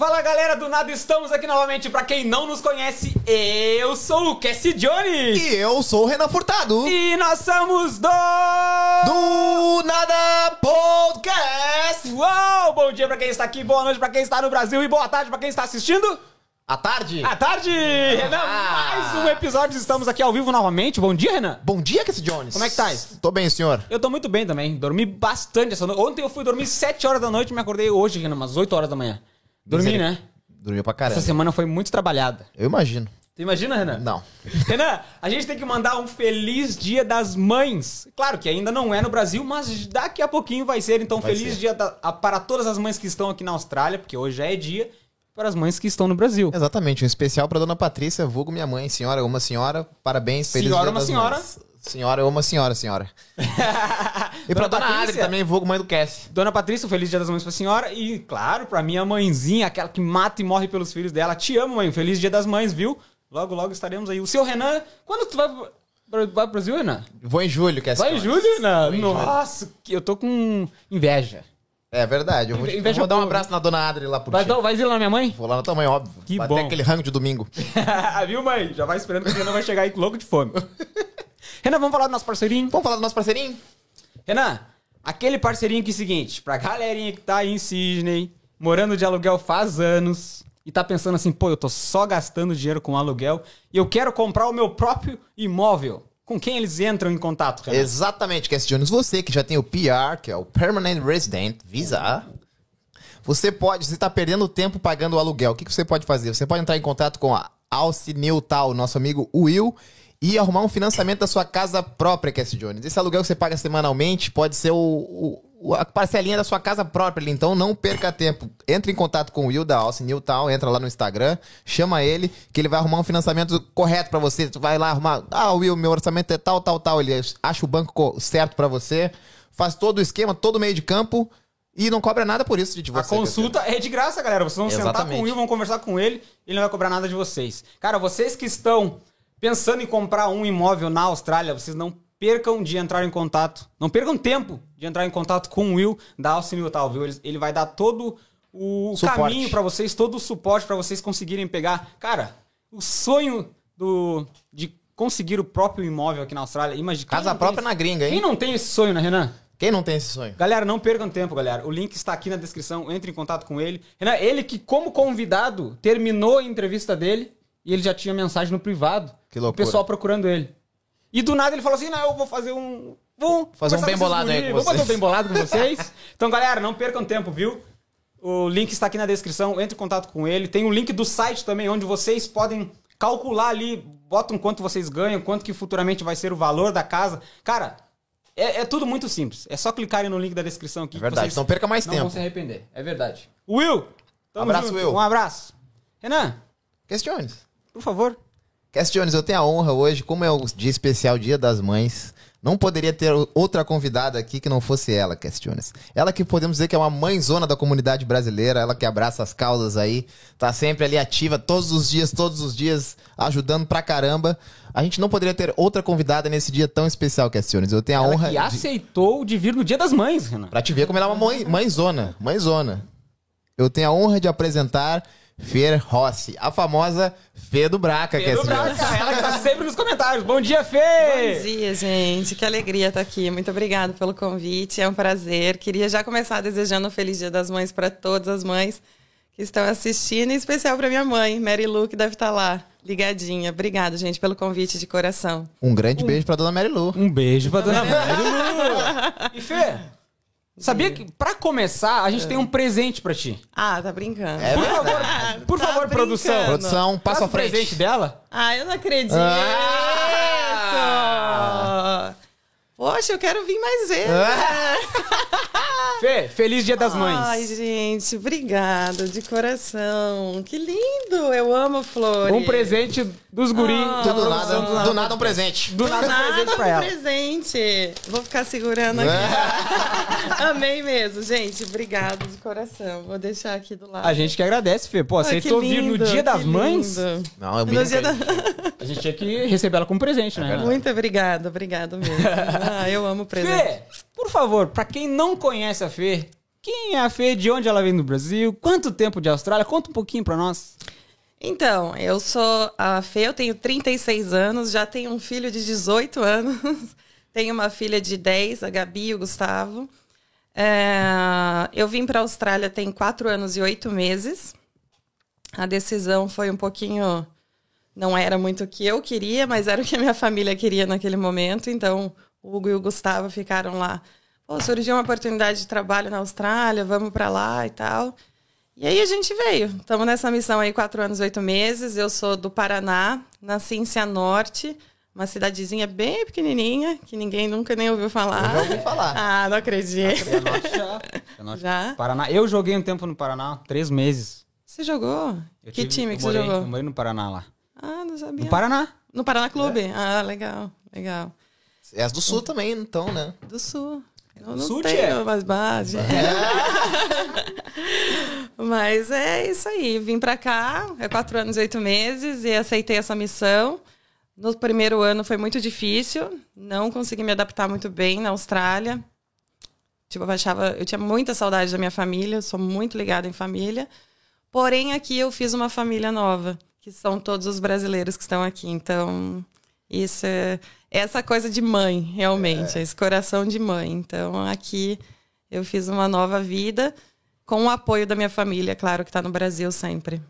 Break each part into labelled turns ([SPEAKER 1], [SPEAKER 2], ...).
[SPEAKER 1] Fala galera do nada, estamos aqui novamente. Pra quem não nos conhece, eu sou o Cassie Jones.
[SPEAKER 2] E eu sou o Renan Furtado.
[SPEAKER 1] E nós somos do.
[SPEAKER 2] Do Nada Podcast.
[SPEAKER 1] Uau! Bom dia pra quem está aqui, boa noite pra quem está no Brasil e boa tarde pra quem está assistindo.
[SPEAKER 2] À tarde.
[SPEAKER 1] À tarde! Renan, mais um episódio. Estamos aqui ao vivo novamente. Bom dia, Renan.
[SPEAKER 2] Bom dia, Cassie Jones.
[SPEAKER 1] Como é que tá?
[SPEAKER 2] Tô bem, senhor.
[SPEAKER 1] Eu tô muito bem também. Dormi bastante essa noite. Ontem eu fui dormir 7 horas da noite e me acordei hoje, Renan, umas 8 horas da manhã. Dormi, né?
[SPEAKER 2] Dormiu pra caramba.
[SPEAKER 1] Essa semana foi muito trabalhada.
[SPEAKER 2] Eu imagino.
[SPEAKER 1] Tu imagina, Renan?
[SPEAKER 2] Não.
[SPEAKER 1] Renan, a gente tem que mandar um feliz dia das mães. Claro que ainda não é no Brasil, mas daqui a pouquinho vai ser. Então,
[SPEAKER 2] Vai
[SPEAKER 1] feliz
[SPEAKER 2] ser.
[SPEAKER 1] dia da- a- para todas as mães que estão aqui na Austrália, porque hoje já é dia, para as mães que estão no Brasil.
[SPEAKER 2] Exatamente. Um especial pra dona Patrícia, vulgo minha mãe. Senhora, uma senhora. Parabéns. Feliz
[SPEAKER 1] Senhora,
[SPEAKER 2] dia das
[SPEAKER 1] senhora.
[SPEAKER 2] mães. Senhora, uma senhora, senhora. E pra dona Adri
[SPEAKER 1] Patrícia,
[SPEAKER 2] também, vulgo mãe do Cassie.
[SPEAKER 1] Dona Patrícia, um feliz dia das mães pra senhora. E, claro, pra minha mãezinha, aquela que mata e morre pelos filhos dela. Te amo, mãe. Feliz dia das mães, viu? Logo, logo estaremos aí. O seu Renan, quando tu vai, pro- vai pro Brasil, Renan?
[SPEAKER 2] Vou em julho, Cassie.
[SPEAKER 1] Vai em julho, Renan?
[SPEAKER 2] Vou.
[SPEAKER 1] Nossa, que- eu tô com inveja.
[SPEAKER 2] É verdade. Eu vou,
[SPEAKER 1] Inveja
[SPEAKER 2] vou dar um abraço na dona Adri lá por
[SPEAKER 1] Vai,
[SPEAKER 2] ti.
[SPEAKER 1] vai ir lá na minha mãe?
[SPEAKER 2] Vou lá na tua mãe, óbvio.
[SPEAKER 1] Que
[SPEAKER 2] Bater
[SPEAKER 1] bom.
[SPEAKER 2] aquele rango de domingo.
[SPEAKER 1] Viu, mãe? Já vai esperando que o Renan vai chegar aí louco de fome. Renan, vamos falar do nosso parceirinho?
[SPEAKER 2] Vamos falar do nosso parceirinho?
[SPEAKER 1] Renan, aquele parceirinho que é o seguinte, pra galerinha que tá aí em Sydney, morando de aluguel faz anos, e tá pensando assim, pô, eu tô só gastando dinheiro com aluguel, e eu quero comprar o meu próprio imóvel. Com quem eles entram em contato, Renan?
[SPEAKER 2] Exatamente, Cassie Jones. Você que já tem o PR, que é o Permanent Resident Visa, você pode, você está perdendo tempo pagando o aluguel. O que, que você pode fazer? Você pode entrar em contato com a Alci Newtal, nosso amigo Will, e arrumar um financiamento da sua casa própria, Cassie Jones. Esse aluguel que você paga semanalmente pode ser o, o- a parcelinha da sua casa própria, ali. então não perca tempo. Entre em contato com o Will da Alci Newtal, entra lá no Instagram, chama ele, que ele vai arrumar um financiamento correto pra você. Tu vai lá arrumar, ah, Will, meu orçamento é tal, tal, tal. Ele acha o banco co- certo pra você, faz todo o esquema, todo o meio de campo. E não cobra nada por isso de
[SPEAKER 1] A
[SPEAKER 2] você.
[SPEAKER 1] consulta é de graça, galera. Vocês vão sentar com
[SPEAKER 2] Exatamente.
[SPEAKER 1] o Will, vão conversar com ele, ele não vai cobrar nada de vocês. Cara, vocês que estão pensando em comprar um imóvel na Austrália, vocês não percam de entrar em contato, não percam tempo de entrar em contato com o Will da Alcine Tal, viu? Ele, ele vai dar todo o
[SPEAKER 2] Suporte.
[SPEAKER 1] caminho pra vocês, todo o suporte pra vocês conseguirem pegar. Cara, o sonho do de conseguir o próprio imóvel aqui na Austrália, imagina.
[SPEAKER 2] Casa própria
[SPEAKER 1] tem-
[SPEAKER 2] na gringa, hein?
[SPEAKER 1] Quem não tem esse sonho, né, Renan?
[SPEAKER 2] Quem não tem esse sonho?
[SPEAKER 1] Galera, não percam tempo, galera. O link está aqui na descrição. Entre em contato com ele. Renan, ele que, como convidado, terminou a entrevista dele e ele já tinha mensagem no privado.
[SPEAKER 2] Que loucura.
[SPEAKER 1] O pessoal procurando ele. E do nada ele falou assim: não, eu vou fazer um. Vou
[SPEAKER 2] Fazer um bem bolado aí com
[SPEAKER 1] Vou fazer um
[SPEAKER 2] vocês."
[SPEAKER 1] bem bolado com vocês. então, galera, não percam tempo, viu? O link está aqui na descrição. Entre em contato com ele. Tem o link do site também, onde vocês podem calcular ali. Botam quanto vocês ganham, quanto que futuramente vai ser o valor da casa. Cara. É, é tudo muito simples. É só clicarem no link da descrição aqui.
[SPEAKER 2] É verdade,
[SPEAKER 1] vocês
[SPEAKER 2] não perca mais
[SPEAKER 1] não
[SPEAKER 2] tempo.
[SPEAKER 1] vão se arrepender. É verdade. Will!
[SPEAKER 2] Abraço,
[SPEAKER 1] junto.
[SPEAKER 2] Will.
[SPEAKER 1] Um abraço. Renan,
[SPEAKER 2] Jones.
[SPEAKER 1] Por favor.
[SPEAKER 2] Cassie Jones, eu tenho a honra hoje, como é o dia especial, Dia das Mães, não poderia ter outra convidada aqui que não fosse ela, Jones. Ela que podemos dizer que é uma mãezona da comunidade brasileira, ela que abraça as causas aí, tá sempre ali ativa todos os dias, todos os dias, ajudando pra caramba. A gente não poderia ter outra convidada nesse dia tão especial, Jones. Eu tenho a
[SPEAKER 1] Ela
[SPEAKER 2] honra
[SPEAKER 1] que
[SPEAKER 2] de...
[SPEAKER 1] aceitou de vir no Dia das Mães, Renan.
[SPEAKER 2] Pra te ver como ela é uma mãe, mãezona, mãezona. Eu tenho a honra de apresentar Fer Rossi, a famosa Fê do Braca,
[SPEAKER 1] Pedro
[SPEAKER 2] Cassie Jones.
[SPEAKER 1] Braca, ela que tá sempre nos comentários. Bom dia,
[SPEAKER 3] Bom
[SPEAKER 1] Fê!
[SPEAKER 3] dia, gente. Que alegria estar aqui. Muito obrigada pelo convite. É um prazer. Queria já começar desejando um feliz Dia das Mães para todas as mães que estão assistindo, em especial para minha mãe, Mary Lu, que deve estar lá, ligadinha. Obrigada, gente, pelo convite de coração.
[SPEAKER 2] Um grande beijo pra dona Mary Lu.
[SPEAKER 1] Um beijo pra dona Mary. E Fê, sabia que pra começar, a gente tem um presente pra ti.
[SPEAKER 3] Ah, tá brincando.
[SPEAKER 2] É
[SPEAKER 1] Por
[SPEAKER 2] verdade.
[SPEAKER 1] favor, por
[SPEAKER 3] Tá
[SPEAKER 1] favor,
[SPEAKER 3] brincando.
[SPEAKER 1] produção.
[SPEAKER 2] Produção, passa
[SPEAKER 1] Passa
[SPEAKER 2] à
[SPEAKER 1] o
[SPEAKER 2] frente.
[SPEAKER 1] presente dela.
[SPEAKER 3] Ah, eu não acredito.
[SPEAKER 2] Ah!
[SPEAKER 3] Poxa, eu quero vir mais vezes.
[SPEAKER 1] Fê, feliz Dia das Mães.
[SPEAKER 3] Ai, gente, obrigada, de coração. Que lindo, eu amo flores.
[SPEAKER 1] Um presente dos guri.
[SPEAKER 3] Ah,
[SPEAKER 2] Do
[SPEAKER 1] produção
[SPEAKER 2] nada, do nada um presente.
[SPEAKER 1] Do nada, um
[SPEAKER 3] Nada
[SPEAKER 1] presente pra
[SPEAKER 3] um
[SPEAKER 1] ela.
[SPEAKER 3] presente. Vou ficar segurando aqui. Amei mesmo, gente. Obrigada de coração. Vou deixar aqui do lado.
[SPEAKER 1] A gente que agradece, Fê. Pô, aceitou vir no Dia das Mães.
[SPEAKER 3] lindo.
[SPEAKER 2] Não, é o
[SPEAKER 3] No dia da-
[SPEAKER 2] gente-
[SPEAKER 1] A gente tinha que receber ela como presente, né?
[SPEAKER 3] Muito obrigada, obrigada mesmo. Ah, eu amo presente.
[SPEAKER 1] Fê, por favor, pra quem não conhece a Fê, Quem é a Fê? De onde ela vem no Brasil? Quanto tempo de Austrália? Conta um pouquinho pra nós.
[SPEAKER 3] Então, eu sou a Fê, eu tenho 36 anos, já tenho um filho de 18 anos, tenho uma filha de 10, a Gabi e o Gustavo. É, eu vim para a Austrália tem 4 anos e 8 meses. A decisão foi um pouquinho. Não era muito o que eu queria, mas era o que a minha família queria naquele momento. Então, o Hugo e o Gustavo ficaram lá. Pô, surgiu uma oportunidade de trabalho na Austrália, vamos para lá e tal. E aí a gente veio. Estamos nessa missão aí quatro anos, oito meses. Eu sou do Paraná, nasci em Cianorte, uma cidadezinha bem pequenininha, que ninguém nunca nem ouviu falar.
[SPEAKER 2] Eu já ouvi falar.
[SPEAKER 3] Ah, não acredito.
[SPEAKER 1] Já.
[SPEAKER 3] Já?
[SPEAKER 1] Paraná. Eu joguei um tempo no Paraná, três meses.
[SPEAKER 3] Você jogou?
[SPEAKER 1] Eu
[SPEAKER 3] que
[SPEAKER 1] tive-
[SPEAKER 3] time que
[SPEAKER 1] morei,
[SPEAKER 3] você jogou?
[SPEAKER 1] Eu morei no Paraná lá.
[SPEAKER 3] Ah, não sabia.
[SPEAKER 1] No Paraná.
[SPEAKER 3] No Paraná Clube?
[SPEAKER 1] É.
[SPEAKER 3] Ah, legal, legal.
[SPEAKER 2] É as do sul também, então, né?
[SPEAKER 3] Do Sul. Não
[SPEAKER 1] Sul,
[SPEAKER 3] tenho
[SPEAKER 1] tia?
[SPEAKER 3] mais base. Mas é isso aí. Vim pra cá, é quatro anos e oito meses, e aceitei essa missão. No primeiro ano foi muito difícil, não consegui me adaptar muito bem na Austrália. Tipo, eu achava, eu tinha muita saudade da minha família, sou muito ligada em família. Porém, aqui eu fiz uma família nova, que são todos os brasileiros que estão aqui. Então, isso é essa coisa de mãe, realmente, esse coração de mãe. Então, aqui eu fiz uma nova vida com o apoio da minha família, claro, que está no Brasil sempre.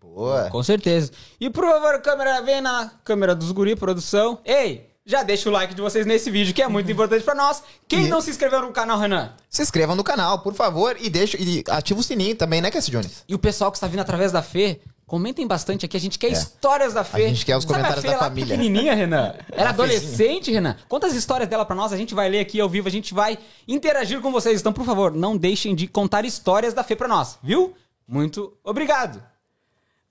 [SPEAKER 2] Boa.
[SPEAKER 1] Com certeza. E por favor, câmera, vem na câmera dos guri, produção. Ei, já deixa o like de vocês nesse vídeo, que é muito importante pra nós. Quem
[SPEAKER 2] E-
[SPEAKER 1] não se inscreveu no canal, Renan?
[SPEAKER 2] Se inscreva no canal, por favor, e deixa e ativa o sininho também, né, Cassie Jones?
[SPEAKER 1] E o pessoal que está vindo através da Fê, comentem bastante aqui. A gente quer histórias da Fê.
[SPEAKER 2] É. A gente quer os
[SPEAKER 1] Sabe
[SPEAKER 2] comentários
[SPEAKER 1] a Fê
[SPEAKER 2] da
[SPEAKER 1] lá
[SPEAKER 2] família.
[SPEAKER 1] pequenininha, Renan. Era
[SPEAKER 2] A
[SPEAKER 1] adolescente, Renan. Conta as histórias dela pra nós. A gente vai ler aqui ao vivo. A gente vai interagir com vocês. Então, por favor, não deixem de contar histórias da Fê pra nós, viu? Muito obrigado.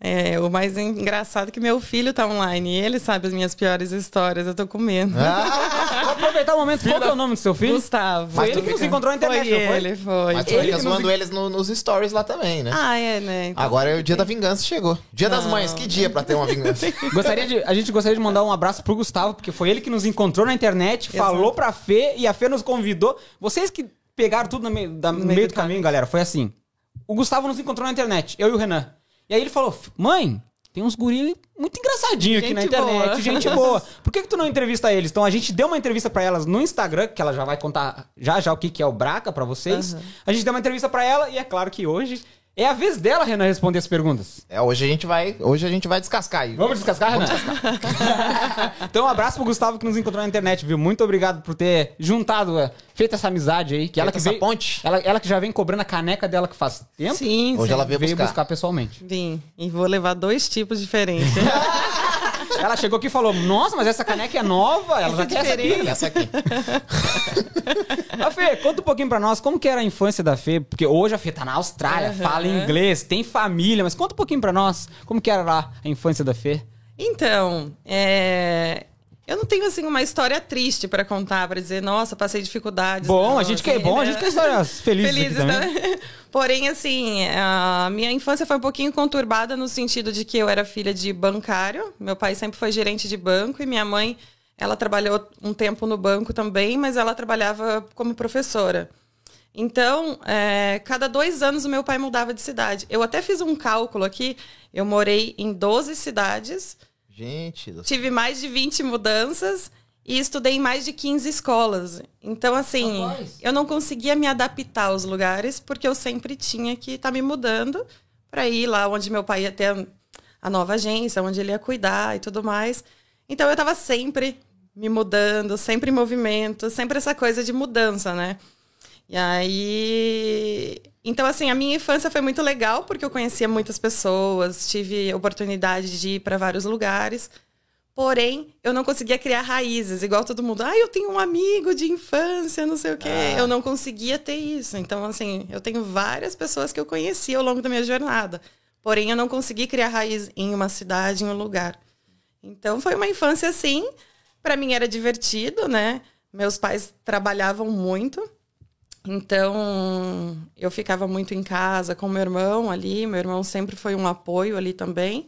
[SPEAKER 3] É, o mais engraçado é que meu filho tá online e ele sabe as minhas piores histórias, eu tô com medo.
[SPEAKER 2] Ah,
[SPEAKER 1] Vou aproveitar o momento. Qual que é o nome do seu filho?
[SPEAKER 3] Gustavo.
[SPEAKER 1] Foi ele que nos encontrou na internet,
[SPEAKER 3] foi ele, foi.
[SPEAKER 2] mas tu
[SPEAKER 1] Ele
[SPEAKER 2] fica
[SPEAKER 1] que nos-
[SPEAKER 2] zoando eles no- nos stories lá também, né?
[SPEAKER 3] Ah, é, né? Então,
[SPEAKER 2] Agora é o dia da vingança chegou. Dia das
[SPEAKER 3] Não.
[SPEAKER 2] mães, que dia pra ter uma vingança?
[SPEAKER 1] Gostaria de, a gente gostaria de mandar um abraço pro Gustavo, porque foi ele que nos encontrou na internet,
[SPEAKER 3] Exato.
[SPEAKER 1] falou pra Fê e a Fê nos convidou. Vocês que pegaram tudo no meio, da- no meio do caminho, galera, foi assim. O Gustavo nos encontrou na internet, eu e o Renan. E aí ele falou: Mãe, tem uns guri muito engraçadinho aqui na internet,
[SPEAKER 3] boa."
[SPEAKER 1] gente boa. Por que, que tu não entrevista eles? Então a gente deu uma entrevista pra elas no Instagram, que ela já vai contar já já o que, que é o Braca pra vocês.
[SPEAKER 3] Aham.
[SPEAKER 1] A gente deu uma entrevista pra ela e é claro que hoje é a vez dela, Renan, responder as perguntas.
[SPEAKER 2] É, hoje a gente vai, hoje a gente vai descascar aí.
[SPEAKER 1] Vamos descascar, Renan? então, um abraço pro Gustavo que nos encontrou na internet, viu? Muito obrigado por ter juntado, é, feito essa amizade aí. Que ela que
[SPEAKER 2] essa
[SPEAKER 1] veio,
[SPEAKER 2] ponte.
[SPEAKER 1] Ela, ela que já vem cobrando a caneca dela que faz tempo.
[SPEAKER 3] Sim,
[SPEAKER 2] Hoje
[SPEAKER 3] sim.
[SPEAKER 2] ela veio
[SPEAKER 1] veio
[SPEAKER 2] buscar.
[SPEAKER 1] buscar pessoalmente.
[SPEAKER 3] Vim. E vou levar dois tipos diferentes.
[SPEAKER 1] Ela chegou aqui e falou: Nossa, mas essa caneca é nova. Ela
[SPEAKER 3] Essa
[SPEAKER 1] já
[SPEAKER 3] é
[SPEAKER 1] quer essa aqui.
[SPEAKER 2] Essa aqui.
[SPEAKER 1] A Fê, conta um pouquinho pra nós como que era a infância da Fê, porque hoje a Fê tá na Austrália,
[SPEAKER 3] Aham.
[SPEAKER 1] fala inglês, tem família, mas conta um pouquinho pra nós como que era lá a infância da Fê.
[SPEAKER 3] Então, é, eu não tenho assim uma história triste pra contar, pra dizer, nossa, passei dificuldades.
[SPEAKER 1] Bom,
[SPEAKER 3] não,
[SPEAKER 1] a gente quer,
[SPEAKER 3] assim,
[SPEAKER 1] bom, a
[SPEAKER 3] né?
[SPEAKER 1] gente quer histórias felizes,
[SPEAKER 3] Felizes
[SPEAKER 1] também.
[SPEAKER 3] também. Porém, assim, a minha infância foi um pouquinho conturbada no sentido de que eu era filha de bancário. Meu pai sempre foi gerente de banco e minha mãe, ela trabalhou um tempo no banco também, mas ela trabalhava como professora. Então, é, cada dois anos o meu pai mudava de cidade. Eu até fiz um cálculo aqui. Eu morei em 12 cidades,
[SPEAKER 2] Gente, do céu.
[SPEAKER 3] tive mais de 20 mudanças e estudei em mais de 15 escolas. Então, assim,
[SPEAKER 1] Rapaz.
[SPEAKER 3] eu não conseguia me adaptar aos lugares porque eu sempre tinha que estar me mudando para ir lá onde meu pai ia ter a nova agência, onde ele ia cuidar e tudo mais. Então, eu estava sempre me mudando, sempre em movimento, sempre essa coisa de mudança, né? E aí. Então, assim, a minha infância foi muito legal, porque eu conhecia muitas pessoas, tive oportunidade de ir para vários lugares. Porém, eu não conseguia criar raízes, igual todo mundo. Ah, eu tenho um amigo de infância, não sei o quê.
[SPEAKER 2] Ah.
[SPEAKER 3] Eu não conseguia ter isso. Então, assim, eu tenho várias pessoas que eu conheci ao longo da minha jornada. Porém, eu não consegui criar raiz em uma cidade, em um lugar. Então, foi uma infância assim. Para mim era divertido, né? Meus pais trabalhavam muito. Então, eu ficava muito em casa com meu irmão ali. Meu irmão sempre foi um apoio ali também.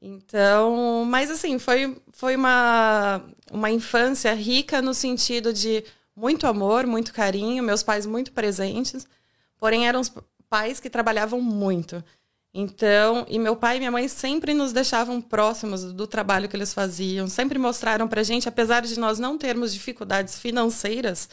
[SPEAKER 3] Então, mas assim, foi, foi uma, uma infância rica no sentido de muito amor, muito carinho, meus pais muito presentes. Porém, eram os pais que trabalhavam muito. Então, e meu pai e minha mãe sempre nos deixavam próximos do trabalho que eles faziam, sempre mostraram pra gente, apesar de nós não termos dificuldades financeiras,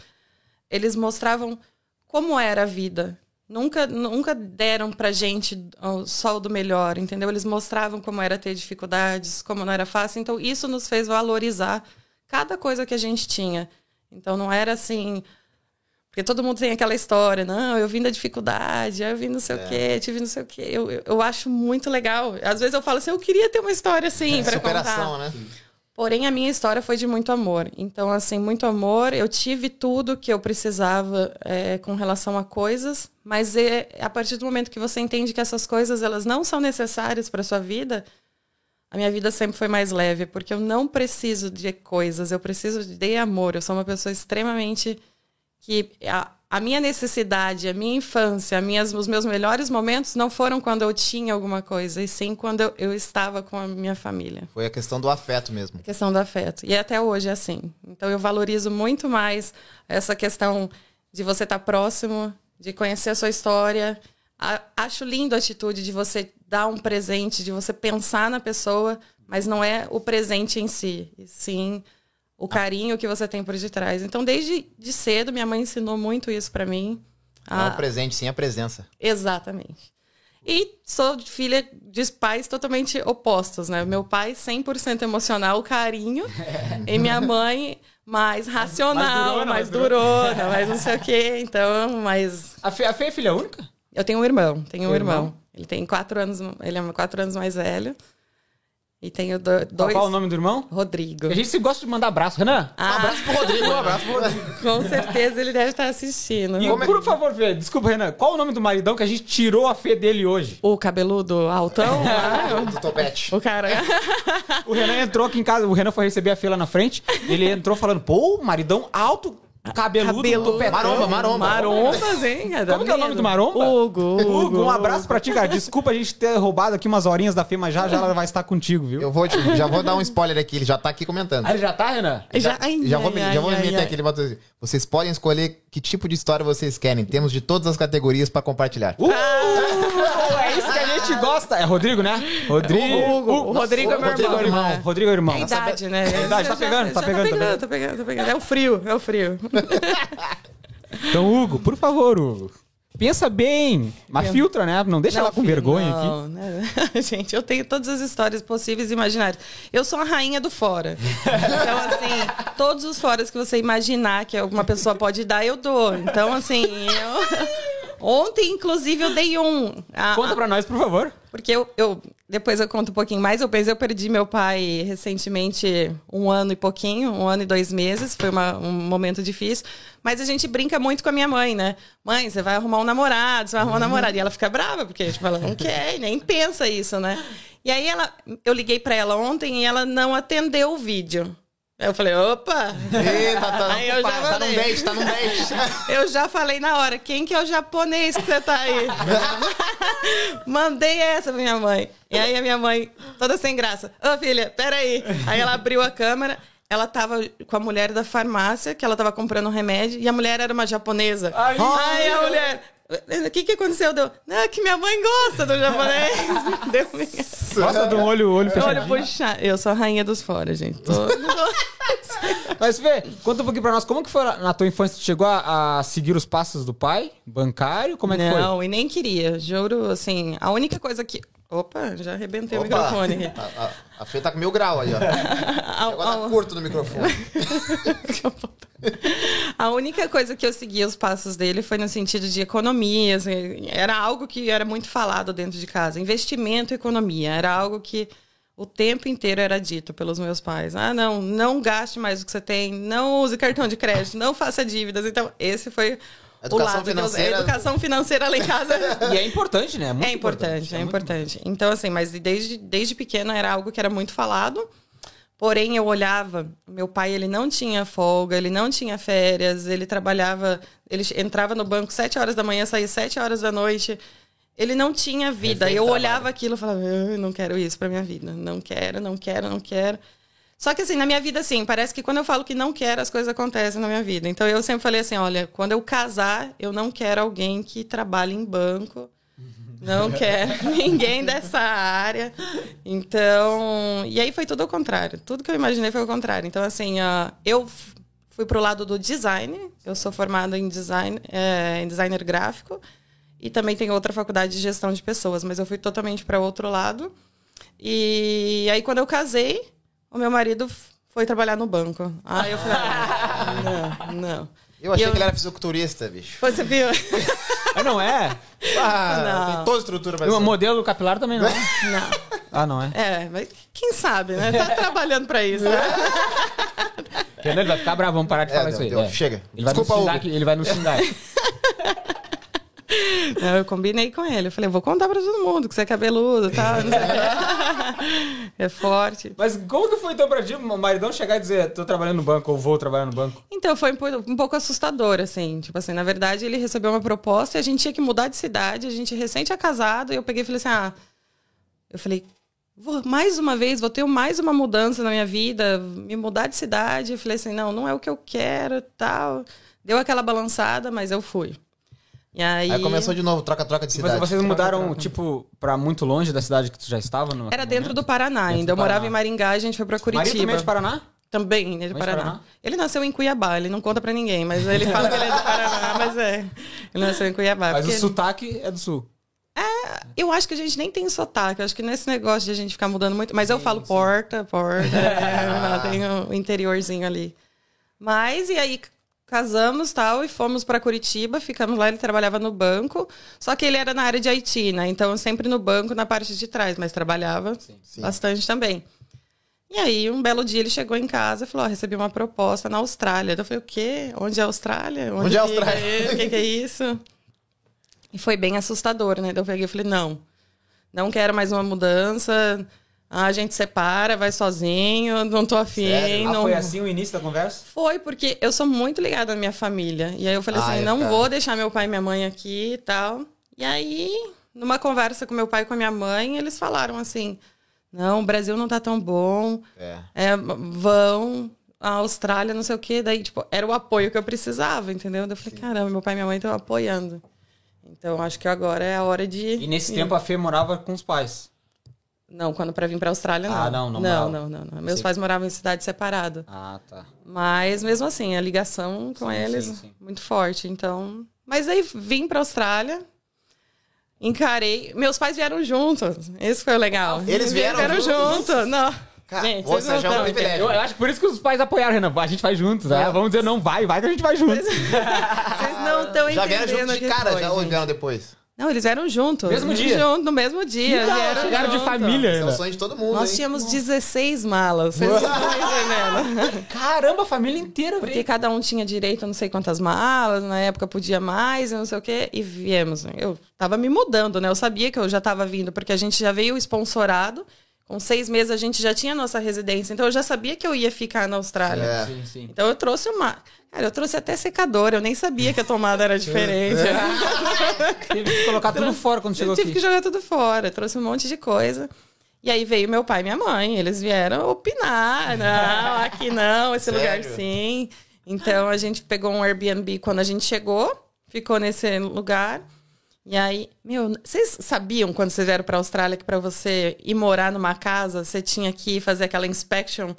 [SPEAKER 3] eles mostravam como era a vida. Nunca, nunca deram pra gente o sol do melhor, entendeu? Eles mostravam como era ter dificuldades, como não era fácil. Então, isso nos fez valorizar cada coisa que a gente tinha. Então, não era assim, porque todo mundo tem aquela história, não, eu vim da dificuldade, eu vim não sei é. o quê, tive não sei o quê. Eu, eu, eu, acho muito legal. Às vezes eu falo assim, eu queria ter uma história assim é, para contar. né? Porém, a minha história foi de muito amor. Então, assim, muito amor. Eu tive tudo que eu precisava é, com relação a coisas, mas é, a partir do momento que você entende que essas coisas elas não são necessárias para sua vida, a minha vida sempre foi mais leve, porque eu não preciso de coisas, eu preciso de amor. Eu sou uma pessoa extremamente que a, a minha necessidade, a minha infância, minhas, os meus melhores momentos não foram quando eu tinha alguma coisa, e sim quando eu, eu, estava com a minha família.
[SPEAKER 2] Foi a questão do afeto mesmo.
[SPEAKER 3] A questão do afeto. E até hoje é assim. Então eu valorizo muito mais essa questão de você estar próximo, de conhecer a sua história. A, acho lindo a atitude de você dar um presente, de você pensar na pessoa, mas não é o presente em si, e sim o carinho que você tem por detrás. Então, desde de cedo, minha mãe ensinou muito isso para mim.
[SPEAKER 2] Não é o presente, sim a presença.
[SPEAKER 3] Exatamente. E sou filha de pais totalmente opostos, né? Meu pai 100% emocional, carinho, e minha mãe mais racional, mais durona, mais, mais não sei o quê. Então, mais...
[SPEAKER 1] A Fê, a Fê é filha única?
[SPEAKER 3] Eu tenho um irmão, tenho um irmão. irmão. Ele tem quatro anos, ele é quatro anos mais velho. E tenho do, dois.
[SPEAKER 1] Qual é o nome do irmão?
[SPEAKER 3] Rodrigo.
[SPEAKER 1] A gente se gosta de mandar abraço, Renan.
[SPEAKER 2] Ah. Um abraço pro Rodrigo. um abraço pro Rodrigo.
[SPEAKER 3] Com certeza ele deve estar assistindo.
[SPEAKER 1] E, por favor, Fê, desculpa, Renan. Qual o nome do maridão que a gente tirou a Fê dele hoje?
[SPEAKER 3] O cabeludo altão?
[SPEAKER 2] ah, do topete.
[SPEAKER 3] O cara.
[SPEAKER 1] o Renan entrou aqui em casa, o Renan foi receber a Fê lá na frente. Ele entrou falando, pô, maridão alto. Cabeludo,
[SPEAKER 3] Cabeludo
[SPEAKER 2] Maromba, maromba.
[SPEAKER 3] Marombas, hein?
[SPEAKER 1] É Como que é o nome do maromba?
[SPEAKER 3] Hugo.
[SPEAKER 1] Hugo, um abraço pra ti, cara. Desculpa a gente ter roubado aqui umas horinhas da Fê, mas já, já ela vai estar contigo, viu?
[SPEAKER 2] Eu vou, já vou dar um spoiler aqui, ele já tá aqui comentando.
[SPEAKER 1] Ah, ele já tá, Renan?
[SPEAKER 3] Já, já,
[SPEAKER 2] ai, já vou, ai, já vou ai, me meter aqui, ele botou assim, vocês podem escolher que tipo de história vocês querem. Temos de todas as categorias pra compartilhar.
[SPEAKER 1] Uh, é isso que a gente gosta. É Rodrigo, né? Rodrigo.
[SPEAKER 3] Hugo, o Rodrigo é meu
[SPEAKER 1] Rodrigo
[SPEAKER 3] irmão.
[SPEAKER 1] irmão. Rodrigo é irmão. É
[SPEAKER 3] idade, né?
[SPEAKER 1] É idade, tá pegando, tá pegando, tá pegando.
[SPEAKER 3] Tá pegando, tá pegando. É o frio, é o frio.
[SPEAKER 1] Então, Hugo, por favor, Hugo. Pensa bem, mas filtra, né? Não deixa não, ela com vergonha
[SPEAKER 3] não,
[SPEAKER 1] aqui.
[SPEAKER 3] Né? Gente, eu tenho todas as histórias possíveis e imaginárias. Eu sou a rainha do fora. Então, assim, todos os foras que você imaginar que alguma pessoa pode dar, eu dou. Então, assim, eu. Ontem, inclusive, eu dei um.
[SPEAKER 1] A, Conta pra nós, por favor.
[SPEAKER 3] Porque eu, eu, Depois eu conto um pouquinho mais. Eu pensei, eu perdi meu pai recentemente um ano e pouquinho, um ano e dois meses. Foi uma, um momento difícil. Mas a gente brinca muito com a minha mãe, né? Mãe, você vai arrumar um namorado, você vai arrumar um namorado. E ela fica brava, porque tipo, ela não quer, nem pensa isso, né? E aí ela, eu liguei para ela ontem e ela não atendeu o vídeo. Eu falei, opa!
[SPEAKER 2] Eita, tá, aí eu já tá num date, tá num date.
[SPEAKER 3] Eu já falei na hora, quem que é o japonês que você tá aí? Mandei essa pra minha mãe. E aí a minha mãe, toda sem graça, ô oh, filha, peraí. Aí ela abriu a câmera, ela tava com a mulher da farmácia, que ela tava comprando um remédio, e a mulher era uma japonesa. Ai, aí a mulher, o que, que aconteceu? Deu, não, que minha mãe gosta do japonês. Deu
[SPEAKER 1] Gosta do olho, olho fechado.
[SPEAKER 3] Olho puxado. Eu sou a rainha dos fora, gente. Tô...
[SPEAKER 1] Mas, Fê, conta um pouquinho pra nós. Como que foi na tua infância? Tu chegou a, a seguir os passos do pai? Bancário? Como é que
[SPEAKER 3] não,
[SPEAKER 1] foi?
[SPEAKER 3] Não, e nem queria. Juro, assim, a única coisa que... Opa, já arrebentei Opa, o microfone.
[SPEAKER 2] A, a, a Fê tá com mil grau aí, ó. Agora tá curto no microfone.
[SPEAKER 3] a única coisa que eu segui os passos dele foi no sentido de economia. Assim, era algo que era muito falado dentro de casa. Investimento e economia. Era algo que o tempo inteiro era dito pelos meus pais. Ah, não, não gaste mais do que você tem, não use cartão de crédito, não faça dívidas. Então, esse foi Educação lado financeira. educação financeira lá em casa.
[SPEAKER 1] e é importante, né?
[SPEAKER 3] É, muito é importante, importante, é, é importante. Então, assim, mas desde, desde pequena era algo que era muito falado. Porém, eu olhava, meu pai, ele não tinha folga, ele não tinha férias, ele trabalhava, ele entrava no banco sete horas da manhã, saía sete horas da noite. Ele não tinha vida. Eu olhava aquilo e falava, eu não quero isso para minha vida. Não quero, não quero, não quero. Só que assim, na minha vida, assim, parece que quando eu falo que não quero, as coisas acontecem na minha vida. Então eu sempre falei assim: olha, quando eu casar, eu não quero alguém que trabalhe em banco. Não quero ninguém dessa área. Então. E aí foi tudo ao contrário. Tudo que eu imaginei foi ao contrário. Então, assim, eu fui pro lado do design. Eu sou formada em design, é, em designer gráfico. E também tenho outra faculdade de gestão de pessoas, mas eu fui totalmente para outro lado. E aí, quando eu casei, o meu marido foi trabalhar no banco. Aí eu falei, ah, não, não.
[SPEAKER 2] Eu achei
[SPEAKER 3] eu...
[SPEAKER 2] que ele era fisiculturista, bicho.
[SPEAKER 3] Você viu?
[SPEAKER 1] Ah, não é?
[SPEAKER 2] Ah,
[SPEAKER 3] Não.
[SPEAKER 2] tem toda a estrutura pra
[SPEAKER 1] O modelo capilar também não.
[SPEAKER 3] Não.
[SPEAKER 1] Ah, não é?
[SPEAKER 3] É, mas quem sabe, né? Tá trabalhando para isso, né?
[SPEAKER 1] Ele vai ficar bravo, vamos parar de
[SPEAKER 2] É,
[SPEAKER 1] falar
[SPEAKER 2] deu,
[SPEAKER 1] isso aí.
[SPEAKER 2] deu.
[SPEAKER 1] é.
[SPEAKER 2] Chega.
[SPEAKER 1] Ele vai,
[SPEAKER 2] Desculpa,
[SPEAKER 1] nos xingar, ele vai nos xingar.
[SPEAKER 3] Eu combinei com ele. Eu falei, vou contar pra todo mundo que você é cabeludo, tá? É forte.
[SPEAKER 1] Mas como que foi então pra ti, o maridão chegar e dizer, tô trabalhando no banco ou vou trabalhar no banco?
[SPEAKER 3] Então, foi um po- pouco assustador, assim. Tipo assim, na verdade, ele recebeu uma proposta e a gente tinha que mudar de cidade. A gente recém tinha casado. E eu peguei e falei assim, ah... Eu falei, vou, mais uma vez, vou ter mais uma mudança na minha vida. Me mudar de cidade. Eu falei assim, não, não é o que eu quero, tal. Deu aquela balançada, mas eu fui. E aí...
[SPEAKER 2] Aí começou de novo, troca-troca de
[SPEAKER 1] Mas
[SPEAKER 2] cidade.
[SPEAKER 1] vocês mudaram, tipo, pra muito longe da cidade que tu já estava? No
[SPEAKER 3] Era dentro do Paraná
[SPEAKER 1] Dentro
[SPEAKER 3] ainda. Eu
[SPEAKER 1] do
[SPEAKER 3] morava
[SPEAKER 1] Paraná.
[SPEAKER 3] em Maringá, a gente foi pra
[SPEAKER 1] Maria
[SPEAKER 3] Curitiba.
[SPEAKER 1] também é de Paraná?
[SPEAKER 3] Também, ele é de
[SPEAKER 1] Mas
[SPEAKER 3] Paraná.
[SPEAKER 1] Paraná?
[SPEAKER 3] Ele nasceu em Cuiabá, ele não conta pra ninguém, mas ele fala que ele é de Paraná, mas é. Ele nasceu em Cuiabá.
[SPEAKER 1] Mas o sotaque é do sul.
[SPEAKER 3] Eu acho que a gente nem tem sotaque, eu acho que nesse negócio de a gente ficar mudando muito. Mas eu falo porta, porta, é, não, tem o interiorzinho ali. Mas, e aí casamos tal, e fomos pra Curitiba, ficamos lá, ele trabalhava no banco, só que ele era na área de Haiti, né? Então sempre no banco, na parte de trás, mas trabalhava
[SPEAKER 2] Sim.
[SPEAKER 3] bastante também. E aí, um belo dia ele chegou em casa e falou: ó, recebi uma proposta na Austrália. Eu falei, o quê? Onde é a Austrália?
[SPEAKER 2] Onde é a Austrália?
[SPEAKER 3] é- O que, que é isso? E foi bem assustador, né? Eu peguei e falei, não, não quero mais uma mudança. Ah, a gente separa, vai sozinho, não tô afim.
[SPEAKER 2] Sério?
[SPEAKER 1] Ah,
[SPEAKER 3] não...
[SPEAKER 1] foi assim o início da conversa?
[SPEAKER 3] Foi, porque eu sou muito ligada à minha família. E aí eu falei
[SPEAKER 2] Ah,
[SPEAKER 3] assim,
[SPEAKER 2] é,
[SPEAKER 3] não
[SPEAKER 2] cara.
[SPEAKER 3] vou deixar meu pai e minha mãe aqui e tal. E aí, numa conversa com meu pai e com a minha mãe, eles falaram assim: não, o Brasil não tá tão bom.
[SPEAKER 2] É.
[SPEAKER 3] É, vão, a Austrália, não sei o quê. Daí, tipo, era o apoio que eu precisava, entendeu? Daí eu falei, caramba, meu pai e minha mãe estão apoiando. Então, acho que agora é a hora de.
[SPEAKER 1] E nesse tempo a Fê morava com os pais.
[SPEAKER 3] Não, quando pra vir pra Austrália, não.
[SPEAKER 1] Ah, não, não
[SPEAKER 3] Não, não, não, não. Meus
[SPEAKER 1] Sim.
[SPEAKER 3] pais moravam em cidade separada.
[SPEAKER 1] Ah, tá.
[SPEAKER 3] Mas mesmo assim, a ligação com
[SPEAKER 1] Sim,
[SPEAKER 3] eles
[SPEAKER 1] sim, sim.
[SPEAKER 3] muito forte. Então. Mas aí vim pra Austrália. Encarei. Meus pais vieram juntos. Esse foi o legal.
[SPEAKER 2] Eles vieram juntos?
[SPEAKER 3] junto. Não.
[SPEAKER 2] Cara,
[SPEAKER 3] Gente,
[SPEAKER 2] já é um privilégio.
[SPEAKER 1] Eu, eu acho que por isso que os pais apoiaram, Renan. A gente vai juntos, né? Vamos dizer, não, vai, vai que a gente vai juntos.
[SPEAKER 3] Vocês não estão
[SPEAKER 2] Já vieram
[SPEAKER 3] entendendo
[SPEAKER 2] junto
[SPEAKER 3] o
[SPEAKER 2] de cara,
[SPEAKER 3] foi,
[SPEAKER 2] já ou vieram depois?
[SPEAKER 3] Não, eles vieram juntos.
[SPEAKER 1] Mesmo dia?
[SPEAKER 3] Junto, no mesmo dia.
[SPEAKER 1] Não,
[SPEAKER 3] vieram
[SPEAKER 1] chegaram de
[SPEAKER 3] junto.
[SPEAKER 1] família
[SPEAKER 2] Esse é o sonho de todo mundo,
[SPEAKER 3] Nós
[SPEAKER 2] hein?
[SPEAKER 3] tínhamos 16 malas. Vocês entendendo.
[SPEAKER 1] Caramba, a família inteira
[SPEAKER 3] Porque
[SPEAKER 1] veio.
[SPEAKER 3] cada um tinha direito a não sei quantas malas, na época podia mais e não sei o quê, e viemos. Eu tava me mudando, né? Eu sabia que eu já tava vindo, porque a gente já veio sponsorado. Com seis meses a gente já tinha nossa residência, então eu já sabia que eu ia ficar na Austrália.
[SPEAKER 2] É.
[SPEAKER 1] Sim, sim.
[SPEAKER 3] Então eu trouxe uma. Cara, eu trouxe até secador, eu nem sabia que a tomada era diferente.
[SPEAKER 1] Teve que colocar tudo fora quando chegou
[SPEAKER 3] eu tive
[SPEAKER 1] aqui.
[SPEAKER 3] que jogar tudo fora, trouxe um monte de coisa. E aí veio meu pai e minha mãe, eles vieram opinar. Não, aqui não, esse
[SPEAKER 2] Sério?
[SPEAKER 3] lugar sim. Então a gente pegou um Airbnb quando a gente chegou, ficou nesse lugar. E aí, meu, vocês sabiam quando vocês vieram pra Austrália que pra você ir morar numa casa, você tinha que fazer aquela inspection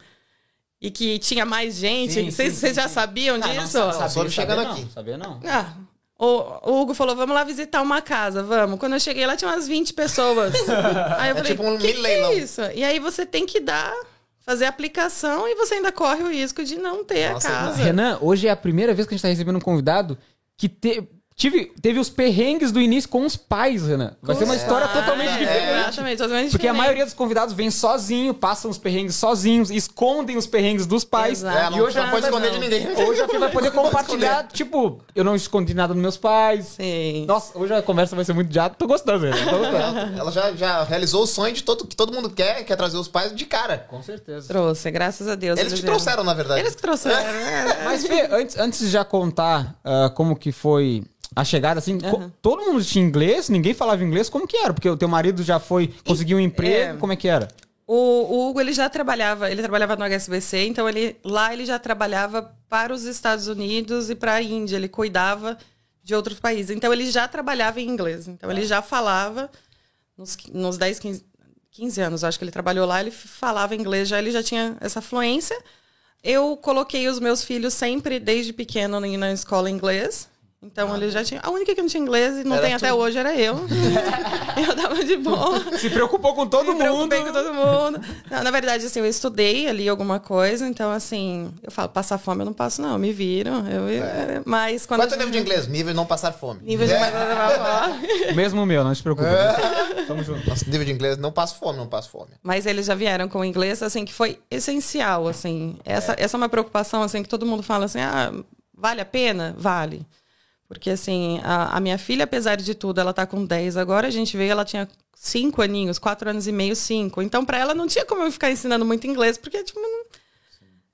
[SPEAKER 3] e que tinha mais gente?
[SPEAKER 1] Sim,
[SPEAKER 3] Vocês
[SPEAKER 1] sim,
[SPEAKER 3] vocês
[SPEAKER 1] sim,
[SPEAKER 3] já sabiam
[SPEAKER 1] Ah, não,
[SPEAKER 3] disso?
[SPEAKER 1] sa-
[SPEAKER 2] soube
[SPEAKER 1] sabia,
[SPEAKER 2] chegando
[SPEAKER 1] sabia
[SPEAKER 2] aqui.
[SPEAKER 1] Não, sabia não.
[SPEAKER 3] Ah, o, o Hugo falou, vamos lá visitar uma casa, vamos. Quando eu cheguei lá, tinha umas 20 pessoas. Aí eu
[SPEAKER 2] É
[SPEAKER 3] falei,
[SPEAKER 2] tipo um
[SPEAKER 3] que, que
[SPEAKER 2] leilão."
[SPEAKER 3] é isso? E aí você tem que dar, fazer a aplicação e você ainda corre o risco de não ter
[SPEAKER 2] Nossa,
[SPEAKER 3] a casa.
[SPEAKER 1] Renan, hoje é a primeira vez que a gente tá recebendo um convidado que te- tive, teve os perrengues do início com os pais, Renan. Vai ser uma história
[SPEAKER 3] Ah,
[SPEAKER 1] totalmente
[SPEAKER 3] é,
[SPEAKER 1] diferente.
[SPEAKER 3] Exatamente, totalmente
[SPEAKER 1] Porque a maioria dos convidados vem sozinho, passam os perrengues sozinhos, escondem os perrengues dos pais.
[SPEAKER 3] Exato.
[SPEAKER 2] É, não,
[SPEAKER 1] e hoje
[SPEAKER 2] não
[SPEAKER 1] a-
[SPEAKER 2] pode esconder
[SPEAKER 3] não.
[SPEAKER 2] de ninguém.
[SPEAKER 1] Hoje a Fê vai poder
[SPEAKER 2] Não pode
[SPEAKER 1] compartilhar, tipo, eu não escondi nada dos meus pais.
[SPEAKER 3] Sim.
[SPEAKER 1] Nossa, hoje a conversa vai ser muito diária. Tô gostando, Renan. Tô gostando.
[SPEAKER 2] Ela já, já realizou o sonho de todo, que todo mundo quer, que é trazer os pais de cara.
[SPEAKER 1] Com certeza.
[SPEAKER 3] Trouxe, graças a Deus.
[SPEAKER 2] Eles te
[SPEAKER 3] vieram.
[SPEAKER 2] trouxeram, na verdade.
[SPEAKER 3] Eles que trouxeram. é.
[SPEAKER 1] Mas, Fê, antes, antes de já contar ah, como que foi a chegada, assim,
[SPEAKER 3] Aham.
[SPEAKER 1] todo mundo tinha inglês, ninguém falava inglês, como que era? Porque o teu marido já foi, conseguiu um emprego,
[SPEAKER 3] é.
[SPEAKER 1] como é que era?
[SPEAKER 3] O, o Hugo, ele já trabalhava, ele trabalhava no HSBC, então ele lá ele já trabalhava para os Estados Unidos e para a Índia, ele cuidava de outros países. Então ele já trabalhava em inglês, então ele já falava nos, nos 10, 15, 15 anos, acho que ele trabalhou lá, ele falava inglês, já ele já tinha essa fluência. Eu coloquei os meus filhos sempre, desde pequeno, na escola inglês. Então ah, ele já tinha. A única que não tinha inglês e não tem até hoje era eu. eu tava de boa.
[SPEAKER 1] Se preocupou com todo
[SPEAKER 3] Me
[SPEAKER 1] mundo.
[SPEAKER 3] com todo mundo. Não, na verdade, assim, eu estudei ali alguma coisa, então assim, eu falo, passar fome eu não passo, não, me viram. Eu, é. Mas quando.
[SPEAKER 2] Quanto gente... nível de inglês? Nível de não passar fome.
[SPEAKER 3] Nível de é.
[SPEAKER 1] Mesmo meu, não se preocupe. É.
[SPEAKER 2] Tamo junto. Nosso nível de inglês não passo fome, não passo fome.
[SPEAKER 3] Mas eles já vieram com o inglês, assim, que foi essencial, assim. Essa, é. essa é uma preocupação, assim, que todo mundo fala assim, ah, vale a pena? Vale. Porque, assim, a, a, minha filha, apesar de tudo, ela tá com 10 agora. A gente veio, ela tinha 5 aninhos, 4 anos e meio, 5. Então, para ela, não tinha como eu ficar ensinando muito inglês, porque, tipo, não,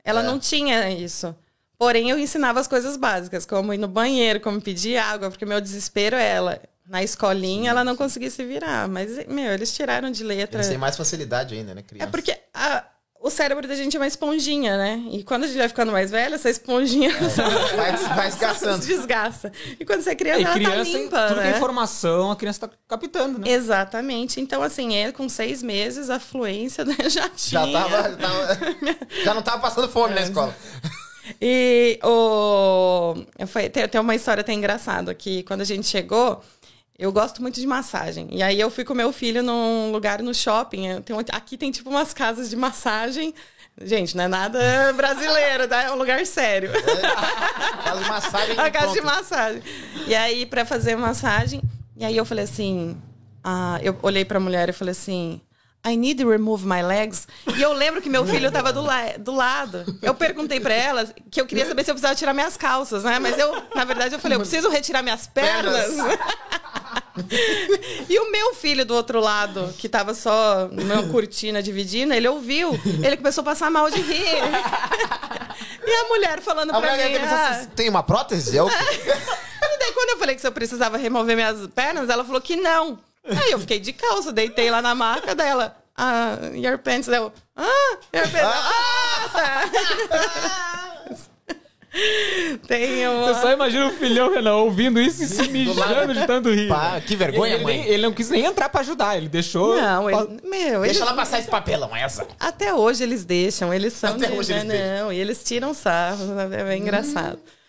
[SPEAKER 3] ela é. não tinha isso. Porém, eu ensinava as coisas básicas, como ir no banheiro, como pedir água, porque meu desespero é ela. Na escolinha, sim, ela não conseguia se virar. Mas, meu, eles tiraram de letra. Eles
[SPEAKER 2] têm mais facilidade ainda, né, criança?
[SPEAKER 3] É porque a, o cérebro da gente é uma esponjinha, né? E quando a gente vai ficando mais velha, essa esponjinha
[SPEAKER 2] é, vai, vai desgastando.
[SPEAKER 3] desgasta. E quando você é criança, é, ela
[SPEAKER 1] criança,
[SPEAKER 3] tá limpa,
[SPEAKER 1] tudo
[SPEAKER 3] né?
[SPEAKER 1] que é informação, a criança tá captando, né?
[SPEAKER 3] Exatamente. Então, assim, ele com seis meses, a fluência né, já tinha.
[SPEAKER 2] Já, tava, tava já não tava passando fome é. na escola.
[SPEAKER 3] E o... Foi, tem, tem uma história até engraçada, que quando a gente chegou... Eu gosto muito de massagem. E aí eu fui com meu filho num lugar no shopping. Tem, aqui tem tipo umas casas de massagem. Gente, não é nada brasileiro, tá? É um lugar sério.
[SPEAKER 2] É, casa de massagem.
[SPEAKER 3] A casa de massagem. E aí, para fazer massagem, e aí eu falei assim. Ah, eu olhei pra mulher e falei assim. I need to remove my legs. E eu lembro que meu filho estava do, la do lado. Eu perguntei para ela que eu queria saber se eu precisava tirar minhas calças, né? Mas eu, na verdade, eu falei, eu preciso retirar minhas pernas. e o meu filho do outro lado, que estava só numa cortina dividindo, ele ouviu. Ele começou a passar mal de rir. e a mulher falando para mim... Ah,
[SPEAKER 2] tem uma prótese? É o
[SPEAKER 3] e daí, quando eu falei que se eu precisava remover minhas pernas, ela falou que não. Aí eu fiquei de calça, deitei lá na maca dela. Ah, your pants. Eu, ah, your pants. Ah, tá. Tem uma...
[SPEAKER 1] Eu só imagino o filhão, Renan, ouvindo isso e se mijando de tanto rir.
[SPEAKER 2] Pá, que vergonha,
[SPEAKER 1] ele,
[SPEAKER 2] mãe.
[SPEAKER 1] Ele, ele, não quis nem entrar pra ajudar, ele deixou...
[SPEAKER 3] Não, ele... Meu,
[SPEAKER 2] Deixa eles... ela passar esse papelão, essa.
[SPEAKER 3] Até hoje eles deixam, eles são...
[SPEAKER 2] Até
[SPEAKER 3] de...
[SPEAKER 2] hoje eles
[SPEAKER 3] não,
[SPEAKER 2] deixam.
[SPEAKER 3] e eles tiram sarro, é bem engraçado. Hum.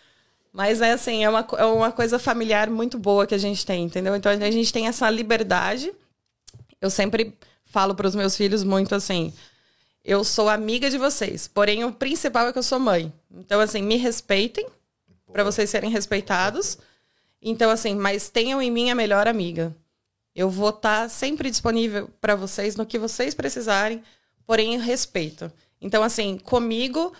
[SPEAKER 3] Mas é assim, é uma, é uma coisa familiar muito boa que a gente tem, entendeu? Então a gente tem essa liberdade. Eu sempre falo para os meus filhos muito assim: eu sou amiga de vocês, porém o principal é que eu sou mãe. Então, assim, me respeitem, para vocês serem respeitados. Então, assim, mas tenham em mim a melhor amiga. Eu vou estar tá sempre disponível para vocês no que vocês precisarem, porém respeito. Então, assim, comigo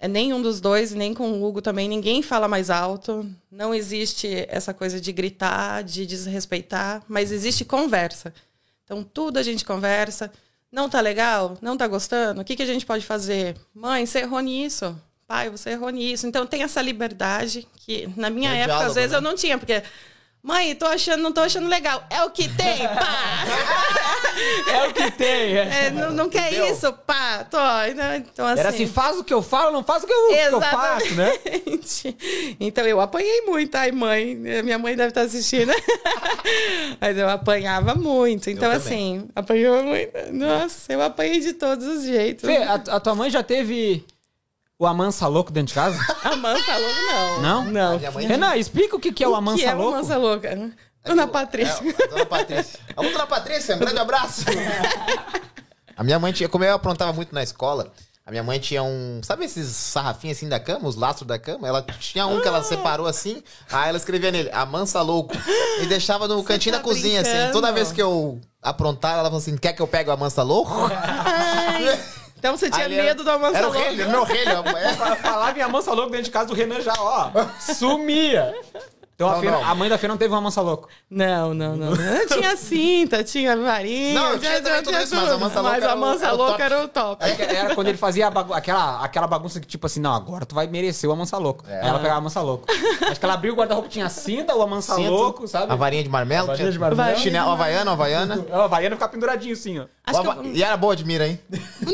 [SPEAKER 3] é nenhum dos dois, nem com o Hugo também, ninguém fala mais alto. Não existe essa coisa de gritar, de desrespeitar, mas existe conversa. Então, tudo a gente conversa. Não tá legal? Não tá gostando? O que, que a gente pode fazer? Mãe, você errou nisso. Pai, você errou nisso. Então, tem essa liberdade que, na minha é época, diálogo, às vezes, né? eu não tinha, porque Mãe, tô achando, não tô achando legal. É o que tem, pá!
[SPEAKER 1] é o que tem.
[SPEAKER 3] É. É, não, não quer Deu. isso, pá. Tô, então, assim...
[SPEAKER 1] Era assim, faz o que eu falo, não faz o que eu, que eu faço, né?
[SPEAKER 3] Então eu apanhei muito. Ai, mãe, minha mãe deve estar assistindo. Mas eu apanhava muito. Então, assim, apanhou muito. Nossa, eu apanhei de todos os jeitos.
[SPEAKER 1] Fê, a, a tua mãe já teve o Amansa Louco dentro de casa?
[SPEAKER 3] Amansa Louco, não.
[SPEAKER 1] Não?
[SPEAKER 3] Não.
[SPEAKER 1] Renan, explica o que, que é o, o Amansa que é
[SPEAKER 3] Louco.
[SPEAKER 1] O
[SPEAKER 3] Amansa Louca? Dona Patrícia.
[SPEAKER 2] É, Dona Patrícia. Alô, Dona Patrícia, um grande abraço. a minha mãe tinha, como eu aprontava muito na escola, a minha mãe tinha um. Sabe esses sarrafinhos assim da cama, os laços da cama? Ela tinha um que ela separou assim, aí ela escrevia nele, Amansa Louco. E deixava no Você cantinho tá da cozinha, brincando? assim. Toda vez que eu aprontava, ela falou assim: quer que eu pegue o Amansa Louco?
[SPEAKER 3] Então você tinha medo do Amansa
[SPEAKER 2] era
[SPEAKER 3] Louco.
[SPEAKER 2] Era o rei, meu rei.
[SPEAKER 1] Falava em Amansa Louco dentro de casa do Renan já, ó, sumia. Então a,
[SPEAKER 2] Não,
[SPEAKER 1] Fê-
[SPEAKER 2] não.
[SPEAKER 1] a mãe da Fê não teve uma mansa louca.
[SPEAKER 3] Não, não, não. tinha cinta, tinha varinha.
[SPEAKER 2] Não, tinha também tudo isso, mas a mansa louca
[SPEAKER 3] Mas
[SPEAKER 2] era
[SPEAKER 3] a
[SPEAKER 2] o-
[SPEAKER 3] mansa
[SPEAKER 2] era o
[SPEAKER 3] louca
[SPEAKER 2] top.
[SPEAKER 3] era o top.
[SPEAKER 1] É Era quando ele fazia a bagu- aquela, aquela bagunça que, tipo assim, não, agora tu vai merecer o amansa louco.
[SPEAKER 2] É.
[SPEAKER 1] Aí ela pegava a amansa louco. Acho que ela abriu o guarda-roupa, tinha a cinta, o amansa
[SPEAKER 2] Cinto,
[SPEAKER 1] louco, sabe?
[SPEAKER 2] A varinha de marmelo.
[SPEAKER 1] A varinha de
[SPEAKER 2] tinha-
[SPEAKER 1] marmelo.
[SPEAKER 2] Chinelo, havaiana, havaiana.
[SPEAKER 1] Ela vai ficar penduradinho assim, ó.
[SPEAKER 3] Acho
[SPEAKER 2] O
[SPEAKER 3] que
[SPEAKER 2] hava-
[SPEAKER 3] eu-
[SPEAKER 2] E era boa de mira, hein?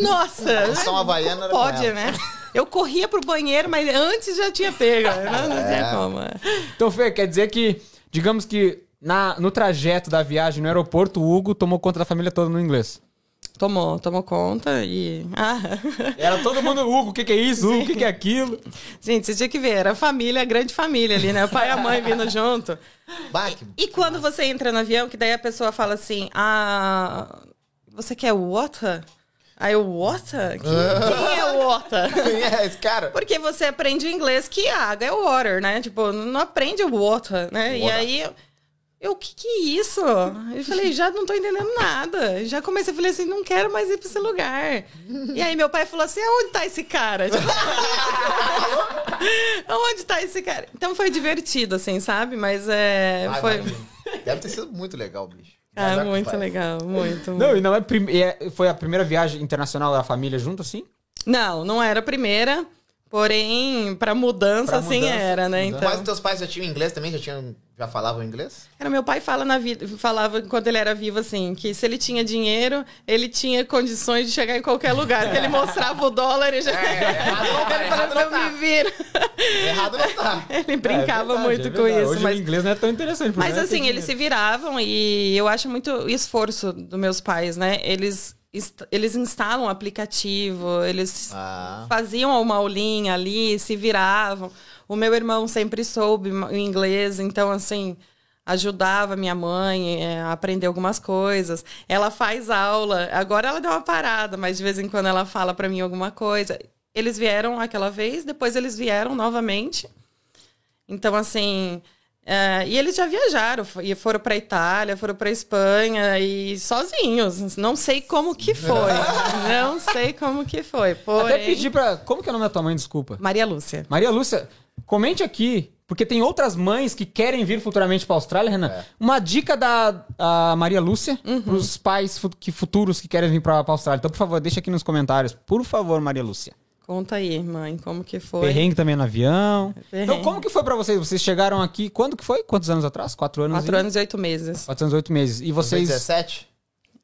[SPEAKER 3] Nossa!
[SPEAKER 2] Só uma havaiana
[SPEAKER 3] Pode, né? Eu corria pro banheiro, mas antes já tinha pego. Não, não
[SPEAKER 2] É.
[SPEAKER 3] tinha como.
[SPEAKER 1] Então, Fê, quer dizer que, digamos que na, no trajeto da viagem no aeroporto, o Hugo tomou conta da família toda no inglês.
[SPEAKER 3] Tomou, tomou conta e. Ah.
[SPEAKER 1] Era todo mundo, Hugo, o que, que é isso? Hugo, o que, que é aquilo?
[SPEAKER 3] Gente, você tinha que ver, era família, grande família ali, né? O pai e a mãe vindo junto.
[SPEAKER 2] Bah, que-
[SPEAKER 3] E quando você entra no avião, que daí a pessoa fala assim: Ah, você quer water? Aí eu, water? Quem, quem é water?
[SPEAKER 2] É, esse cara.
[SPEAKER 3] Porque você aprende em inglês que água é water, né? Tipo, não aprende o water, né? E
[SPEAKER 2] Water.
[SPEAKER 3] aí eu, o que que é isso? Eu falei, já não tô entendendo nada. Já comecei a falar assim, não quero mais ir pra esse lugar. E aí meu pai falou assim, aonde tá esse cara? Tipo, aonde tá esse cara? Então foi divertido, assim, sabe? Mas é,
[SPEAKER 2] Ai,
[SPEAKER 3] foi...
[SPEAKER 2] imagina. Deve ter sido muito legal, bicho.
[SPEAKER 3] Ah, muito legal, muito.
[SPEAKER 1] Não, e não é, prim- é- Foi a primeira viagem internacional da família junto, assim?
[SPEAKER 3] Não, não era a primeira, porém, pra mudança,
[SPEAKER 1] Pra
[SPEAKER 3] assim,
[SPEAKER 1] mudança,
[SPEAKER 3] era, né?
[SPEAKER 1] mudança.
[SPEAKER 3] Então...
[SPEAKER 2] Mas teus pais já tinham inglês também? Já, tinham, já falavam inglês?
[SPEAKER 3] Era, meu pai fala na vida, falava enquanto ele era vivo assim, que se ele tinha dinheiro, ele tinha condições de chegar em qualquer lugar. Que ele mostrava o dólar e já.
[SPEAKER 2] É, errado não tá, errado não tá.
[SPEAKER 3] me viro.
[SPEAKER 2] Errado não tá.
[SPEAKER 3] Ele brincava
[SPEAKER 1] É verdade,
[SPEAKER 3] muito
[SPEAKER 1] é
[SPEAKER 3] com isso.
[SPEAKER 1] Hoje
[SPEAKER 3] mas
[SPEAKER 1] o inglês não é tão interessante.
[SPEAKER 3] mas
[SPEAKER 1] porque
[SPEAKER 3] assim, eles se viravam e eu acho muito esforço dos meus pais, né? Eles, eles instalam um aplicativo, eles
[SPEAKER 2] Ah.
[SPEAKER 3] faziam uma aulinha ali, se viravam. O meu irmão sempre soube inglês, então assim ajudava minha mãe é, a aprender algumas coisas. Ela faz aula. Agora ela deu uma parada, mas de vez em quando ela fala para mim alguma coisa. Eles vieram aquela vez, depois eles vieram novamente. Então, assim. É, e eles já viajaram, e foram para Itália, foram para Espanha e sozinhos. Não sei como que foi. não sei como que foi. Porém,
[SPEAKER 1] Até pedir pra. Como que é o nome da tua mãe? Desculpa.
[SPEAKER 3] Maria Lúcia.
[SPEAKER 1] Maria Lúcia, comente aqui, porque tem outras mães que querem vir futuramente pra Austrália, Renan.
[SPEAKER 2] É.
[SPEAKER 1] Uma dica da a Maria Lúcia
[SPEAKER 3] Uhum.
[SPEAKER 1] pros pais fu- que, futuros que querem vir pra, pra Austrália. Então, por favor, deixa aqui nos comentários. Por favor, Maria Lúcia.
[SPEAKER 3] Conta aí, mãe, como que foi?
[SPEAKER 1] Perrengue também no avião.
[SPEAKER 3] Perrengue.
[SPEAKER 1] Então, como que foi pra vocês? Vocês chegaram aqui, quando que foi? Quantos anos atrás? Quatro anos?
[SPEAKER 3] Quatro
[SPEAKER 1] e...
[SPEAKER 3] anos e oito meses.
[SPEAKER 1] Quatro anos, oito meses. E vocês,
[SPEAKER 2] 17?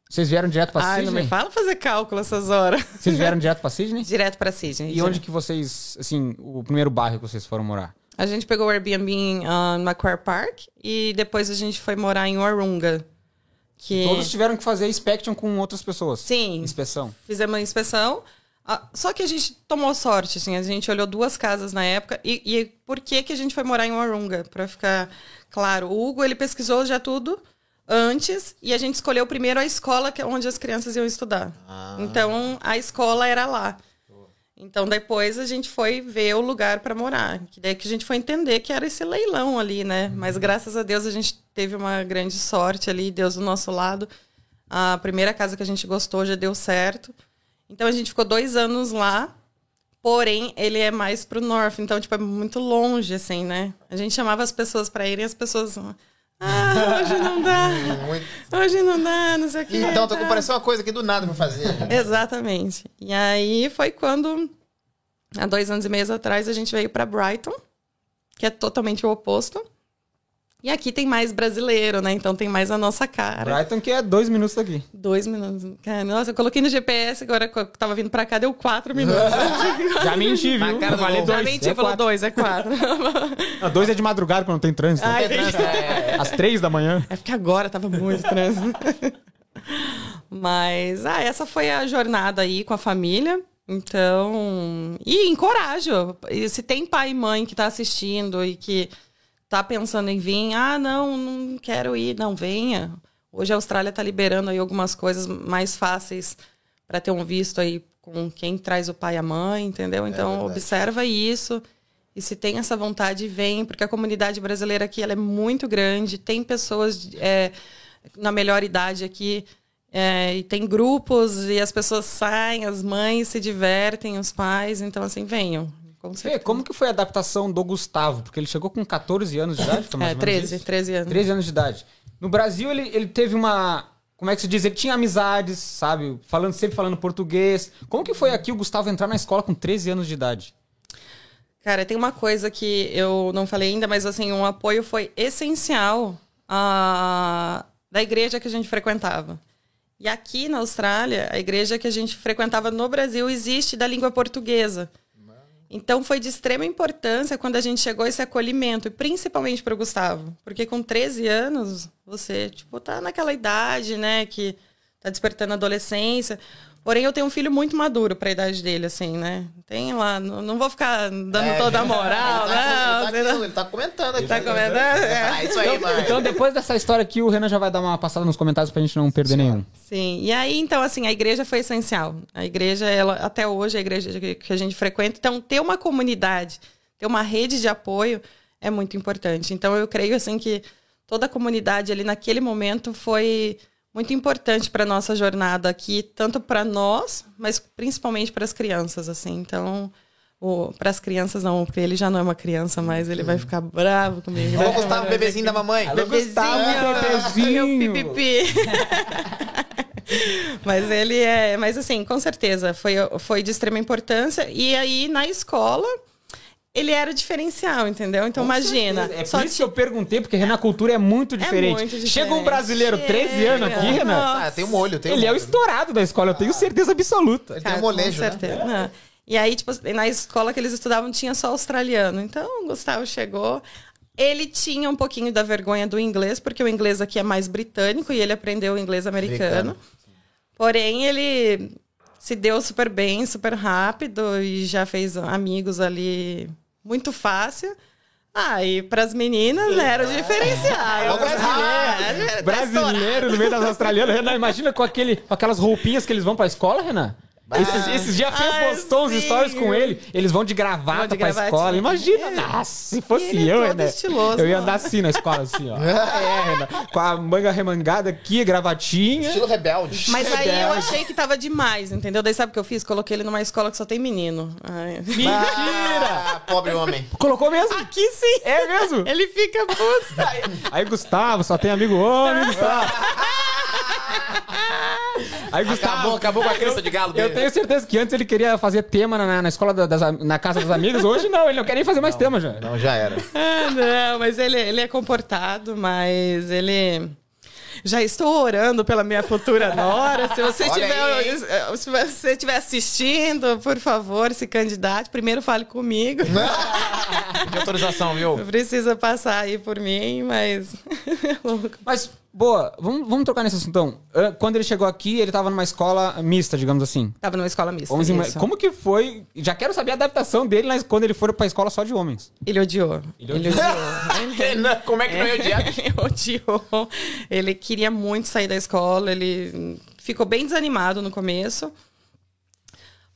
[SPEAKER 1] vocês vieram direto pra
[SPEAKER 3] Ai, não
[SPEAKER 1] Sydney?
[SPEAKER 3] me fala fazer cálculo essas horas.
[SPEAKER 1] Vocês vieram direto pra Sydney?
[SPEAKER 3] Direto pra Sydney.
[SPEAKER 1] E onde que vocês, assim, o primeiro bairro que vocês foram morar?
[SPEAKER 3] A gente pegou o Airbnb em ah, Macquarie Park e depois a gente foi morar em Warunga. Que
[SPEAKER 1] Todos tiveram que fazer inspection com outras pessoas.
[SPEAKER 3] Sim.
[SPEAKER 1] Inspeção.
[SPEAKER 3] fizemos a inspeção. Ah, só que a gente tomou sorte, assim, a gente olhou duas casas na época. E, e por que que a gente foi morar em Warunga? Pra ficar claro. O Hugo, ele pesquisou já tudo antes e a gente escolheu primeiro a escola que é onde as crianças iam estudar.
[SPEAKER 2] Ah.
[SPEAKER 3] Então, a escola era lá. Então, depois a gente foi ver o lugar para morar. Que daí que a gente foi entender que era esse leilão ali, né? Mas graças a Deus a gente teve uma grande sorte ali, Deus do nosso lado. A primeira casa que a gente gostou já deu certo. Então a gente ficou dois anos lá. Porém, ele é mais pro norte, então, tipo, é muito longe, assim, né? A gente chamava as pessoas para irem, as pessoas. Ah, hoje não dá.
[SPEAKER 2] Muito.
[SPEAKER 3] Hoje não dá, não sei o quê.
[SPEAKER 2] Então, tô com parecendo uma coisa aqui do nada pra fazer.
[SPEAKER 3] Exatamente. E aí foi quando, há dois anos e meio atrás, a gente veio para Brighton, que é totalmente o oposto. E aqui tem mais brasileiro, né? Então tem mais a nossa cara.
[SPEAKER 1] Brighton, que é dois minutos daqui.
[SPEAKER 3] Dois minutos. Cara, nossa, eu coloquei no GPS, agora que eu tava vindo pra cá, deu quatro minutos.
[SPEAKER 1] Já menti, viu?
[SPEAKER 2] cara
[SPEAKER 1] Eu
[SPEAKER 2] do
[SPEAKER 1] falei
[SPEAKER 2] gol.
[SPEAKER 3] Já
[SPEAKER 1] dois.
[SPEAKER 3] menti,
[SPEAKER 1] é
[SPEAKER 3] falou
[SPEAKER 1] quatro.
[SPEAKER 3] dois, é quatro.
[SPEAKER 1] Dois é de madrugada quando não tem trânsito.
[SPEAKER 3] Ai,
[SPEAKER 2] Tem trânsito, é.
[SPEAKER 1] Às três da manhã.
[SPEAKER 3] É porque agora tava muito trânsito. Mas, ah, essa foi a jornada aí com a família. Então, e encorajo. Se tem pai e mãe que tá assistindo e que tá pensando em vir, ah, não, não quero ir, não venha. Hoje a Austrália tá liberando aí algumas coisas mais fáceis para ter um visto aí com quem traz o pai e a mãe, entendeu? Então,
[SPEAKER 2] verdade.
[SPEAKER 3] observa isso. E se tem essa vontade, vem, porque a comunidade brasileira aqui ela é muito grande, tem pessoas é, na melhor idade aqui, é, e tem grupos, e as pessoas saem, as mães se divertem, os pais, então assim, venham. Com
[SPEAKER 1] Fê,
[SPEAKER 3] certeza.
[SPEAKER 1] como que foi a adaptação do Gustavo? Porque ele chegou com 14 anos de idade, foi mais
[SPEAKER 3] É,
[SPEAKER 1] ou menos
[SPEAKER 3] 13,
[SPEAKER 1] isso?
[SPEAKER 3] 13 anos.
[SPEAKER 1] 13 anos de idade. No Brasil, ele, ele teve uma. Como é que se diz? Ele tinha amizades, sabe? Falando, sempre falando português. Como que foi aqui o Gustavo entrar na escola com 13 anos de idade?
[SPEAKER 3] Cara, tem uma coisa que eu não falei ainda, mas assim, um apoio foi essencial a... da igreja que a gente frequentava. E aqui na Austrália, a igreja que a gente frequentava no Brasil existe da língua portuguesa. Então foi de extrema importância quando a gente chegou esse acolhimento, e principalmente para o Gustavo, porque com 13 anos você, tipo, tá naquela idade, né, que tá despertando a adolescência. Porém, eu tenho um filho muito maduro para a idade dele, assim, né? Tem lá, não, não vou ficar dando
[SPEAKER 2] É,
[SPEAKER 3] toda a
[SPEAKER 2] ele
[SPEAKER 3] moral,
[SPEAKER 2] tá,
[SPEAKER 3] não.
[SPEAKER 2] ele, tá ele tá comentando aqui.
[SPEAKER 3] Tá comentando? É.
[SPEAKER 2] Ah, isso aí, mano.
[SPEAKER 1] Então, depois dessa história aqui, o Renan já vai dar uma passada nos comentários pra gente não perder nenhum.
[SPEAKER 3] Sim, e aí, então, assim, a igreja foi essencial. A igreja, ela, até hoje, a igreja que- que a gente frequenta, então, ter uma comunidade, ter uma rede de apoio é muito importante. Então, eu creio, assim, que toda a comunidade ali naquele momento foi muito importante para nossa jornada aqui, tanto para nós, mas principalmente para as crianças, assim. Então, para as crianças não, porque ele já não é uma criança, mas ele vai ficar bravo comigo.
[SPEAKER 2] Ô,
[SPEAKER 3] né?
[SPEAKER 2] Gustavo, bebezinho da mamãe.
[SPEAKER 1] Alô, Gustavo,
[SPEAKER 3] Bebezinho,
[SPEAKER 1] bebezinho.
[SPEAKER 3] meu pipipi. mas ele é, mas assim, com certeza foi, foi de extrema importância e aí na escola ele era diferencial, entendeu? Então imagina,
[SPEAKER 1] É por
[SPEAKER 3] só
[SPEAKER 1] isso que eu perguntei, porque Renan, cultura é muito diferente.
[SPEAKER 3] muito diferente.
[SPEAKER 1] Chega um brasileiro, 13 anos aqui,
[SPEAKER 3] Chega.
[SPEAKER 1] Renan.
[SPEAKER 2] Ah, tem um molho, tem um
[SPEAKER 1] Ele é o
[SPEAKER 2] molho.
[SPEAKER 1] estourado da escola, eu tenho certeza absoluta.
[SPEAKER 2] Ele tem
[SPEAKER 3] Cara,
[SPEAKER 2] um molejo,
[SPEAKER 3] com
[SPEAKER 2] né?
[SPEAKER 3] certeza. Não. E aí, tipo, na escola que eles estudavam tinha só australiano. Então, o Gustavo chegou. Ele tinha um pouquinho da vergonha do inglês, porque o inglês aqui é mais britânico e ele aprendeu o inglês americano.
[SPEAKER 2] Americano.
[SPEAKER 3] Porém, ele se deu super bem, super rápido e já fez amigos ali muito fácil. Ah, e pras meninas né, era o diferencial.
[SPEAKER 2] É o brasileiro.
[SPEAKER 3] É,
[SPEAKER 1] Brasileiro no meio das australianas. Renan, imagina com, aquele, com aquelas roupinhas que eles vão pra escola, Renan. Esses, esses dias a Fê
[SPEAKER 3] Ai,
[SPEAKER 1] postou uns
[SPEAKER 3] sim.
[SPEAKER 1] stories com ele. Eles vão de gravata
[SPEAKER 3] Vão de
[SPEAKER 1] pra
[SPEAKER 3] gravatinha.
[SPEAKER 1] escola. Imagina,
[SPEAKER 3] É.
[SPEAKER 1] nossa, se fosse
[SPEAKER 3] Ele é
[SPEAKER 1] eu,
[SPEAKER 3] todo
[SPEAKER 1] Renan.
[SPEAKER 3] estiloso,
[SPEAKER 1] eu ia
[SPEAKER 3] ó.
[SPEAKER 1] andar assim na escola, assim, ó. é, Renan. Com a manga remangada aqui, gravatinha.
[SPEAKER 2] Estilo rebelde.
[SPEAKER 3] Mas aí eu achei que tava demais, entendeu? Daí sabe o que eu fiz? Coloquei ele numa escola que só tem menino. Ai.
[SPEAKER 1] Mentira!
[SPEAKER 2] Ah, pobre homem.
[SPEAKER 1] Colocou mesmo?
[SPEAKER 3] Aqui sim!
[SPEAKER 1] É mesmo?
[SPEAKER 3] Ele fica puto.
[SPEAKER 1] Aí, Gustavo, só tem amigo homem, Gustavo. Aí, Gustavo,
[SPEAKER 2] Acabou, acabou com a crença de galo
[SPEAKER 1] Eu
[SPEAKER 2] dele.
[SPEAKER 1] tenho certeza que antes ele queria fazer tema na, na escola da- das, na casa dos amigos. Hoje não, ele não quer nem fazer mais tema já.
[SPEAKER 2] Não, já era.
[SPEAKER 3] Ah, não, mas ele, ele é comportado, mas ele. Já estou orando pela minha futura nora. Se você estiver se você estiver assistindo, por favor, se candidate. Primeiro fale comigo.
[SPEAKER 2] De autorização, viu?
[SPEAKER 3] Precisa passar aí por mim, mas. Louco.
[SPEAKER 1] Mas, boa, vamos, vamos trocar nesse assunto então. Ah, Quando ele chegou aqui, ele tava numa escola mista, digamos assim.
[SPEAKER 3] Tava numa escola mista.
[SPEAKER 1] Homens
[SPEAKER 3] isso.
[SPEAKER 1] Como que foi? Já quero saber a adaptação dele na- quando ele for pra escola só de homens.
[SPEAKER 3] Ele odiou.
[SPEAKER 1] Ele
[SPEAKER 3] Ele
[SPEAKER 1] odiou.
[SPEAKER 3] odiou.
[SPEAKER 2] Renan, Como é que não ia odiar?
[SPEAKER 3] Ele odiou. Ele queria muito sair da escola, ele ficou bem desanimado no começo.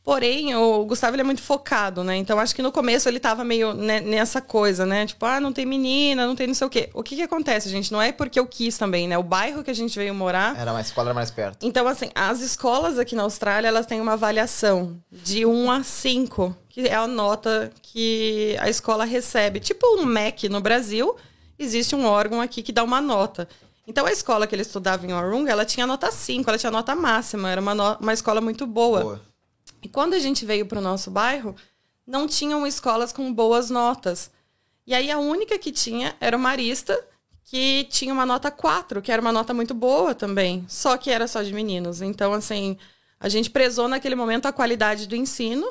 [SPEAKER 3] Porém, o Gustavo ele é muito focado, né? Então acho que no começo ele tava meio ne- nessa coisa, né? Tipo, ah, não tem menina, não tem não sei o quê. O que que acontece, gente? Não é porque eu quis também, né? O bairro que a gente veio morar.
[SPEAKER 2] Era uma escola mais perto.
[SPEAKER 3] Então, assim, as escolas aqui na Austrália, elas têm uma avaliação de 1 a 5, que é a nota que a escola recebe. Tipo um MEC no Brasil, existe um órgão aqui que dá uma nota. Então, a escola que ele estudava em Orunga, ela tinha nota 5, ela tinha nota máxima, era uma, no- uma escola muito boa.
[SPEAKER 2] Boa.
[SPEAKER 3] E quando a gente veio para o nosso bairro, não tinham escolas com boas notas. E aí a única que tinha era o Marista, que tinha uma nota 4, que era uma nota muito boa também, só que era só de meninos. Então, assim, a gente prezou naquele momento a qualidade do ensino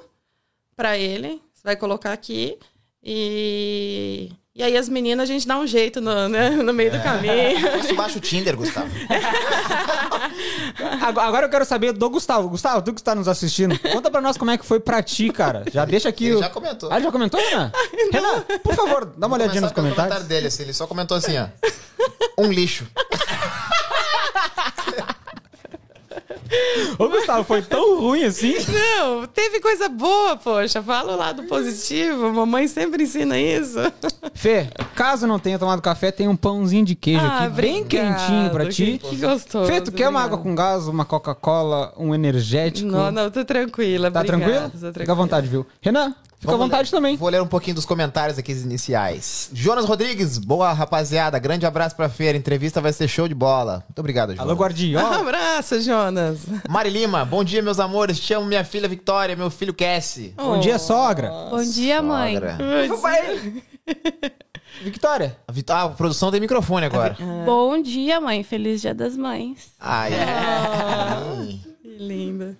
[SPEAKER 3] para ele. Você vai colocar aqui. E, e aí as meninas a gente dá um jeito no, né, no meio do caminho.
[SPEAKER 2] Você baixa o Tinder, Gustavo.
[SPEAKER 1] Agora eu quero saber do Gustavo. Gustavo, tu que está nos assistindo, conta pra nós como é que foi pra ti, cara. Já deixa aqui.
[SPEAKER 2] Ele
[SPEAKER 1] o-
[SPEAKER 2] já comentou.
[SPEAKER 1] Ah, ele já comentou, Renan? Renan, por favor, dá uma olhadinha nos comentários.
[SPEAKER 2] comentário dele, assim, ele só comentou assim, ó. Um lixo.
[SPEAKER 1] Ô, Gustavo, foi tão ruim assim?
[SPEAKER 3] Não, teve coisa boa, poxa. Fala o lado positivo. Mamãe sempre ensina isso.
[SPEAKER 1] Fê, caso não tenha tomado café, tem um pãozinho de queijo aqui, bem
[SPEAKER 3] Ah, obrigado.
[SPEAKER 1] quentinho pra ti.
[SPEAKER 3] Que, que gostoso.
[SPEAKER 1] Fê, tu quer uma
[SPEAKER 3] obrigada.
[SPEAKER 1] água com gás, uma Coca-Cola, um energético?
[SPEAKER 3] Não, não, tô tranquila.
[SPEAKER 1] Tá
[SPEAKER 3] obrigada,
[SPEAKER 1] tranquilo?
[SPEAKER 3] tô
[SPEAKER 1] Fica à
[SPEAKER 3] tranquila.
[SPEAKER 1] vontade, viu? Renan, Fica à vontade também.
[SPEAKER 2] Vou ler um pouquinho dos comentários aqui iniciais. Jonas Rodrigues, boa rapaziada. Grande abraço pra feira. Entrevista vai ser show de bola. Muito obrigado, Jonas.
[SPEAKER 1] Alô, guardinha.
[SPEAKER 3] Um abraço, Jonas.
[SPEAKER 2] Mari Lima, bom dia, meus amores. Te amo minha filha Victória, meu filho Cassie.
[SPEAKER 1] Bom dia, sogra.
[SPEAKER 4] Bom dia, mãe.
[SPEAKER 2] Sogra.
[SPEAKER 1] Victória.
[SPEAKER 2] A, Vit- ah, a produção tem microfone agora.
[SPEAKER 4] Bom dia, mãe. Feliz Dia das Mães.
[SPEAKER 2] Ai, ai.
[SPEAKER 3] Que linda.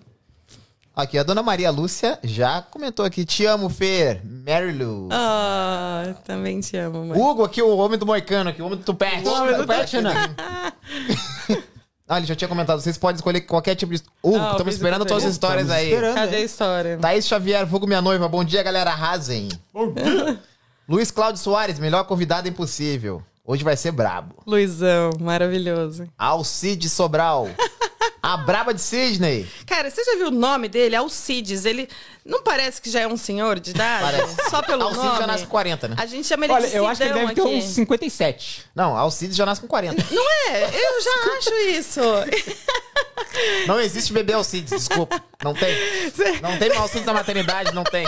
[SPEAKER 2] Aqui, a dona Maria Lúcia já comentou aqui. Te amo, Fer. Mary Lou.
[SPEAKER 3] Ah, também te amo, mãe.
[SPEAKER 2] Hugo aqui, o homem do moicano aqui, o homem do tupete.
[SPEAKER 1] O homem do tupete, né?
[SPEAKER 2] Ah, ele já tinha comentado. Vocês podem escolher qualquer tipo de... Hugo,
[SPEAKER 3] Ah,
[SPEAKER 2] estamos esperando todas as histórias
[SPEAKER 1] Estamos
[SPEAKER 2] aí.
[SPEAKER 1] esperando.
[SPEAKER 3] Cadê a história?
[SPEAKER 2] Thaís Xavier, vulgo minha noiva. Bom dia, galera. Arrasem.
[SPEAKER 1] Bom dia.
[SPEAKER 2] Luiz Cláudio Soares, melhor convidado impossível. Hoje vai ser brabo.
[SPEAKER 3] Luizão, maravilhoso.
[SPEAKER 2] Alcide Sobral. A braba de Sidney.
[SPEAKER 3] Cara, você já viu o nome dele? Alcides. Ele não parece que já é um senhor de idade?
[SPEAKER 2] Parece.
[SPEAKER 3] Só pelo
[SPEAKER 2] Alcide
[SPEAKER 3] nome?
[SPEAKER 2] já nasce com 40, né?
[SPEAKER 3] A gente chama ele
[SPEAKER 1] Olha,
[SPEAKER 3] de
[SPEAKER 1] eu acho que ele deve ter
[SPEAKER 3] aqui.
[SPEAKER 1] uns 57.
[SPEAKER 2] Não, Alcide já nasce com 40.
[SPEAKER 3] Não é? Eu já acho isso.
[SPEAKER 2] Não existe bebê Alcides, desculpa. Não tem. Não tem Alcides na maternidade, não tem.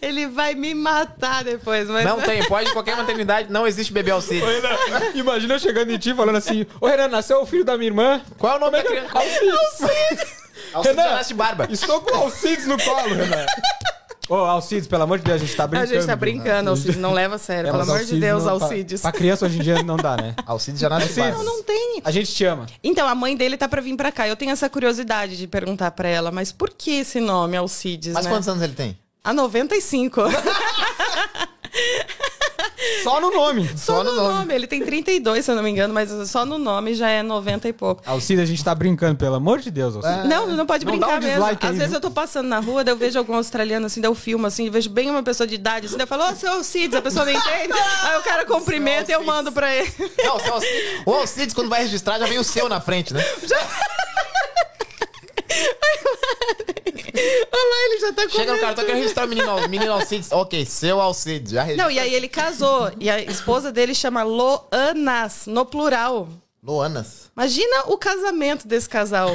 [SPEAKER 3] Ele vai me matar depois, mas...
[SPEAKER 2] Não tem. Pode em qualquer maternidade, não existe bebê Alcides.
[SPEAKER 1] Ô, Renan, imagina eu chegando em ti falando assim: Ô Renan, nasceu o filho da minha irmã.
[SPEAKER 2] Qual é o nome da criança?
[SPEAKER 1] Alcides.
[SPEAKER 2] Alcides já
[SPEAKER 1] Renan,
[SPEAKER 2] nasce de barba.
[SPEAKER 1] Estou com o Alcides no colo, Renan. Ô, Alcides, pelo amor de Deus, a gente tá
[SPEAKER 3] A
[SPEAKER 1] brincando.
[SPEAKER 3] gente tá brincando, Alcides. Não leva a sério.
[SPEAKER 1] É,
[SPEAKER 3] Pelo amor de
[SPEAKER 1] Alcides
[SPEAKER 3] Deus,
[SPEAKER 1] não- pra-
[SPEAKER 3] Alcides.
[SPEAKER 1] Pra criança hoje em dia não dá, né?
[SPEAKER 2] Alcides já nasce de
[SPEAKER 1] Alcides.
[SPEAKER 2] barba.
[SPEAKER 3] Não, não tem.
[SPEAKER 1] A gente te ama.
[SPEAKER 3] Então, a mãe dele tá pra vir pra cá. Eu tenho essa curiosidade de perguntar pra ela, mas por que esse nome, Alcides,
[SPEAKER 2] Mas
[SPEAKER 3] né?
[SPEAKER 2] quantos anos ele tem?
[SPEAKER 3] A 95.
[SPEAKER 1] Só no nome.
[SPEAKER 3] só no nome. Ele tem 32, se eu não me engano, mas só no nome já é 90 e pouco.
[SPEAKER 1] Alcides, a gente tá brincando, pelo amor de Deus, Alcides.
[SPEAKER 3] Não, não pode
[SPEAKER 1] Não
[SPEAKER 3] brincar
[SPEAKER 1] um
[SPEAKER 3] mesmo. Às
[SPEAKER 1] aí,
[SPEAKER 3] vezes
[SPEAKER 1] viu?
[SPEAKER 3] eu tô passando na rua, daí eu vejo algum australiano assim, daí eu filmo assim, vejo bem uma pessoa de idade, assim, daí eu falo, ô, seu Alcides, a pessoa não entende. Aí o cara cumprimenta e eu mando pra ele.
[SPEAKER 2] Não, o seu Alcides, o Alcides, quando vai registrar, já vem o seu na frente, né?
[SPEAKER 3] Olha lá, ele já tá
[SPEAKER 2] Chega no cara, tô
[SPEAKER 3] comentando.
[SPEAKER 2] querendo registrar o menino, menino Alcides. Ok, seu Alcides, já registra.
[SPEAKER 3] Não, e aí ele casou. E a esposa dele chama Loanas, no plural.
[SPEAKER 2] Loanas.
[SPEAKER 3] Imagina o casamento desse casal.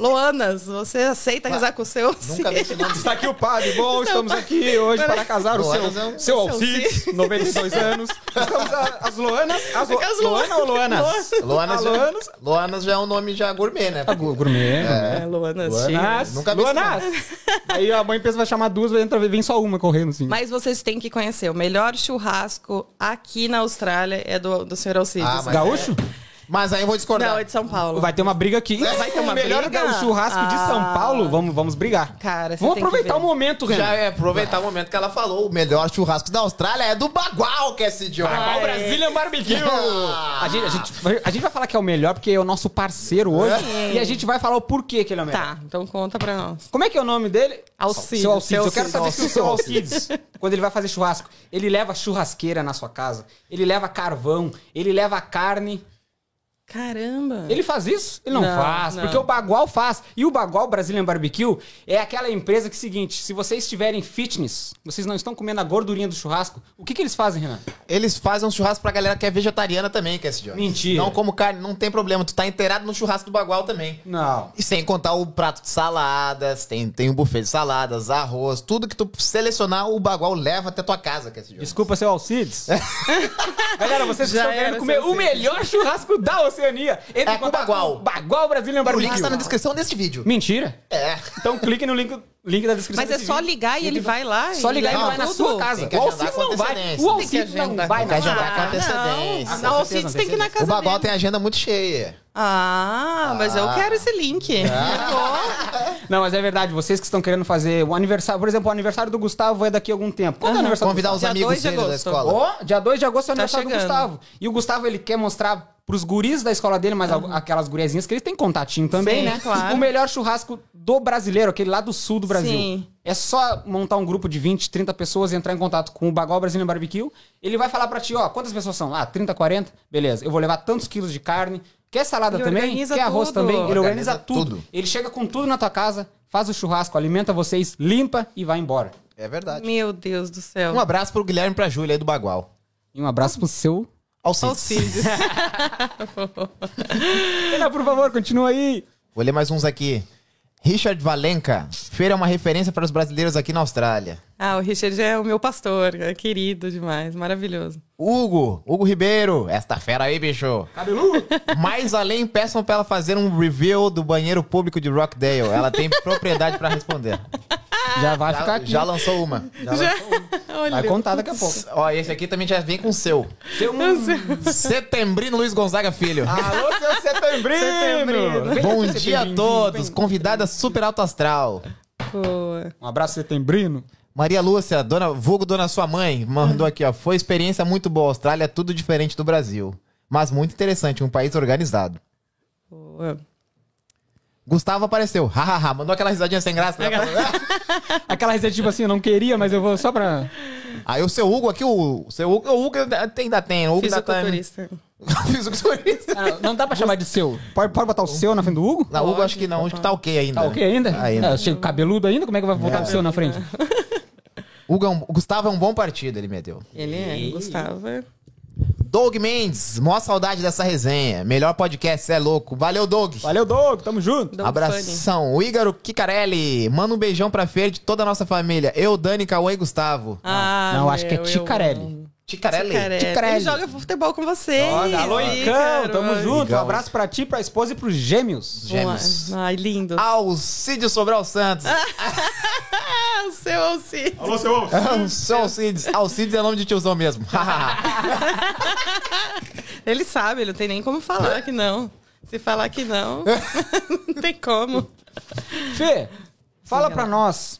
[SPEAKER 3] Loanas, você aceita casar com o seu?
[SPEAKER 2] Nunca vi esse nome.
[SPEAKER 1] Está aqui o padre. Bom, estamos aqui hoje para casar o
[SPEAKER 2] Loanas
[SPEAKER 1] seu,
[SPEAKER 2] é um-
[SPEAKER 1] seu Alcides, 92 anos. Estamos a- as Loanas. As, Lo,
[SPEAKER 3] As
[SPEAKER 1] Loana ou Loanas?
[SPEAKER 2] Luanas
[SPEAKER 1] Ah,
[SPEAKER 2] já,
[SPEAKER 1] Loanas.
[SPEAKER 2] Luanas já é um nome já gourmet, né?
[SPEAKER 1] Ah, Gourmet.
[SPEAKER 3] É, Loanas.
[SPEAKER 1] Loanas.
[SPEAKER 2] Nunca vi
[SPEAKER 1] Loanas. Aí a mãe pensa vai chamar duas, vai entrar, vem só uma correndo assim.
[SPEAKER 3] Mas vocês têm que conhecer. O melhor churrasco aqui na Austrália é do, do Sr. Alcides.
[SPEAKER 2] Ah, mas-
[SPEAKER 1] Gaúcho?
[SPEAKER 2] Mas aí eu vou discordar.
[SPEAKER 3] Não, é de São Paulo.
[SPEAKER 1] Vai ter uma briga aqui.
[SPEAKER 3] Vai ter uma
[SPEAKER 1] o melhor
[SPEAKER 3] briga?
[SPEAKER 1] ga- churrasco de São
[SPEAKER 3] Ah.
[SPEAKER 1] Paulo. Vamos, vamos brigar.
[SPEAKER 3] Cara, você
[SPEAKER 1] Vamos
[SPEAKER 3] tem que
[SPEAKER 1] aproveitar
[SPEAKER 3] ver.
[SPEAKER 1] o momento, Renan.
[SPEAKER 2] Já é aproveitar o momento que ela falou. O melhor churrasco da Austrália é do Bagual, que é esse idiota.
[SPEAKER 1] Bagual
[SPEAKER 3] Ai.
[SPEAKER 1] Brazilian Barbecue! A gente, a, gente, vai- a gente vai falar que é o melhor porque é o nosso parceiro hoje. E a gente vai falar o porquê que ele é o melhor.
[SPEAKER 3] Tá, então conta pra nós.
[SPEAKER 1] Como é que é o nome dele?
[SPEAKER 3] Alcides.
[SPEAKER 1] Seu Alcides.
[SPEAKER 3] Seu
[SPEAKER 1] Eu quero saber
[SPEAKER 3] Alcides.
[SPEAKER 1] se o seu Alcides, quando ele vai fazer churrasco, ele leva churrasqueira na sua casa, ele leva carvão, ele leva carne.
[SPEAKER 3] Caramba.
[SPEAKER 1] Ele faz isso? Ele não,
[SPEAKER 3] Não,
[SPEAKER 1] faz,
[SPEAKER 3] não.
[SPEAKER 1] porque o Bagual faz. E o Bagual Brazilian Barbecue é aquela empresa que é o seguinte, se vocês estiverem fitness, vocês não estão comendo a gordurinha do churrasco, o que que eles fazem, Renan?
[SPEAKER 2] Eles fazem um churrasco pra galera que é vegetariana também, que é esse idiota.
[SPEAKER 1] Mentira.
[SPEAKER 2] Não como carne, não tem problema. Tu tá inteirado no churrasco do Bagual também.
[SPEAKER 1] Não.
[SPEAKER 2] E sem contar o prato de saladas, tem, tem um buffet de saladas, arroz, tudo que tu selecionar, o Bagual leva até tua casa, que é esse idiota.
[SPEAKER 1] Desculpa, seu Alcides. Galera, vocês
[SPEAKER 3] Já
[SPEAKER 1] estão querendo comer o
[SPEAKER 3] Alcides.
[SPEAKER 1] melhor churrasco da Oceania. Entre
[SPEAKER 2] É com o Bagual.
[SPEAKER 1] com o Bagual Brazilian
[SPEAKER 2] O
[SPEAKER 1] Barbecue.
[SPEAKER 2] link tá na descrição desse vídeo.
[SPEAKER 1] Mentira.
[SPEAKER 2] É.
[SPEAKER 1] Então clique no link, link da descrição.
[SPEAKER 3] Mas é só
[SPEAKER 1] vídeo.
[SPEAKER 3] ligar e ele vai lá?
[SPEAKER 1] Só ligar e ele vai na sua casa. O Alcides não vai. O Alcides não vai na
[SPEAKER 2] Tem que
[SPEAKER 1] sua
[SPEAKER 2] agendar com
[SPEAKER 1] casa.
[SPEAKER 2] antecedência.
[SPEAKER 3] Não, o Alcides tem que ir na casa
[SPEAKER 2] O Bagual tem agenda muito cheia.
[SPEAKER 3] Ah, mas eu
[SPEAKER 2] Ah.
[SPEAKER 3] quero esse link. Vou.
[SPEAKER 1] Não, mas é verdade. Vocês que estão querendo fazer o aniversário... Por exemplo, o aniversário do Gustavo é daqui a algum tempo. Quando é o aniversário do
[SPEAKER 2] Convidar os
[SPEAKER 3] Dia
[SPEAKER 2] amigos
[SPEAKER 3] dois de
[SPEAKER 2] dele da
[SPEAKER 3] agosto.
[SPEAKER 2] escola.
[SPEAKER 1] Dia 2 de agosto é o
[SPEAKER 3] Tá
[SPEAKER 1] aniversário do. Gustavo. E o Gustavo, ele quer mostrar pros guris da escola dele, mas aquelas guriazinhas que eles têm contatinho também,
[SPEAKER 3] Sim,
[SPEAKER 1] né?
[SPEAKER 3] claro.
[SPEAKER 1] O melhor churrasco do brasileiro, aquele lá do sul do Brasil.
[SPEAKER 3] Sim.
[SPEAKER 1] É só montar um grupo de 20, 30 pessoas e entrar em contato com o Bagual Brasilian Barbecue. Ele vai falar pra ti, ó, quantas pessoas são? Ah, 30, 40? Beleza, eu vou levar tantos quilos de carne. Quer salada
[SPEAKER 3] Ele
[SPEAKER 1] também?
[SPEAKER 3] organiza
[SPEAKER 1] Quer arroz
[SPEAKER 3] tudo.
[SPEAKER 1] também? Ele organiza,
[SPEAKER 2] Organiza
[SPEAKER 1] tudo.
[SPEAKER 2] tudo.
[SPEAKER 1] Ele chega com tudo na tua casa, faz o churrasco, alimenta vocês, limpa e vai embora.
[SPEAKER 2] É verdade.
[SPEAKER 3] Meu Deus do céu.
[SPEAKER 2] Um abraço pro Guilherme e pra Júlia aí do Bagual.
[SPEAKER 1] E um abraço pro seu...
[SPEAKER 2] Alcides.
[SPEAKER 3] Alcides.
[SPEAKER 1] Renan, por favor, continua aí.
[SPEAKER 2] Vou ler mais uns aqui. Richard Valenca. Fer é uma referência para os brasileiros aqui na Austrália.
[SPEAKER 3] Ah, o Richard é o meu pastor, é querido demais, maravilhoso.
[SPEAKER 2] Hugo, Hugo Ribeiro, esta fera aí, bicho.
[SPEAKER 1] Cabeludo.
[SPEAKER 2] Mais além, peçam pra ela fazer um review do banheiro público de Rockdale. Ela tem propriedade pra responder.
[SPEAKER 1] Já vai ficar
[SPEAKER 2] Já,
[SPEAKER 1] aqui.
[SPEAKER 2] já lançou uma. Já
[SPEAKER 3] Já-
[SPEAKER 2] lançou
[SPEAKER 3] Olha,
[SPEAKER 1] Vai contar daqui a pouco.
[SPEAKER 2] Ó, esse aqui também já vem com o seu.
[SPEAKER 1] Seu...
[SPEAKER 2] Setembrino Luiz Gonzaga Filho.
[SPEAKER 1] Alô, seu setembrino!
[SPEAKER 3] Setembrino.
[SPEAKER 2] Bom dia a todos. Convidada super alto astral.
[SPEAKER 3] boa.
[SPEAKER 1] Um abraço, setembrino.
[SPEAKER 2] Maria Lúcia, dona, vulgo dona sua mãe, mandou aqui, ó. Foi experiência muito boa. A Austrália é tudo diferente do Brasil. Mas muito interessante, um país organizado.
[SPEAKER 3] boa.
[SPEAKER 2] Gustavo apareceu. Hahaha, mandou aquela risadinha sem graça. Né?
[SPEAKER 1] Aquela receita tipo assim, eu não queria, mas eu vou só pra...
[SPEAKER 2] Aí o seu Hugo aqui, o, o seu Hugo, o Hugo ainda tem, tem. O Hugo ainda tá...
[SPEAKER 3] Fisiculturista.
[SPEAKER 2] Fisiculturista.
[SPEAKER 1] Ah, não dá pra chamar de seu. Pode, pode botar o seu na frente do Hugo?
[SPEAKER 2] Não, Hugo acho que não, acho que tá ok ainda.
[SPEAKER 1] Tá ok ainda?
[SPEAKER 2] Ainda.
[SPEAKER 1] É, chega cabeludo ainda? Como é que vai botar o seu na frente?
[SPEAKER 2] Hugo é um- o Gustavo é um bom partido, ele meteu.
[SPEAKER 3] Ele é, Gustavo. é-
[SPEAKER 2] Doug Mendes, maior saudade dessa resenha. Melhor podcast, cê é louco. Valeu, Doug.
[SPEAKER 1] Valeu, Doug. Tamo junto.
[SPEAKER 3] Doug Funny.
[SPEAKER 2] Abração. O Ígaro Kikarelli. Manda um beijão pra Fer de toda a nossa família. Eu, Dani, Cauã e Gustavo.
[SPEAKER 3] Ah,
[SPEAKER 1] Não, acho que é
[SPEAKER 3] meu, eu
[SPEAKER 1] Ticarelli.
[SPEAKER 2] Ticarelli.
[SPEAKER 3] Ticarelli.
[SPEAKER 1] Ticarelli.
[SPEAKER 3] Ele joga futebol com vocês.
[SPEAKER 1] Olha, alô, Icão. Tamo junto. Um abraço pra ti, pra esposa e pros gêmeos.
[SPEAKER 2] Gêmeos.
[SPEAKER 3] Ai, lindo.
[SPEAKER 2] Alcide Sobral Santos.
[SPEAKER 3] O seu Alci.
[SPEAKER 1] Alô, seu
[SPEAKER 2] Sou Alcides. Alcides é nome de tiozão mesmo.
[SPEAKER 3] Ele sabe, ele não tem nem como falar que não. Se falar que não, não tem como.
[SPEAKER 1] Fê, fala
[SPEAKER 3] Diga
[SPEAKER 1] pra nós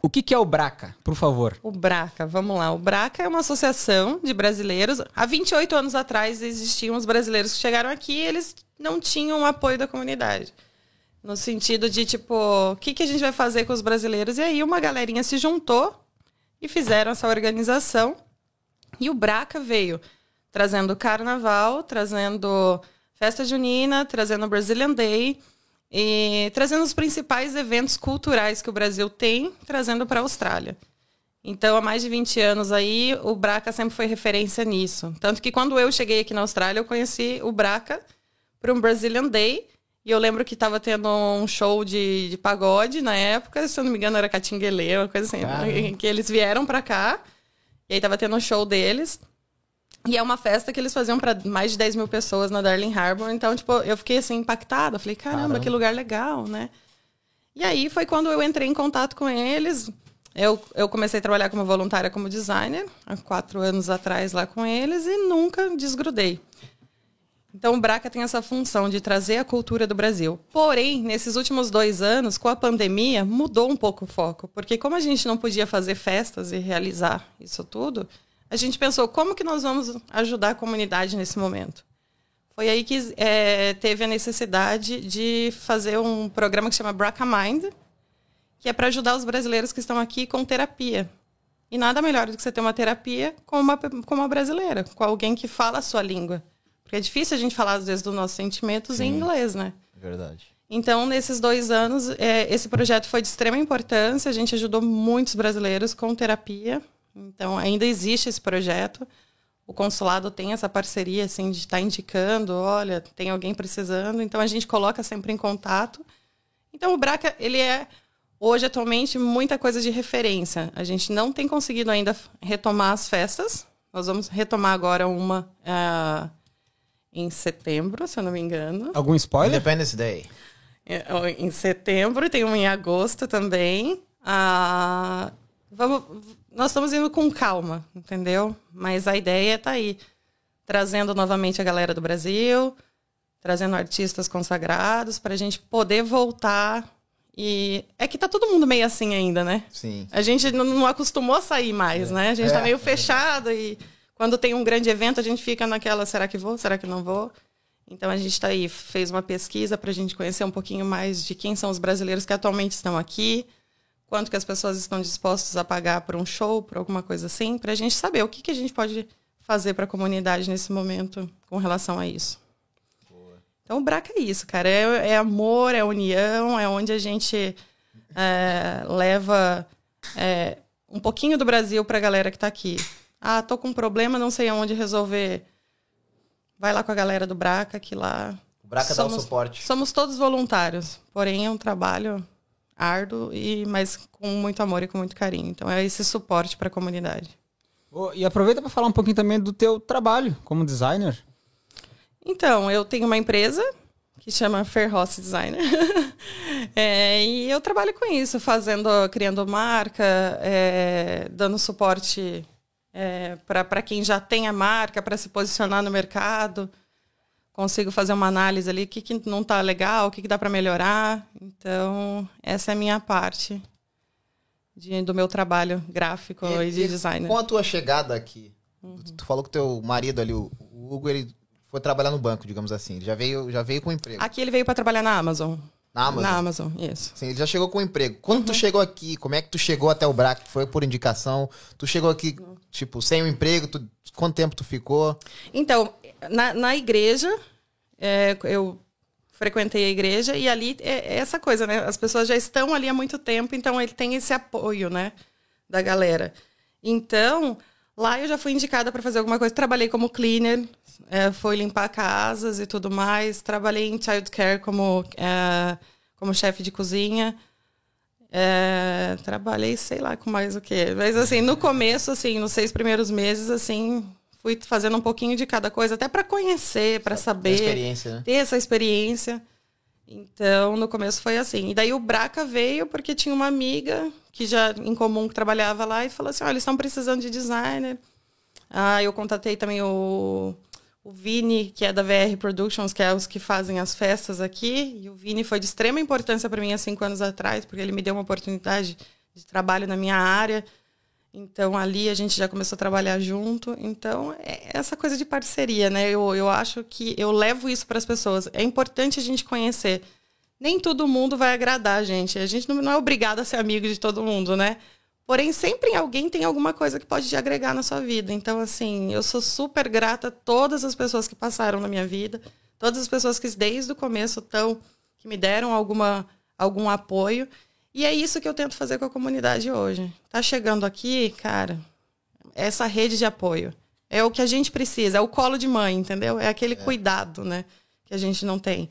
[SPEAKER 1] o que, que é o Braca, por favor.
[SPEAKER 3] O Braca, vamos lá. O Braca é uma associação de brasileiros. Há 28 anos atrás existiam os brasileiros que chegaram aqui e eles não tinham o apoio da comunidade. No sentido de, tipo, o que, que a gente vai fazer com os brasileiros? E aí uma galerinha se juntou e fizeram essa organização. E o Braca veio trazendo carnaval, trazendo festa junina, trazendo Brazilian Day e trazendo os principais eventos culturais que o Brasil tem, trazendo para a Austrália. Então, há mais de 20 anos aí, o Braca sempre foi referência nisso. Tanto que quando eu cheguei aqui na Austrália, eu conheci o Braca para um Brazilian Day. E eu lembro que estava tendo um show de, de pagode na época, se eu não me engano era Catinguelê, uma coisa assim. Que eles vieram para cá, e aí estava tendo um show deles. E é uma festa que eles faziam para mais de 10 mil pessoas na Darling Harbour. Então, tipo, eu fiquei assim impactada. Falei, caramba,
[SPEAKER 2] Caramba.
[SPEAKER 3] que lugar legal, né? E aí foi quando eu entrei em contato com eles. Eu, eu comecei a trabalhar como voluntária como designer, há quatro anos atrás lá com eles, e nunca desgrudei. Então, o Braca tem essa função de trazer a cultura do Brasil. Porém, nesses últimos dois anos, com a pandemia, mudou um pouco o foco. Porque como a gente não podia fazer festas e realizar isso tudo, a gente pensou, como que nós vamos ajudar a comunidade nesse momento? Foi aí que eh, teve a necessidade de fazer um programa que chama Braca Mind, que é para ajudar os brasileiros que estão aqui com terapia. E nada melhor do que você ter uma terapia com uma, com uma brasileira, com alguém que fala a sua língua. Porque é difícil a gente falar, às vezes, dos nossos sentimentos em inglês, né?
[SPEAKER 2] Verdade.
[SPEAKER 3] Então, nesses dois anos, é, esse projeto foi de extrema importância. A gente ajudou muitos brasileiros com terapia. Então, ainda existe esse projeto. O consulado tem essa parceria, assim, de estar indicando, olha, tem alguém precisando. Então, a gente coloca sempre em contato. Então, o Braca, ele é, hoje, atualmente, muita coisa de referência. A gente não tem conseguido ainda retomar as festas. Nós vamos retomar agora uma ah, em setembro, se eu não me engano.
[SPEAKER 1] Algum spoiler?
[SPEAKER 2] Independence Day.
[SPEAKER 3] É, Em setembro, tem um em agosto também. Ah, vamos, nós estamos indo com calma, entendeu? Mas a ideia está aí. Trazendo novamente a galera do Brasil, trazendo artistas consagrados, para a gente poder voltar. E é que tá todo mundo meio assim ainda, né?
[SPEAKER 2] Sim.
[SPEAKER 3] A gente não, não acostumou a sair mais, né? A gente tá
[SPEAKER 2] É.
[SPEAKER 3] meio fechado e quando tem um grande evento a gente fica naquela, será que vou, será que não vou? Então a gente está aí, fez uma pesquisa para a gente conhecer um pouquinho mais de quem são os brasileiros que atualmente estão aqui, quanto que as pessoas estão dispostas a pagar por um show, por alguma coisa assim, para a gente saber o que, que a gente pode fazer para a comunidade nesse momento com relação a isso. Então o Braca é isso, cara. É, é amor, é união, é onde a gente é, leva é, um pouquinho do Brasil para a galera que está aqui. Ah, tô com um problema, não sei aonde resolver. Vai lá com a galera do Braca, que lá
[SPEAKER 2] O Braca dá o
[SPEAKER 3] Somos-
[SPEAKER 2] suporte.
[SPEAKER 3] somos todos voluntários, porém é um trabalho árduo, e, mas com muito amor e com muito carinho. Então é esse suporte para a comunidade.
[SPEAKER 1] Ô, E aproveita para falar um pouquinho também do teu trabalho como designer.
[SPEAKER 3] Então, eu tenho uma empresa que chama Fair Host Designer. É, e eu trabalho com isso, fazendo, criando marca, é, dando suporte é, para quem já tem a marca, para se posicionar no mercado. Consigo fazer uma análise ali, o que, que não está legal, o que, que dá para melhorar. Então, essa é a minha parte de- do meu trabalho gráfico e, de designer.
[SPEAKER 2] Com a tua chegada aqui,
[SPEAKER 3] Uhum.
[SPEAKER 2] tu falou que teu marido ali, o o Hugo, ele foi trabalhar no banco, digamos assim. Ele já veio, já veio com emprego.
[SPEAKER 3] Aqui ele veio para trabalhar na Amazon.
[SPEAKER 2] Na Amazon.
[SPEAKER 3] Na Amazon, isso.
[SPEAKER 2] Sim, ele já chegou com emprego. Quando
[SPEAKER 3] Uhum.
[SPEAKER 2] tu chegou aqui, como é que tu chegou até o BRAC? Foi por indicação? Tu chegou aqui, tipo, sem o emprego? Tu- quanto tempo tu ficou?
[SPEAKER 3] Então, na, na igreja, é, eu frequentei a igreja e ali é, é essa coisa, né? As pessoas já estão ali há muito tempo, então ele tem esse apoio, né? Da galera. Então, lá eu já fui indicada para fazer alguma coisa. Trabalhei como cleaner, é, foi limpar casas e tudo mais. Trabalhei em childcare como, é, como chefe de cozinha. É, trabalhei, sei lá, com mais o quê. Mas, assim, no começo, assim, nos seis primeiros meses, assim, fui fazendo um pouquinho de cada coisa, até para conhecer, para saber,
[SPEAKER 2] né?
[SPEAKER 3] ter essa experiência. Então, no começo foi assim. E daí o Braca veio porque tinha uma amiga que já em comum que trabalhava lá e falou assim: olha, eles estão precisando de designer. Ah, eu contatei também o, o Vini, que é da VR Productions, que é os que fazem as festas aqui. E o Vini foi de extrema importância para mim há cinco anos atrás, porque ele me deu uma oportunidade de trabalho na minha área. Então, ali a gente já começou a trabalhar junto. Então, é essa coisa de parceria, né? Eu, eu acho que eu levo isso para as pessoas. É importante a gente conhecer. Nem todo mundo vai agradar a gente. A gente não, é obrigado a ser amigo de todo mundo, né? Porém, sempre alguém tem alguma coisa que pode te agregar na sua vida. Então, assim, eu sou super grata a todas as pessoas que passaram na minha vida, todas as pessoas que desde o começo estão, que me deram alguma, algum apoio. E é isso que eu tento fazer com a comunidade hoje. Tá chegando aqui, cara, essa rede de apoio. É o que a gente precisa, é o colo de mãe, entendeu? É aquele cuidado, né, que a gente não tem.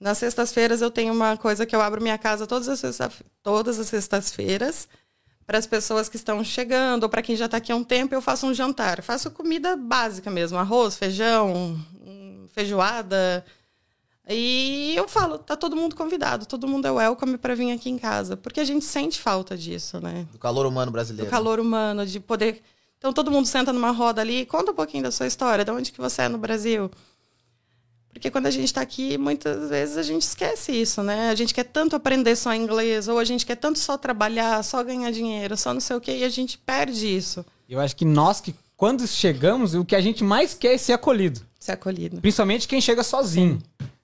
[SPEAKER 3] Nas sextas-feiras eu tenho uma coisa que eu abro minha casa todas as, sexta todas as sextas-feiras para as pessoas que estão chegando ou para quem já está aqui há um tempo, eu faço um jantar. Eu faço comida básica mesmo, arroz, feijão, feijoada. E eu falo, tá todo mundo convidado, todo mundo é welcome para vir aqui em casa, porque a gente sente falta disso, né?
[SPEAKER 2] Do calor humano
[SPEAKER 3] do
[SPEAKER 2] brasileiro.
[SPEAKER 3] calor humano, de poder. Então todo mundo senta numa roda ali, conta um pouquinho da sua história, de onde que você é no Brasil. Porque quando a gente está aqui, muitas vezes a gente esquece isso, né? A gente quer tanto aprender só inglês, ou a gente quer tanto só trabalhar, só ganhar dinheiro, só não sei o quê, e a gente perde isso.
[SPEAKER 1] Eu acho que nós que, quando chegamos, o que a gente mais quer é ser acolhido.
[SPEAKER 3] Ser acolhido.
[SPEAKER 1] Principalmente quem chega sozinho.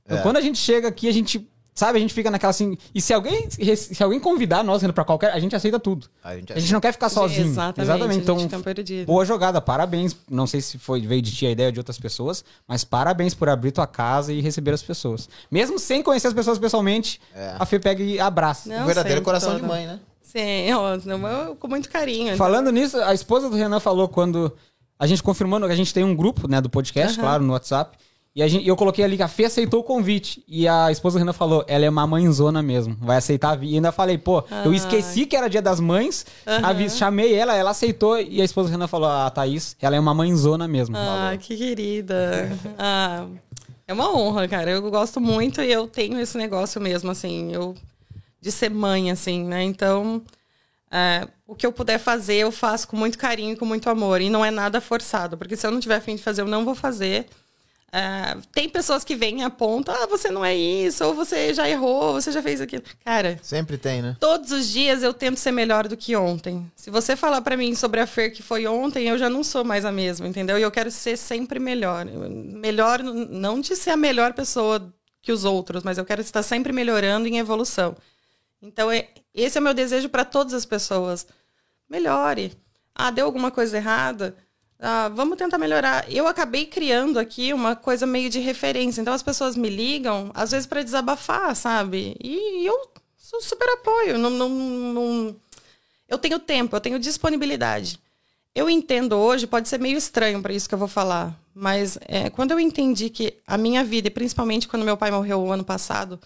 [SPEAKER 1] Então,
[SPEAKER 2] É.
[SPEAKER 1] quando a gente chega aqui, a gente. Sabe, a gente fica naquela assim. E se alguém, se alguém convidar nós indo pra qualquer. A gente aceita tudo.
[SPEAKER 2] A gente
[SPEAKER 1] A gente não quer ficar sozinho.
[SPEAKER 3] Exatamente,
[SPEAKER 1] Então,
[SPEAKER 3] a gente fica perdido.
[SPEAKER 1] boa jogada. Parabéns. Não sei se foi veio de ti a ideia de outras pessoas, mas parabéns por abrir tua casa e receber as pessoas. Mesmo sem conhecer as pessoas pessoalmente,
[SPEAKER 2] É.
[SPEAKER 1] a Fê pega e abraça.
[SPEAKER 3] Não,
[SPEAKER 2] um verdadeiro coração de mãe, né?
[SPEAKER 3] Sim, ó, não, eu- com muito carinho. então.
[SPEAKER 1] Falando nisso, a esposa do Renan falou quando a gente confirmando que a gente tem um grupo, né, do podcast, claro, no WhatsApp. E a gente, eu coloquei ali que a Fê aceitou o convite. E a esposa do Renan falou: ela é uma mãezona mesmo. Vai aceitar vir. E ainda falei, pô, eu esqueci que era dia das mães. avis- chamei ela, ela aceitou. E a esposa do Renan falou: a Thaís, ela é uma mãezona mesmo.
[SPEAKER 3] Ah, que querida. Ah, é uma honra, cara. Eu gosto muito e eu tenho esse negócio mesmo, assim, eu de ser mãe, assim, né? Então, é, o que eu puder fazer, eu faço com muito carinho e com muito amor. E não é nada forçado, porque se eu não tiver afim de fazer, eu não vou fazer. É, tem pessoas que vêm e apontam, ah, você não é isso, ou você já errou, você já fez aquilo. Cara,
[SPEAKER 2] Sempre tem, né?
[SPEAKER 3] Todos os dias eu tento ser melhor do que ontem. Se você falar pra mim sobre a Fer que foi ontem, eu já não sou mais a mesma, entendeu? E eu quero ser sempre melhor. Melhor, não de ser a melhor pessoa que os outros, mas eu quero estar sempre melhorando em evolução. Então, é- esse é o meu desejo para todas as pessoas. Melhore. Ah, deu alguma coisa errada? Ah, vamos tentar melhorar. Eu acabei criando aqui uma coisa meio de referência. Então as pessoas me ligam, às vezes, para desabafar, sabe? E eu sou super apoio. Não, não, não- Eu tenho tempo, eu tenho disponibilidade. Eu entendo hoje, pode ser meio estranho para isso que eu vou falar, mas é, quando eu entendi que a minha vida, e principalmente quando meu pai morreu o ano passado,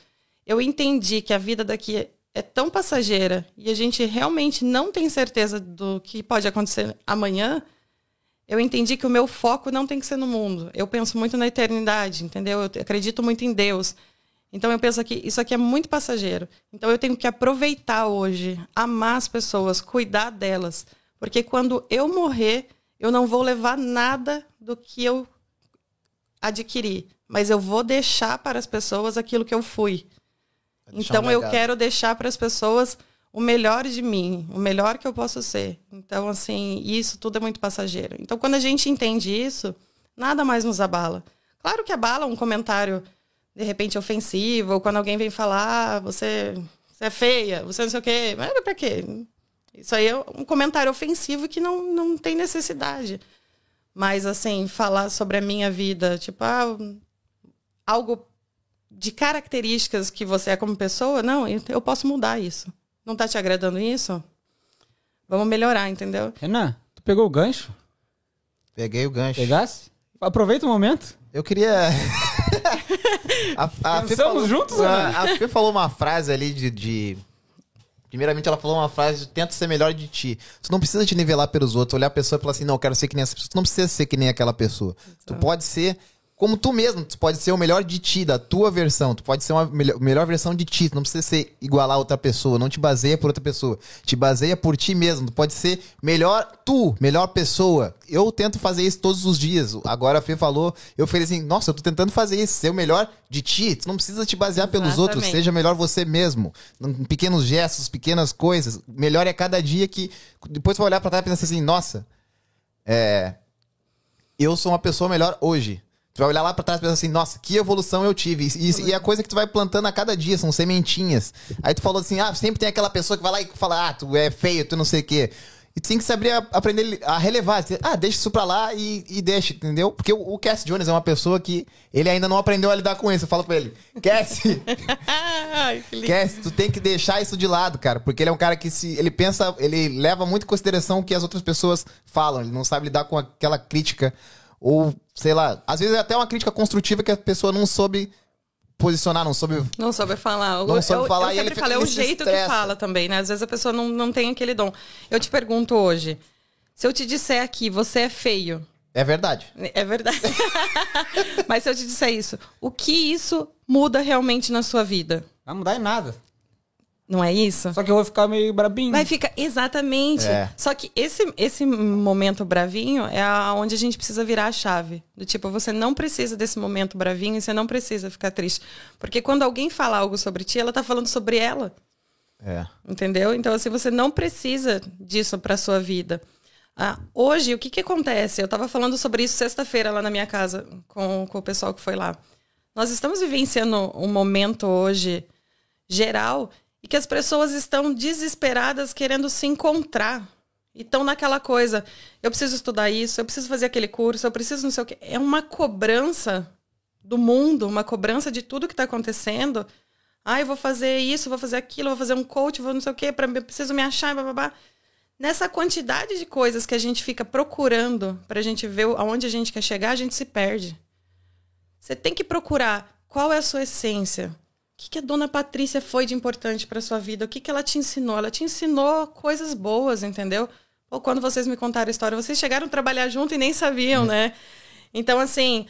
[SPEAKER 3] eu entendi que a vida daqui é tão passageira e a gente realmente não tem certeza do que pode acontecer amanhã, eu entendi que o meu foco não tem que ser no mundo. Eu penso muito na eternidade, entendeu? Eu acredito muito em Deus. Então eu penso que isso aqui é muito passageiro. Então eu tenho que aproveitar hoje, amar as pessoas, cuidar delas, porque quando eu morrer, eu não vou levar nada do que eu adquiri, mas eu vou deixar para as pessoas aquilo que eu fui. Então
[SPEAKER 2] um
[SPEAKER 3] eu quero deixar para as pessoas o melhor de mim, o melhor que eu posso ser. Então assim, isso tudo é muito passageiro. Então quando a gente entende isso, nada mais nos abala. Claro que abala um comentário de repente ofensivo, ou quando alguém vem falar, "Ah, você, você é feia, você não sei o quê. Mas pra quê? Isso aí é um comentário ofensivo que não, não tem necessidade. Mas, assim, falar sobre a minha vida, tipo, ah, algo de características que você é como pessoa, não, eu, eu posso mudar isso. Não tá te agradando isso? Vamos melhorar, entendeu?
[SPEAKER 1] Renan, tu pegou o gancho?
[SPEAKER 2] Peguei o gancho.
[SPEAKER 1] Pegasse? Aproveita o momento.
[SPEAKER 2] Eu queria. a, a Fê
[SPEAKER 1] Pensamos
[SPEAKER 2] falou,
[SPEAKER 1] juntos, né?
[SPEAKER 2] a, a Fê falou uma frase ali de, de- Primeiramente, ela falou uma frase: tenta ser melhor de ti. Tu não precisa te nivelar pelos outros, olhar a pessoa e falar assim: não, eu quero ser que nem essa pessoa. Tu não precisa ser que nem aquela pessoa. Tu pode ser como tu mesmo. Tu pode ser o melhor de ti, da tua versão. Tu pode ser uma melhor, melhor versão de ti. Tu não precisa ser igualar a outra pessoa. Não te baseia por outra pessoa. Te baseia por ti mesmo. Tu pode ser melhor tu, melhor pessoa. Eu tento fazer isso todos os dias. Agora a Fê falou, eu falei assim: nossa, eu tô tentando fazer isso, ser o melhor de ti. Tu não precisa te basear pelos outros.
[SPEAKER 3] Exatamente.
[SPEAKER 2] Seja melhor você mesmo. Em pequenos gestos, pequenas coisas. Melhor é cada dia que. Depois tu vai olhar pra trás e pensar assim: nossa, é. Eu sou uma pessoa melhor hoje. Tu vai olhar lá pra trás e pensar assim, nossa, que evolução eu tive. E, e, é a coisa que tu vai plantando a cada dia, são sementinhas. Aí tu falou assim, ah, sempre tem aquela pessoa que vai lá e fala, ah, tu é feio, tu não sei o quê. E tu tem que saber a- aprender a relevar. Ah, deixa isso pra lá e, e deixa, entendeu? Porque o, o Cass Jones é uma pessoa que ele ainda não aprendeu a lidar com isso. Eu falo pra ele, Cass. Cass, tu tem que deixar isso de lado, cara. Porque ele é um cara que se. Ele pensa, ele leva muito em consideração o que as outras pessoas falam. Ele não sabe lidar com aquela crítica. Ou, sei lá, às vezes é até uma crítica construtiva que a pessoa não soube posicionar, não soube.
[SPEAKER 3] Não soube falar.
[SPEAKER 2] Não
[SPEAKER 3] eu,
[SPEAKER 2] soube
[SPEAKER 3] eu-
[SPEAKER 2] falar
[SPEAKER 3] eu
[SPEAKER 2] e
[SPEAKER 3] sempre falo, é o jeito que
[SPEAKER 2] estressa.
[SPEAKER 3] fala também, né? Às vezes a pessoa não, não tem aquele dom. Eu te pergunto hoje, se eu te disser aqui, você é feio,
[SPEAKER 2] É verdade.
[SPEAKER 3] é verdade. Mas se eu te disser isso, o que isso muda realmente na sua vida?
[SPEAKER 1] Vai mudar em nada.
[SPEAKER 3] Não é isso?
[SPEAKER 1] Só que eu vou ficar meio brabinho.
[SPEAKER 3] Vai ficar exatamente.
[SPEAKER 2] É.
[SPEAKER 3] Só que esse, esse momento bravinho é onde a gente precisa virar a chave. Do tipo, você não precisa desse momento bravinho e você não precisa ficar triste. Porque quando alguém fala algo sobre ti, ela tá falando sobre ela.
[SPEAKER 2] É.
[SPEAKER 3] Entendeu? Então, assim, você não precisa disso para sua vida. Ah, hoje, o que, que acontece? Eu estava falando sobre isso sexta-feira lá na minha casa com, com o pessoal que foi lá. Nós estamos vivenciando um momento hoje geral e que as pessoas estão desesperadas querendo se encontrar. E estão naquela coisa, eu preciso estudar isso, eu preciso fazer aquele curso, eu preciso não sei o quê. É uma cobrança do mundo, uma cobrança de tudo que está acontecendo. Ah, eu vou fazer isso, vou fazer aquilo, vou fazer um coach, vou não sei o quê, eu preciso me achar, blá, blá, blá. Nessa quantidade de coisas que a gente fica procurando pra gente ver aonde a gente quer chegar, a gente se perde. Você tem que procurar qual é a sua essência. O que, que a dona Patrícia foi de importante para sua vida? O que, que ela te ensinou? Ela te ensinou coisas boas, entendeu? Ou quando vocês me contaram a história, vocês chegaram a trabalhar junto e nem sabiam, né? Então, assim,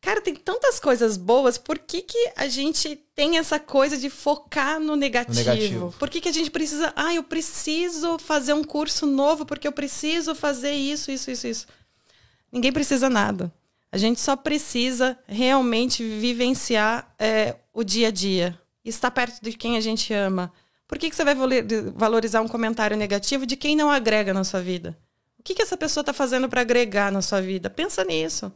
[SPEAKER 3] cara, tem tantas coisas boas, por que, que a gente tem essa coisa de focar no negativo?
[SPEAKER 2] No negativo.
[SPEAKER 3] Por que, que a gente precisa. Ah, eu preciso fazer um curso novo porque eu preciso fazer isso, isso, isso, isso. Ninguém precisa nada. A gente só precisa realmente vivenciar é, o dia a dia. Estar perto de quem a gente ama. Por que, que você vai valo- valorizar um comentário negativo de quem não agrega na sua vida? O que, que essa pessoa está fazendo para agregar na sua vida? Pensa nisso.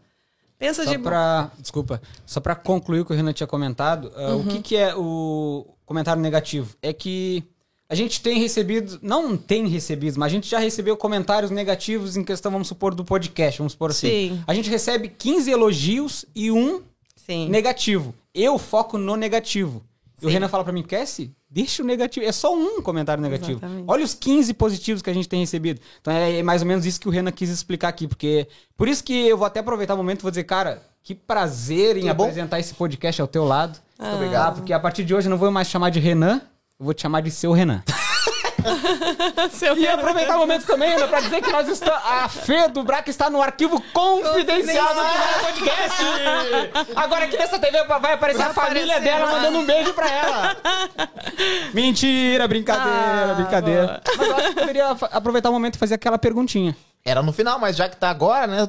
[SPEAKER 3] Pensa
[SPEAKER 1] Só
[SPEAKER 3] de.
[SPEAKER 1] pra. Desculpa. Só pra concluir o que o Renan tinha comentado, ah,
[SPEAKER 3] Uhum.
[SPEAKER 1] o que, que é o comentário negativo? É que a gente tem recebido. Não tem recebido, mas a gente já recebeu comentários negativos em questão, vamos supor, do podcast. Vamos supor assim.
[SPEAKER 3] Sim.
[SPEAKER 1] A gente recebe 15 elogios e um
[SPEAKER 3] Sim.
[SPEAKER 1] negativo. Eu foco no negativo. E o
[SPEAKER 3] Sim.
[SPEAKER 1] Renan fala pra mim, Cassie, deixa o negativo. É só um comentário negativo.
[SPEAKER 3] Exatamente.
[SPEAKER 1] Olha os 15 positivos que a gente tem recebido. Então é mais ou menos isso que o Renan quis explicar aqui. Porque. Por isso que eu vou até aproveitar o momento e vou dizer, cara, que prazer em
[SPEAKER 2] Que bom.
[SPEAKER 1] apresentar esse podcast ao teu lado.
[SPEAKER 3] Ah.
[SPEAKER 2] obrigado.
[SPEAKER 1] Porque a partir de hoje eu não vou mais chamar de Renan. Eu vou te chamar de seu Renan.
[SPEAKER 3] Seu
[SPEAKER 1] E aproveitar o momento também, Ana, pra dizer que nós estamos. A Fê do Braca está no arquivo confidenciado do podcast. Agora aqui nessa TV vai aparecer
[SPEAKER 3] Vai
[SPEAKER 1] a família
[SPEAKER 3] aparecer
[SPEAKER 1] dela
[SPEAKER 3] lá.
[SPEAKER 1] mandando um beijo pra ela. Mentira, brincadeira,
[SPEAKER 3] Ah,
[SPEAKER 1] brincadeira. Mas eu acho que poderia aproveitar o momento e fazer aquela perguntinha.
[SPEAKER 2] Era no final, mas já que tá agora, né?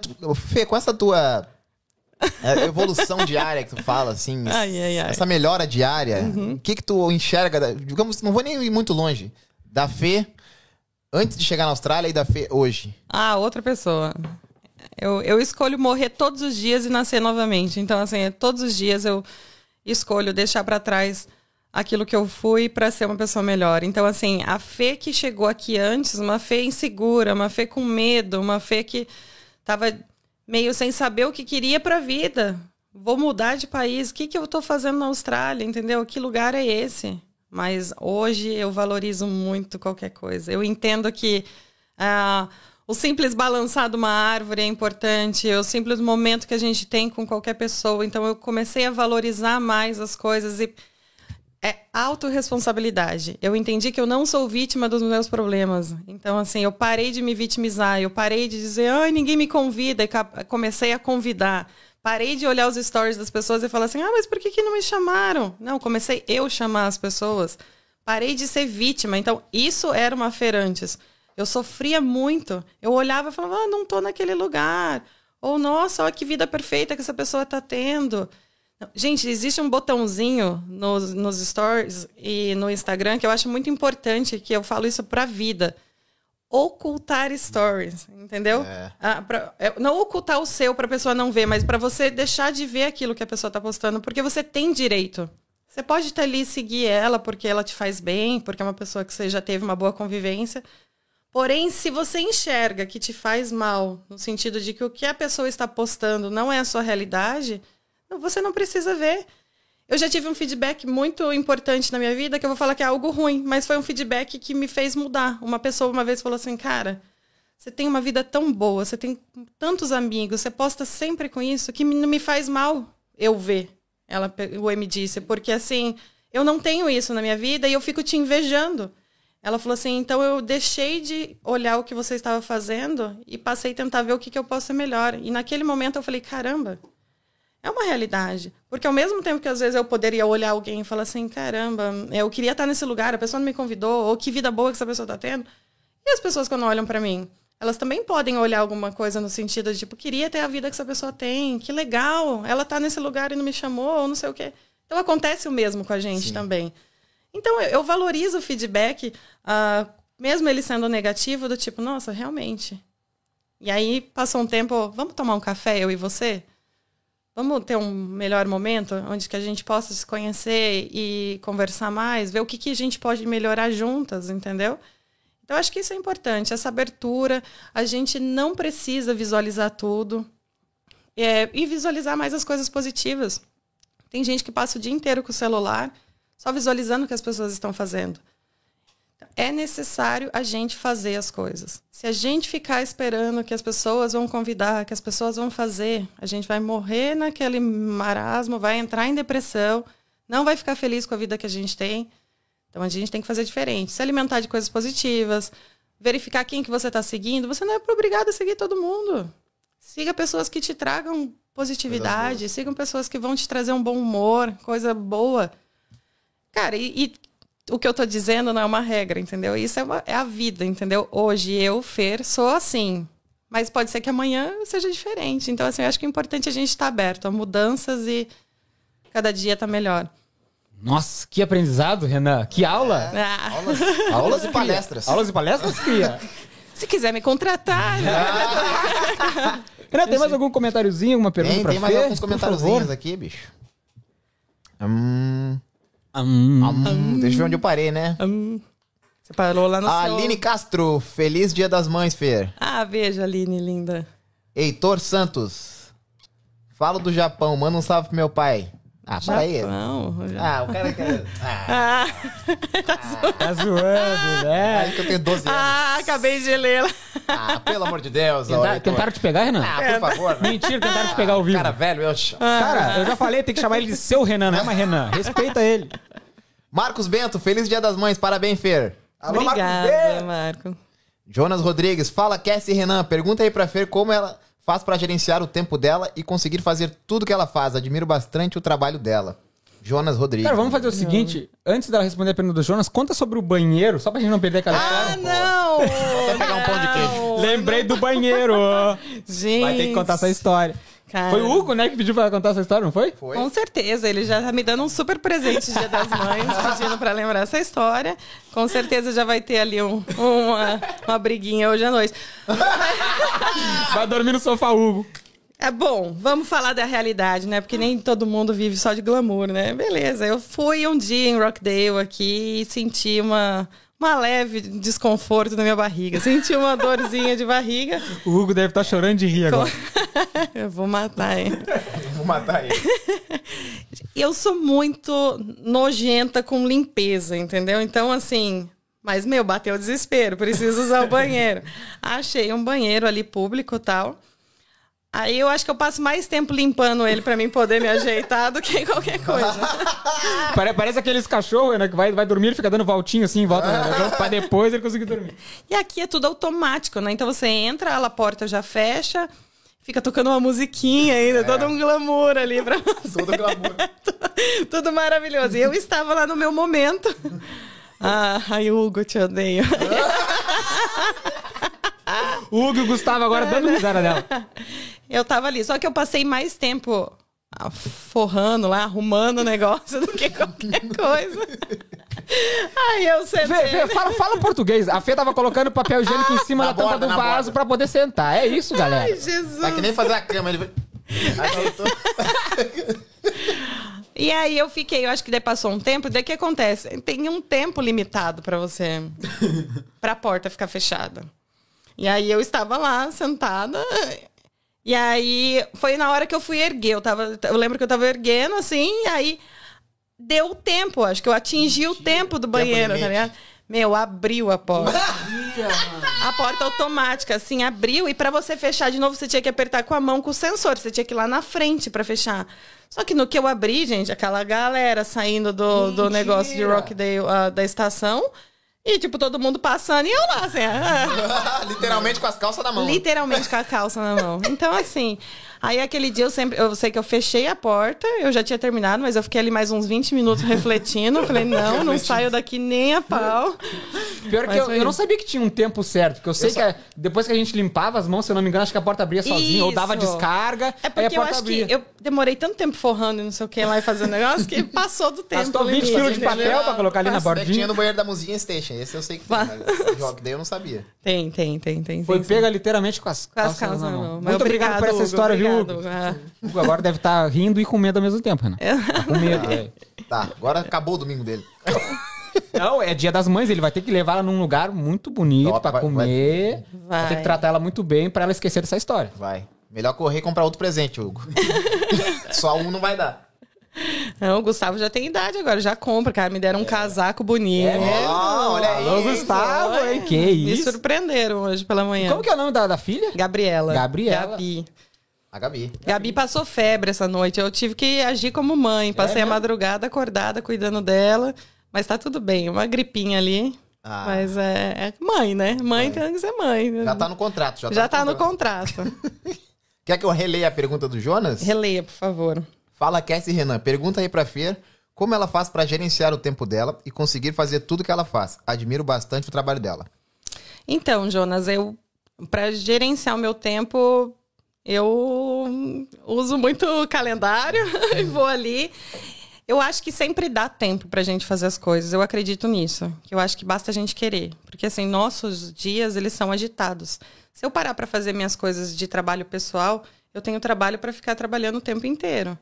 [SPEAKER 2] Fê, com essa tua é, evolução diária que tu fala, assim,
[SPEAKER 3] Ai, ai, ai.
[SPEAKER 2] essa melhora diária, o que que tu enxerga, digamos, não vou nem ir muito longe, da Fê antes de chegar na Austrália e da Fê hoje?
[SPEAKER 3] Ah, outra pessoa. Eu, eu escolho morrer todos os dias e nascer novamente. Então, assim, é todos os dias eu escolho deixar pra trás aquilo que eu fui pra ser uma pessoa melhor. Então, assim, a fé que chegou aqui antes, uma fé insegura, uma fé com medo, uma fé que tava meio sem saber o que queria pra vida. Vou mudar de país, o que, que eu tô fazendo na Austrália, entendeu? Que lugar é esse? Mas hoje eu valorizo muito qualquer coisa. Eu entendo que ah, o simples balançar de uma árvore é importante, o simples momento que a gente tem com qualquer pessoa. Então eu comecei a valorizar mais as coisas e é autorresponsabilidade. Eu entendi que eu não sou vítima dos meus problemas. Então, assim, eu parei de me vitimizar, eu parei de dizer, ai, ninguém me convida, e comecei a convidar. Parei de olhar os stories das pessoas e falar assim, ah, mas por que, que não me chamaram? Não, comecei eu chamar as pessoas. Parei de ser vítima. Então, isso era uma feira antes. Eu sofria muito. Eu olhava e falava, ah, não tô naquele lugar. Ou, nossa, olha que vida perfeita que essa pessoa tá tendo. Gente, existe um botãozinho nos, nos stories e no Instagram que eu acho muito importante, que eu falo isso pra vida. Ocultar stories, entendeu?
[SPEAKER 2] É.
[SPEAKER 3] Ah, pra- é, não ocultar o seu pra pessoa não ver, mas pra você deixar de ver aquilo que a pessoa tá postando, porque você tem direito. Você pode estar ali e seguir ela porque ela te faz bem, porque é uma pessoa que você já teve uma boa convivência. Porém, se você enxerga que te faz mal, no sentido de que o que a pessoa está postando não é a sua realidade, você não precisa ver. Eu já tive um feedback muito importante na minha vida, que eu vou falar que é algo ruim, mas foi um feedback que me fez mudar. Uma pessoa uma vez falou assim, cara, você tem uma vida tão boa, você tem tantos amigos, você posta sempre com isso, que não me faz mal eu ver. Ela o me disse, porque assim, eu não tenho isso na minha vida e eu fico te invejando. Ela falou assim, então eu deixei de olhar o que você estava fazendo e passei a tentar ver o que, que eu posso ser melhor. E naquele momento eu falei, caramba, é uma realidade. Porque ao mesmo tempo que às vezes eu poderia olhar alguém e falar assim, caramba, eu queria estar nesse lugar, a pessoa não me convidou, ou que vida boa que essa pessoa está tendo. E as pessoas quando olham para mim, elas também podem olhar alguma coisa no sentido de, tipo, queria ter a vida que essa pessoa tem, que legal, ela tá nesse lugar e não me chamou, ou não sei o quê. Então acontece o mesmo com a gente
[SPEAKER 2] Sim.
[SPEAKER 3] também. Então eu, valorizo o feedback, ah, mesmo ele sendo negativo, do tipo, nossa, realmente. E aí passou um tempo, vamos tomar um café, eu e você? Vamos ter um melhor momento onde que a gente possa se conhecer e conversar mais, ver o que, que a gente pode melhorar juntas, entendeu? Então, acho que isso é importante, essa abertura. A gente não precisa visualizar tudo é, e visualizar mais as coisas positivas. Tem gente que passa o dia inteiro com o celular só visualizando o que as pessoas estão fazendo. É necessário a gente fazer as coisas. Se a gente ficar esperando que as pessoas vão convidar, que as pessoas vão fazer, a gente vai morrer naquele marasmo, vai entrar em depressão, não vai ficar feliz com a vida que a gente tem. Então a gente tem que fazer diferente. Se alimentar de coisas positivas, verificar quem que você está seguindo. Você não é obrigado a seguir todo mundo. Siga pessoas que te tragam positividade, sigam pessoas que vão te trazer um bom humor, coisa boa. Cara, e, e o que eu tô dizendo não é uma regra, entendeu? Isso é, uma- é a vida, entendeu? Hoje eu, Fer, sou assim. Mas pode ser que amanhã seja diferente. Então, assim, eu acho que é importante a gente estar aberto a mudanças e cada dia tá melhor.
[SPEAKER 1] Nossa, que aprendizado, Renan. Que aula.
[SPEAKER 3] Ah,
[SPEAKER 2] Aulas, aulas e palestras.
[SPEAKER 1] Aulas e palestras, cria.
[SPEAKER 3] se quiser me contratar, né?
[SPEAKER 1] Renan, tem mais algum comentáriozinho, alguma pergunta
[SPEAKER 2] Tem,
[SPEAKER 1] pra
[SPEAKER 2] tem mais
[SPEAKER 1] Fê?
[SPEAKER 2] alguns
[SPEAKER 1] Por
[SPEAKER 2] comentáriozinhos aqui, bicho. Hum,
[SPEAKER 1] Hum.
[SPEAKER 2] hum, deixa eu ver onde eu parei, né?
[SPEAKER 3] Hum, você parou lá no
[SPEAKER 2] A
[SPEAKER 3] seu...
[SPEAKER 2] Aline Castro, feliz dia das mães, Fer.
[SPEAKER 3] Ah, veja, Aline, linda.
[SPEAKER 2] Heitor Santos, falo do Japão, manda um salve pro meu pai. Ah, para aí.
[SPEAKER 3] Japão.
[SPEAKER 2] Ah, o cara quer. Ah,
[SPEAKER 3] Ah,
[SPEAKER 1] Tá zoando, né?
[SPEAKER 2] aí que eu tenho 12 anos.
[SPEAKER 3] ah, acabei de ler.
[SPEAKER 2] Ah, pelo amor de Deus. ó,
[SPEAKER 1] Tentaram,
[SPEAKER 2] Heitor.
[SPEAKER 1] tentaram te pegar, Renan?
[SPEAKER 2] Ah, por favor. né?
[SPEAKER 1] Mentira, tentaram te pegar ao vivo.
[SPEAKER 2] Cara velho, eu.
[SPEAKER 1] Cara, eu já falei, tem que chamar ele de seu Renan, não é mais Renan. Respeita ele.
[SPEAKER 2] Marcos Bento, feliz Dia das Mães, parabéns, Fer.
[SPEAKER 1] Alô, Marcos
[SPEAKER 3] Obrigada,
[SPEAKER 1] B.
[SPEAKER 3] Marco.
[SPEAKER 2] Jonas Rodrigues, fala Cassie Renan, pergunta aí pra Fer como ela faz pra gerenciar o tempo dela e conseguir fazer tudo que ela faz. Admiro bastante o trabalho dela. Jonas Rodrigues.
[SPEAKER 1] Cara, vamos fazer o seguinte: antes dela responder a pergunta do Jonas, conta sobre o banheiro, só pra gente não perder aquela
[SPEAKER 3] Ah,
[SPEAKER 1] história.
[SPEAKER 3] não!
[SPEAKER 2] Quer pegar um pão de queijo?
[SPEAKER 1] Lembrei do banheiro.
[SPEAKER 3] Gente.
[SPEAKER 1] Vai ter que contar essa história.
[SPEAKER 3] Cara.
[SPEAKER 1] Foi o Hugo, né, que pediu pra contar essa história, não foi?
[SPEAKER 2] Foi?
[SPEAKER 3] Com certeza, ele já tá me dando um super presente Dia das Mães, pedindo pra lembrar essa história. Com certeza já vai ter ali um- uma, uma briguinha hoje à noite.
[SPEAKER 1] Vai dormir no sofá, Hugo.
[SPEAKER 3] É bom, vamos falar da realidade, né? Porque nem todo mundo vive só de glamour, né? Beleza, eu fui um dia em Rockdale aqui e senti uma, uma leve desconforto na minha barriga. Senti uma dorzinha de barriga.
[SPEAKER 1] O Hugo deve estar chorando de rir agora.
[SPEAKER 3] eu vou matar, hein?
[SPEAKER 2] Vou matar ele.
[SPEAKER 3] Eu sou muito nojenta com limpeza, entendeu? Então, assim. Mas, meu, bateu o desespero, preciso usar o banheiro. Achei um banheiro ali público e tal. Aí eu acho que eu passo mais tempo limpando ele pra mim poder me ajeitar do que qualquer coisa.
[SPEAKER 1] Pare- Parece aqueles cachorros, né, que vai, vai dormir e fica dando voltinha assim, volta, né, pra depois ele conseguir dormir.
[SPEAKER 3] E aqui é tudo automático, né? Então você entra, a porta já fecha, fica tocando uma musiquinha ainda, todo um glamour ali pra você.
[SPEAKER 2] Todo glamour.
[SPEAKER 3] Tudo maravilhoso. E eu estava lá no meu momento. Ah, ai, Hugo, te odeio.
[SPEAKER 1] Hugo e o Gustavo agora dando risada dela.
[SPEAKER 3] Eu tava ali, só que eu passei mais tempo ah, forrando lá, arrumando o negócio do que qualquer coisa. Aí eu sentei.
[SPEAKER 1] Fê, fala, fala português. A Fê tava colocando papel higiênico em cima
[SPEAKER 2] Na
[SPEAKER 1] da tampa do vaso
[SPEAKER 2] borda.
[SPEAKER 1] pra poder sentar. É isso, galera.
[SPEAKER 3] Ai, Jesus.
[SPEAKER 2] Tá que nem fazer a cama. Ele.
[SPEAKER 3] E aí eu fiquei, eu acho que daí passou um tempo, daí o que acontece? Tem um tempo limitado pra você pra porta ficar fechada. E aí eu estava lá sentada. E aí foi na hora que eu fui erguer, eu tava, eu lembro que eu tava erguendo assim, e aí deu o tempo, acho que eu atingi o tempo do banheiro, tá ligado? Meu, abriu a porta. A porta automática, assim, abriu e pra você fechar de novo, você tinha que apertar com a mão com o sensor. Você tinha que ir lá na frente pra fechar. Só que no que eu abri, gente, aquela galera saindo do, do
[SPEAKER 2] Mentira!
[SPEAKER 3] negócio de Rockdale, ah, da estação. E, tipo, todo mundo passando e eu lá, assim. ah,
[SPEAKER 2] Literalmente com as calças na mão.
[SPEAKER 3] literalmente com a calça na mão. Então, assim. Aí aquele dia eu sempre. Eu sei que eu fechei a porta, eu já tinha terminado, mas eu fiquei ali mais uns 20 minutos refletindo. Eu falei, não, não saio daqui nem a pau.
[SPEAKER 1] Pior que
[SPEAKER 3] Mas
[SPEAKER 1] eu,
[SPEAKER 3] foi
[SPEAKER 1] eu não
[SPEAKER 3] isso.
[SPEAKER 1] sabia que tinha um tempo certo, porque eu sei
[SPEAKER 2] Eu
[SPEAKER 1] que
[SPEAKER 2] só-
[SPEAKER 1] é- depois que a gente limpava as mãos, se eu não me engano, acho que a porta abria sozinha, ou dava
[SPEAKER 3] Isso.
[SPEAKER 1] descarga,
[SPEAKER 3] É
[SPEAKER 1] aí a
[SPEAKER 3] porque eu
[SPEAKER 1] porta
[SPEAKER 3] acho
[SPEAKER 1] abria.
[SPEAKER 3] que eu demorei tanto tempo forrando e não sei o que lá e fazendo negócio que passou do tempo.
[SPEAKER 1] Gastou
[SPEAKER 3] o
[SPEAKER 1] 20
[SPEAKER 3] limite,
[SPEAKER 1] quilos de papel pra colocar ali na
[SPEAKER 2] que tinha
[SPEAKER 1] bordinha.
[SPEAKER 2] no banheiro da Muzinha Station. Esse eu sei que tem. Mas jogo daí eu não sabia.
[SPEAKER 3] Tem, tem, tem, tem.
[SPEAKER 1] Foi
[SPEAKER 3] tem, sim.
[SPEAKER 1] pega literalmente com as
[SPEAKER 3] Com as
[SPEAKER 1] calças
[SPEAKER 3] calças
[SPEAKER 1] na mão. Muito
[SPEAKER 3] Mas
[SPEAKER 1] obrigado por essa
[SPEAKER 3] Hugo,
[SPEAKER 1] história, viu,
[SPEAKER 3] obrigado,
[SPEAKER 1] Hugo?
[SPEAKER 3] Ah.
[SPEAKER 1] Hugo agora deve estar rindo e com medo ao mesmo tempo, Renan. Tá com medo, é.
[SPEAKER 2] Tá, agora acabou o domingo dele.
[SPEAKER 1] Não, é dia das mães, ele vai ter que levar ela num lugar muito bonito
[SPEAKER 2] Top,
[SPEAKER 1] pra
[SPEAKER 2] vai-
[SPEAKER 1] comer. Vai.
[SPEAKER 3] Vai.
[SPEAKER 1] ter que tratar ela muito bem pra ela esquecer dessa história.
[SPEAKER 2] Vai. Melhor correr e comprar outro presente, Hugo. Só um não vai dar.
[SPEAKER 3] Não, o Gustavo já tem idade agora, já compra, cara. Me deram um casaco bonito.
[SPEAKER 2] Ó, olha aí.
[SPEAKER 1] Alô, Gustavo, hein? Que
[SPEAKER 3] Me
[SPEAKER 1] isso?
[SPEAKER 3] surpreenderam hoje pela manhã.
[SPEAKER 1] Como que é o nome da, da filha?
[SPEAKER 3] Gabriela.
[SPEAKER 1] Gabriela.
[SPEAKER 3] Gabi.
[SPEAKER 2] A Gabi.
[SPEAKER 3] Gabi passou febre essa noite. Eu tive que agir como mãe. Passei a
[SPEAKER 1] mesmo?
[SPEAKER 3] madrugada acordada, cuidando dela. Mas tá tudo bem. Uma gripinha ali.
[SPEAKER 2] Ah.
[SPEAKER 3] Mas é, é mãe, né? Mãe tem que ser mãe.
[SPEAKER 2] Já tá no contrato. Já tá,
[SPEAKER 3] Já tá no contrato.
[SPEAKER 2] Quer que eu releia a pergunta do Jonas?
[SPEAKER 3] Releia, por favor.
[SPEAKER 2] Fala, Cassie Renan. Pergunta aí pra Fer como ela faz pra gerenciar o tempo dela e conseguir fazer tudo que ela faz. Admiro bastante o trabalho dela.
[SPEAKER 3] Então, Jonas, eu para gerenciar o meu tempo, eu uso muito o calendário e vou ali. Eu acho que sempre dá tempo pra gente fazer as coisas. Eu acredito nisso. Eu acho que basta a gente querer, porque assim, nossos dias eles são agitados. Se eu parar pra fazer minhas coisas de trabalho pessoal, eu tenho trabalho pra ficar trabalhando o tempo inteiro.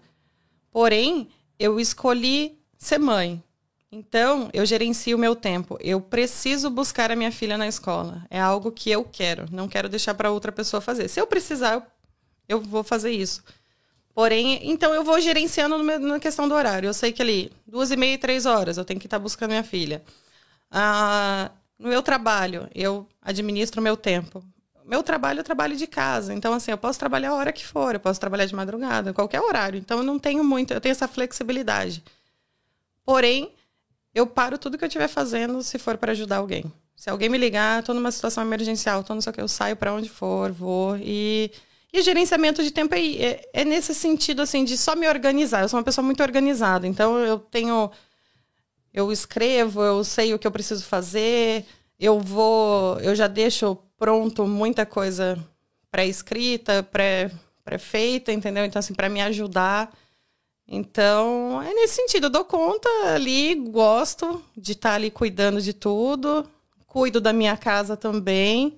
[SPEAKER 3] Porém, eu escolhi ser mãe. Então, eu gerencio o meu tempo. Eu preciso buscar a minha filha na escola. É algo que eu quero. Não quero deixar para outra pessoa fazer. Se eu precisar, eu, eu vou fazer isso. Porém, então eu vou gerenciando meu- na questão do horário. Eu sei que ali, duas e meia, três horas, eu tenho que estar buscando minha filha. Ah, no meu trabalho, eu administro o meu tempo. Meu trabalho é trabalho de casa. Então, assim, eu posso trabalhar a hora que for, eu posso trabalhar de madrugada, qualquer horário. Então, eu não tenho muito, eu tenho essa flexibilidade. Porém, eu paro tudo que eu estiver fazendo se for para ajudar alguém. Se alguém me ligar, tô numa situação emergencial, tô não sei o que, eu saio para onde for, vou. E, e gerenciamento de tempo é, é, é, nesse sentido, assim, de só me organizar. Eu sou uma pessoa muito organizada, então eu tenho. Eu escrevo, eu sei o que eu preciso fazer, eu vou. Eu já deixo pronto muita coisa pré-escrita, pré-feita, entendeu? Então, assim, para me ajudar. Então, é nesse sentido, eu dou conta ali, gosto de estar ali cuidando de tudo, cuido da minha casa também,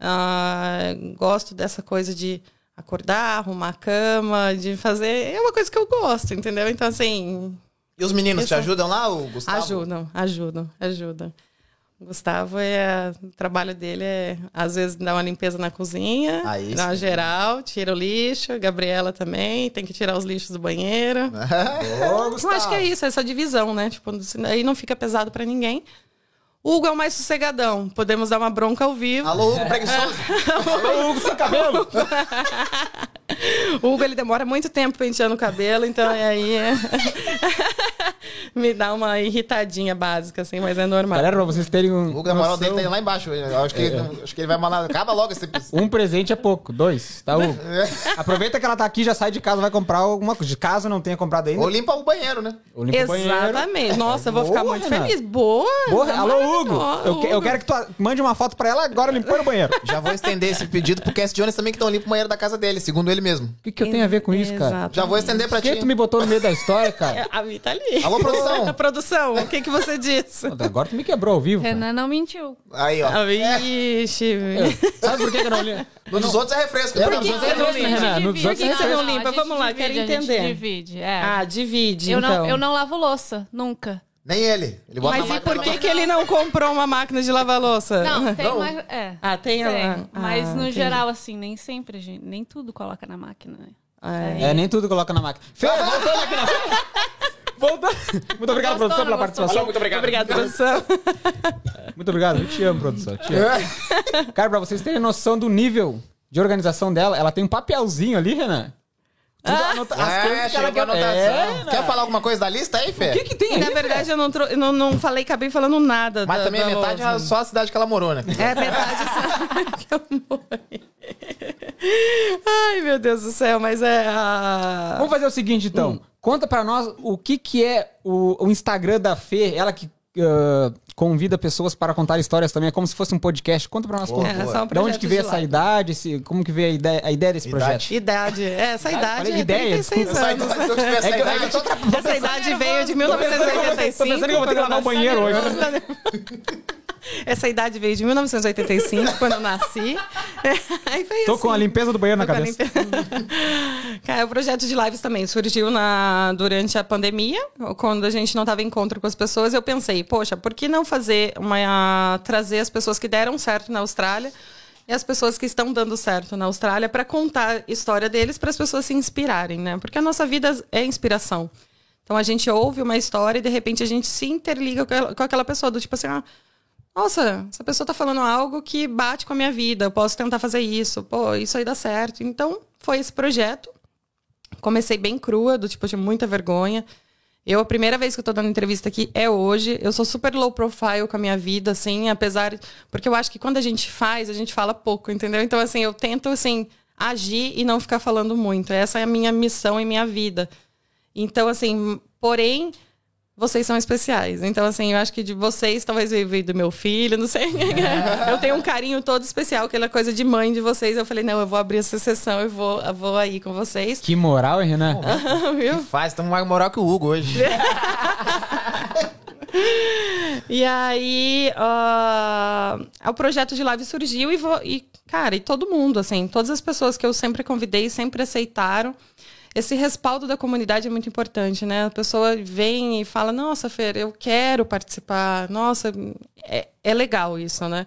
[SPEAKER 3] uh, gosto dessa coisa de acordar, arrumar a cama, de fazer. É uma coisa que eu gosto, entendeu? Então, assim.
[SPEAKER 2] E os meninos te ajudam lá, o Gustavo?
[SPEAKER 3] Ajudam, ajudam, ajudam. O Gustavo é. O trabalho dele é, às vezes, dar uma limpeza na cozinha,
[SPEAKER 2] Aí
[SPEAKER 3] dar uma
[SPEAKER 2] sim.
[SPEAKER 3] geral, tira o lixo. Gabriela também, tem que tirar os lixos do banheiro.
[SPEAKER 1] Ô,
[SPEAKER 3] Eu acho que é isso, essa divisão, né? Tipo, aí não fica pesado pra ninguém. Hugo é o mais sossegadão. Podemos dar uma bronca ao vivo.
[SPEAKER 2] Alô, Hugo Preguiçoso?
[SPEAKER 1] Ô, Hugo sem cabelo.
[SPEAKER 3] O Hugo, ele demora muito tempo penteando o cabelo, então aí é... me dá uma irritadinha básica, assim, mas é normal.
[SPEAKER 1] Galera, pra vocês terem um.
[SPEAKER 2] Hugo, a moral dele tá lá embaixo. Eu acho que, acho que ele vai malar. Acaba logo esse episódio.
[SPEAKER 1] Um presente é pouco. Dois, tá, Hugo? Aproveita que ela tá aqui, já sai de casa, vai comprar alguma coisa. De casa não tenha comprado ainda.
[SPEAKER 2] Ou limpa o banheiro, né?
[SPEAKER 1] Ou limpa o banheiro.
[SPEAKER 3] Exatamente. Nossa, eu vou ficar
[SPEAKER 1] Boa,
[SPEAKER 3] muito
[SPEAKER 1] Renata.
[SPEAKER 3] feliz. Boa!
[SPEAKER 1] Porra, alô, Hugo. Eu, que- eu quero que tu mande uma foto pra ela agora limpando o banheiro.
[SPEAKER 2] Já vou estender esse pedido pro Cass Jones também, que estão limpo o banheiro da casa dele, segundo ele mesmo.
[SPEAKER 1] O que, que eu tenho a ver com isso, cara?
[SPEAKER 3] Exatamente.
[SPEAKER 2] Já vou estender pra
[SPEAKER 1] Por que
[SPEAKER 2] ti.
[SPEAKER 1] tu me botou no meio da história, cara?
[SPEAKER 3] A Vi tá ali.
[SPEAKER 2] Alô, produção?
[SPEAKER 3] produção, o que, que você disse?
[SPEAKER 1] Agora tu me quebrou ao vivo. cara.
[SPEAKER 4] Renan não mentiu.
[SPEAKER 2] Aí, ó.
[SPEAKER 3] Vixe.
[SPEAKER 1] Sabe por que, que eu não li?
[SPEAKER 2] No dos outros é refresco.
[SPEAKER 1] É,
[SPEAKER 2] Por
[SPEAKER 1] no
[SPEAKER 2] que
[SPEAKER 1] dos
[SPEAKER 2] você
[SPEAKER 1] outros
[SPEAKER 2] não
[SPEAKER 1] é
[SPEAKER 2] limpa?
[SPEAKER 1] refresco. Renan, no dos outros
[SPEAKER 3] você não
[SPEAKER 4] a
[SPEAKER 3] limpa? Vamos lá,
[SPEAKER 4] divide,
[SPEAKER 3] quero
[SPEAKER 4] a gente
[SPEAKER 3] entender.
[SPEAKER 4] divide, é.
[SPEAKER 3] Ah, divide,
[SPEAKER 4] eu,
[SPEAKER 3] então.
[SPEAKER 4] não, eu não lavo louça, nunca.
[SPEAKER 2] Nem ele. Ele bota
[SPEAKER 3] Mas e por que, que ele não comprou uma máquina de lavar louça?
[SPEAKER 4] Não, tem
[SPEAKER 2] Não.
[SPEAKER 4] mais... É.
[SPEAKER 3] Ah, tem,
[SPEAKER 4] Tem,
[SPEAKER 3] ela.
[SPEAKER 4] mas
[SPEAKER 3] Ah,
[SPEAKER 4] no
[SPEAKER 3] entendi.
[SPEAKER 4] geral, assim, nem sempre, a gente, nem tudo coloca na máquina, né?
[SPEAKER 3] É.
[SPEAKER 1] É, nem tudo coloca na máquina. Fê, voltando aqui na Voltando. Muito obrigado,
[SPEAKER 4] Gostou,
[SPEAKER 1] produção, pela participação. Muito obrigado.
[SPEAKER 3] Obrigado, produção.
[SPEAKER 1] Muito obrigado. Eu te amo, produção. Te amo. Cara, pra vocês terem noção do nível de organização dela, ela tem um papelzinho ali, Renan. Tudo anota- as
[SPEAKER 2] É,
[SPEAKER 1] coisas que ela quer.
[SPEAKER 2] anotação.
[SPEAKER 1] É,
[SPEAKER 2] Quer falar alguma coisa da lista aí, Fê?
[SPEAKER 1] O que que tem
[SPEAKER 3] E,
[SPEAKER 1] aí?
[SPEAKER 3] na verdade, eu não, eu não, não falei, acabei falando nada.
[SPEAKER 2] Mas
[SPEAKER 3] da-
[SPEAKER 2] também
[SPEAKER 3] da
[SPEAKER 2] a metade é só a cidade que ela morou, né?
[SPEAKER 3] É metade só que eu morri. Ai, meu Deus do céu, mas é a.
[SPEAKER 1] Vamos fazer o seguinte, então. Conta pra nós o que que é o, o Instagram da Fê, ela que ah, convida pessoas para contar histórias também, é como se fosse um podcast. Conta pra nós como,
[SPEAKER 2] É,
[SPEAKER 3] um
[SPEAKER 1] de onde que veio
[SPEAKER 3] de
[SPEAKER 1] essa idade, esse- como que veio a ideia, a ideia desse
[SPEAKER 2] Idade.
[SPEAKER 1] projeto.
[SPEAKER 3] Idade. É, essa idade
[SPEAKER 1] falei
[SPEAKER 3] é
[SPEAKER 1] ideia,
[SPEAKER 3] 36
[SPEAKER 1] desculpa.
[SPEAKER 2] Essa
[SPEAKER 3] anos.
[SPEAKER 2] idade, se eu tivesse
[SPEAKER 1] É que
[SPEAKER 2] essa
[SPEAKER 1] é que eu
[SPEAKER 2] idade,
[SPEAKER 1] tô
[SPEAKER 3] Essa idade veio de
[SPEAKER 1] Tô pensando que eu vou ter-
[SPEAKER 3] 1985.
[SPEAKER 1] tô pensando que eu vou ter que lavar o banheiro hoje.
[SPEAKER 3] Essa idade veio de 1985, quando eu nasci. Aí foi
[SPEAKER 1] Tô
[SPEAKER 3] assim.
[SPEAKER 1] com a limpeza do banheiro na
[SPEAKER 3] Tô com a
[SPEAKER 1] cabeça.
[SPEAKER 3] Cara, o projeto de lives também surgiu na, durante a pandemia, quando a gente não tava em encontro com as pessoas. Eu pensei, poxa, por que não fazer uma. trazer as pessoas que deram certo na Austrália e as pessoas que estão dando certo na Austrália para contar a história deles para as pessoas se inspirarem, né? Porque a nossa vida é inspiração. Então a gente ouve uma história e de repente a gente se interliga com aquela, com aquela pessoa, do tipo assim, ah, nossa, essa pessoa tá falando algo que bate com a minha vida, eu posso tentar fazer isso, pô, isso aí dá certo. Então, foi esse projeto. Comecei bem crua, do tipo, eu tinha muita vergonha. Eu, a primeira vez que eu tô dando entrevista aqui é hoje. Eu sou super low profile com a minha vida, assim, apesar. Porque eu acho que quando a gente faz, a gente fala pouco, entendeu? Então, assim, eu tento, assim, agir e não ficar falando muito. Essa é a minha missão em minha vida. Então, assim, porém, vocês são especiais. Então, assim, eu acho que de vocês, talvez veio do meu filho, não sei. eu tenho um carinho todo especial, aquela coisa de mãe de vocês. Eu falei, não, eu vou abrir essa sessão, eu vou, eu vou aí com vocês.
[SPEAKER 1] Que moral, hein, Renan?
[SPEAKER 3] Viu?
[SPEAKER 2] Faz, estamos mais moral que o Hugo hoje.
[SPEAKER 3] E aí, ah, o projeto de live surgiu e, vou, e, cara, e todo mundo, assim, todas as pessoas que eu sempre convidei sempre aceitaram. Esse respaldo da comunidade é muito importante, né? A pessoa vem e fala: Nossa, Fer, eu quero participar. Nossa, é, é legal isso, né?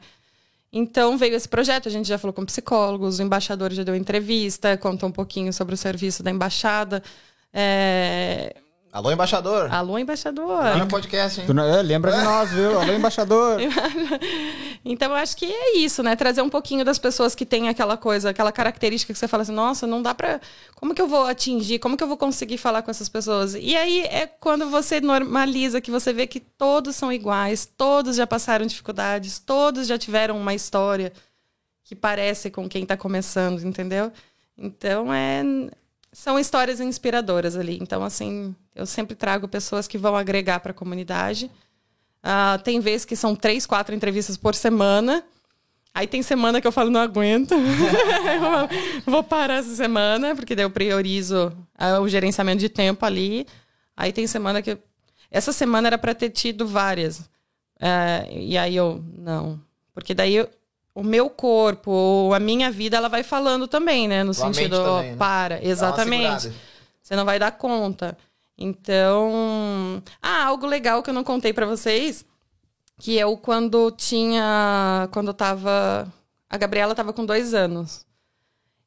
[SPEAKER 3] Então veio esse projeto, a gente já falou com psicólogos, o embaixador já deu entrevista, contou um pouquinho sobre o serviço da embaixada. É,
[SPEAKER 2] Alô, embaixador.
[SPEAKER 3] Alô, embaixador.
[SPEAKER 2] Tá no podcast, hein?
[SPEAKER 1] Tu não- é, lembra de nós, viu? Alô, embaixador.
[SPEAKER 3] Então, eu acho que é isso, né? Trazer um pouquinho das pessoas que têm aquela coisa, aquela característica que você fala assim, nossa, não dá pra. Como que eu vou atingir? Como que eu vou conseguir falar com essas pessoas? E aí é quando você normaliza, que você vê que todos são iguais, todos já passaram dificuldades, todos já tiveram uma história que parece com quem tá começando, entendeu? Então, é. São histórias inspiradoras ali. Então, assim, eu sempre trago pessoas que vão agregar para a comunidade. Ah, tem vezes que são três, quatro entrevistas por semana. Aí tem semana que eu falo, não aguento. vou parar essa semana, porque daí eu priorizo ah, o gerenciamento de tempo ali. Aí tem semana que. Essa semana era para ter tido várias. Ah, e aí eu, não. Porque daí eu- o meu corpo, a minha vida, ela vai falando também, né? No
[SPEAKER 2] Tua
[SPEAKER 3] sentido,
[SPEAKER 2] também, né?
[SPEAKER 3] para. Exatamente. Você não vai dar conta. Então, ah, algo legal que eu não contei pra vocês, que eu quando tinha, quando tava, a Gabriela tava com dois anos,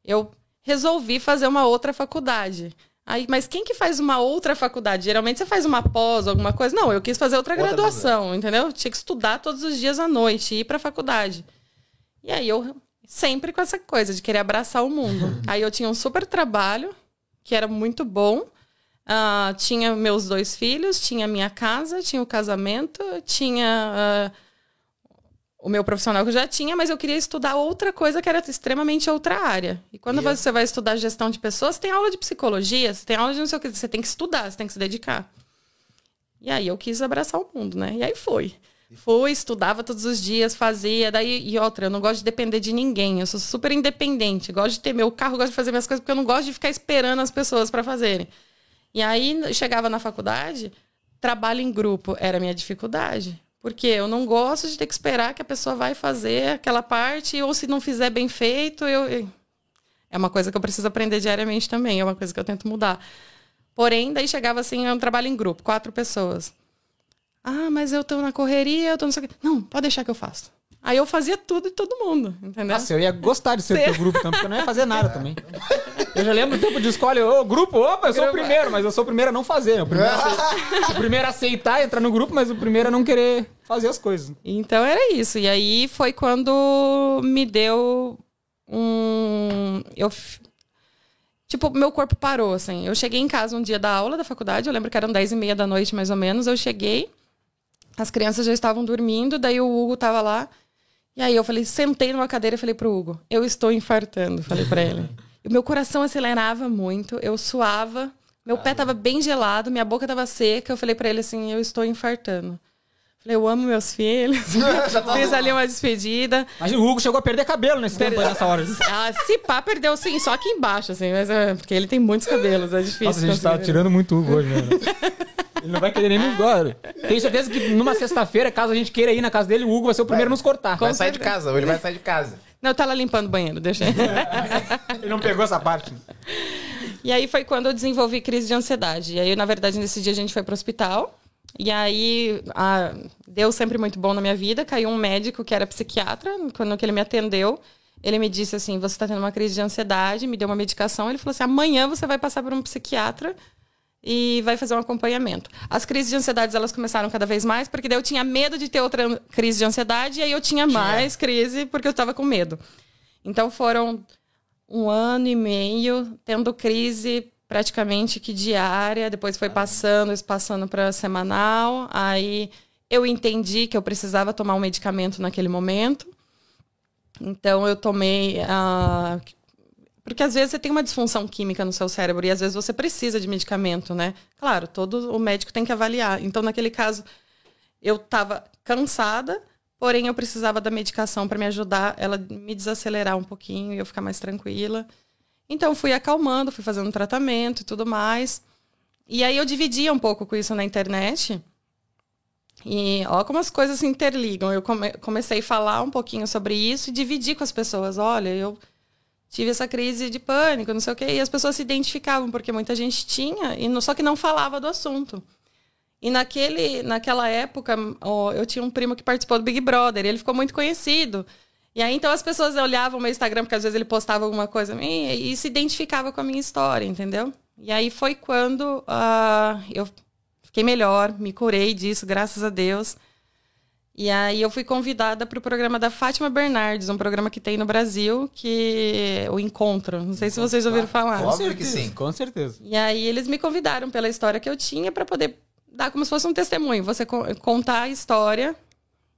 [SPEAKER 3] eu resolvi fazer uma outra faculdade. Aí, mas quem que faz uma outra faculdade? Geralmente você faz uma pós, alguma coisa. Não, eu quis fazer outra,
[SPEAKER 2] Outra
[SPEAKER 3] graduação, entendeu? Tinha que estudar todos os dias à noite, ir pra faculdade. E aí eu sempre com essa coisa de querer abraçar o mundo. aí eu tinha um super trabalho, que era muito bom. Ah, tinha meus dois filhos, tinha minha casa, tinha o casamento, tinha ah, o meu profissional que eu já tinha, mas eu queria estudar outra coisa que era extremamente outra área. E quando você vai estudar gestão de pessoas, tem aula de psicologia, você tem aula de não sei o que, você tem que estudar, você tem que se dedicar. E aí eu quis abraçar o mundo, né? E aí foi. Fui, estudava todos os dias, fazia. Daí, e outra, eu não gosto de depender de ninguém. Eu sou super independente. Gosto de ter meu carro, gosto de fazer minhas coisas, porque eu não gosto de ficar esperando as pessoas para fazerem. E aí, chegava na faculdade, trabalho em grupo era minha dificuldade. Porque eu não gosto de ter que esperar que a pessoa vai fazer aquela parte, ou se não fizer bem feito, eu. É uma coisa que eu preciso aprender diariamente também, é uma coisa que eu tento mudar. Porém, daí chegava assim, é um trabalho em grupo, quatro pessoas. Ah, mas eu tô na correria, eu tô não sei o quê. Não, pode deixar que eu faço. Aí eu fazia tudo e todo mundo, entendeu?
[SPEAKER 1] Nossa, eu ia gostar de ser teu grupo também, porque eu não ia fazer nada também. Eu já lembro do tempo de escolha, ô, grupo, opa, eu sou o primeiro, mas eu sou o primeiro a não fazer. O primeiro a aceitar, o primeiro a aceitar entrar no grupo, mas o primeiro a não querer fazer as coisas.
[SPEAKER 3] Então era isso. E aí foi quando me deu um. Eu. Tipo, meu corpo parou, assim. Eu cheguei em casa um dia da aula da faculdade, eu lembro que eram 10 e meia da noite, mais ou menos. Eu cheguei, as crianças já estavam dormindo, daí o Hugo tava lá. E aí eu falei, sentei numa cadeira e falei pro Hugo, eu estou infartando, falei pra ele. O meu coração acelerava muito, eu suava, meu pé tava bem gelado, minha boca tava seca. Eu falei pra ele assim, eu estou infartando. Falei, eu amo meus filhos. Fiz ali uma despedida.
[SPEAKER 1] Imagina, o Hugo chegou a perder cabelo nesse tempo aí, nessa hora.
[SPEAKER 3] Ah, se pá, perdeu sim, só aqui embaixo, assim, mas é, porque ele tem muitos cabelos, é difícil.
[SPEAKER 1] Nossa, a gente tá tirando muito o Hugo hoje, mano. Ele não vai querer nem nos dólares. Tenho certeza que numa sexta-feira, caso a gente queira ir na casa dele, o Hugo vai ser o primeiro a nos cortar.
[SPEAKER 2] Vai sair de casa, ou ele vai sair de casa.
[SPEAKER 3] Não, tá lá limpando o banheiro, deixa.
[SPEAKER 1] Ele não pegou essa parte.
[SPEAKER 3] E aí foi quando eu desenvolvi crise de ansiedade. E aí, na verdade, nesse dia a gente foi pro hospital. E aí, a- deu sempre muito bom na minha vida. Caiu um médico que era psiquiatra. Quando que ele me atendeu, ele me disse assim: Você tá tendo uma crise de ansiedade, me deu uma medicação. Ele falou assim: Amanhã você vai passar por um psiquiatra e vai fazer um acompanhamento. As crises de ansiedade elas começaram cada vez mais, porque daí eu tinha medo de ter outra crise de ansiedade, e aí eu tinha mais crise porque eu estava com medo. Então foram um ano e meio tendo crise praticamente que diária, depois foi passando, passando para semanal, aí eu entendi que eu precisava tomar um medicamento naquele momento. Então eu tomei ah, porque às vezes você tem uma disfunção química no seu cérebro e às vezes você precisa de medicamento, né? Claro, todo o médico tem que avaliar. Então, naquele caso, eu estava cansada, porém eu precisava da medicação para me ajudar, ela me desacelerar um pouquinho e eu ficar mais tranquila. Então, fui acalmando, fui fazendo tratamento e tudo mais. E aí eu dividia um pouco com isso na internet. E ó como as coisas se interligam. Eu come- comecei a falar um pouquinho sobre isso e dividir com as pessoas. Olha, eu tive essa crise de pânico, não sei o quê. E as pessoas se identificavam, porque muita gente tinha, e não- só que não falava do assunto. E naquele, naquela época, ó, eu tinha um primo que participou do Big Brother, ele ficou muito conhecido. E aí, então, as pessoas olhavam o meu Instagram, porque às vezes ele postava alguma coisa minha, e se identificava com a minha história, entendeu? E aí foi quando ah, eu fiquei melhor, me curei disso, graças a Deus. E aí eu fui convidada para o programa da Fátima Bernardes, um programa que tem no Brasil, que é o Encontro. Não sei se vocês ouviram falar.
[SPEAKER 2] Óbvio que sim.
[SPEAKER 1] Com certeza.
[SPEAKER 3] E aí eles me convidaram pela história que eu tinha para poder dar como se fosse um testemunho. Você co- contar a história,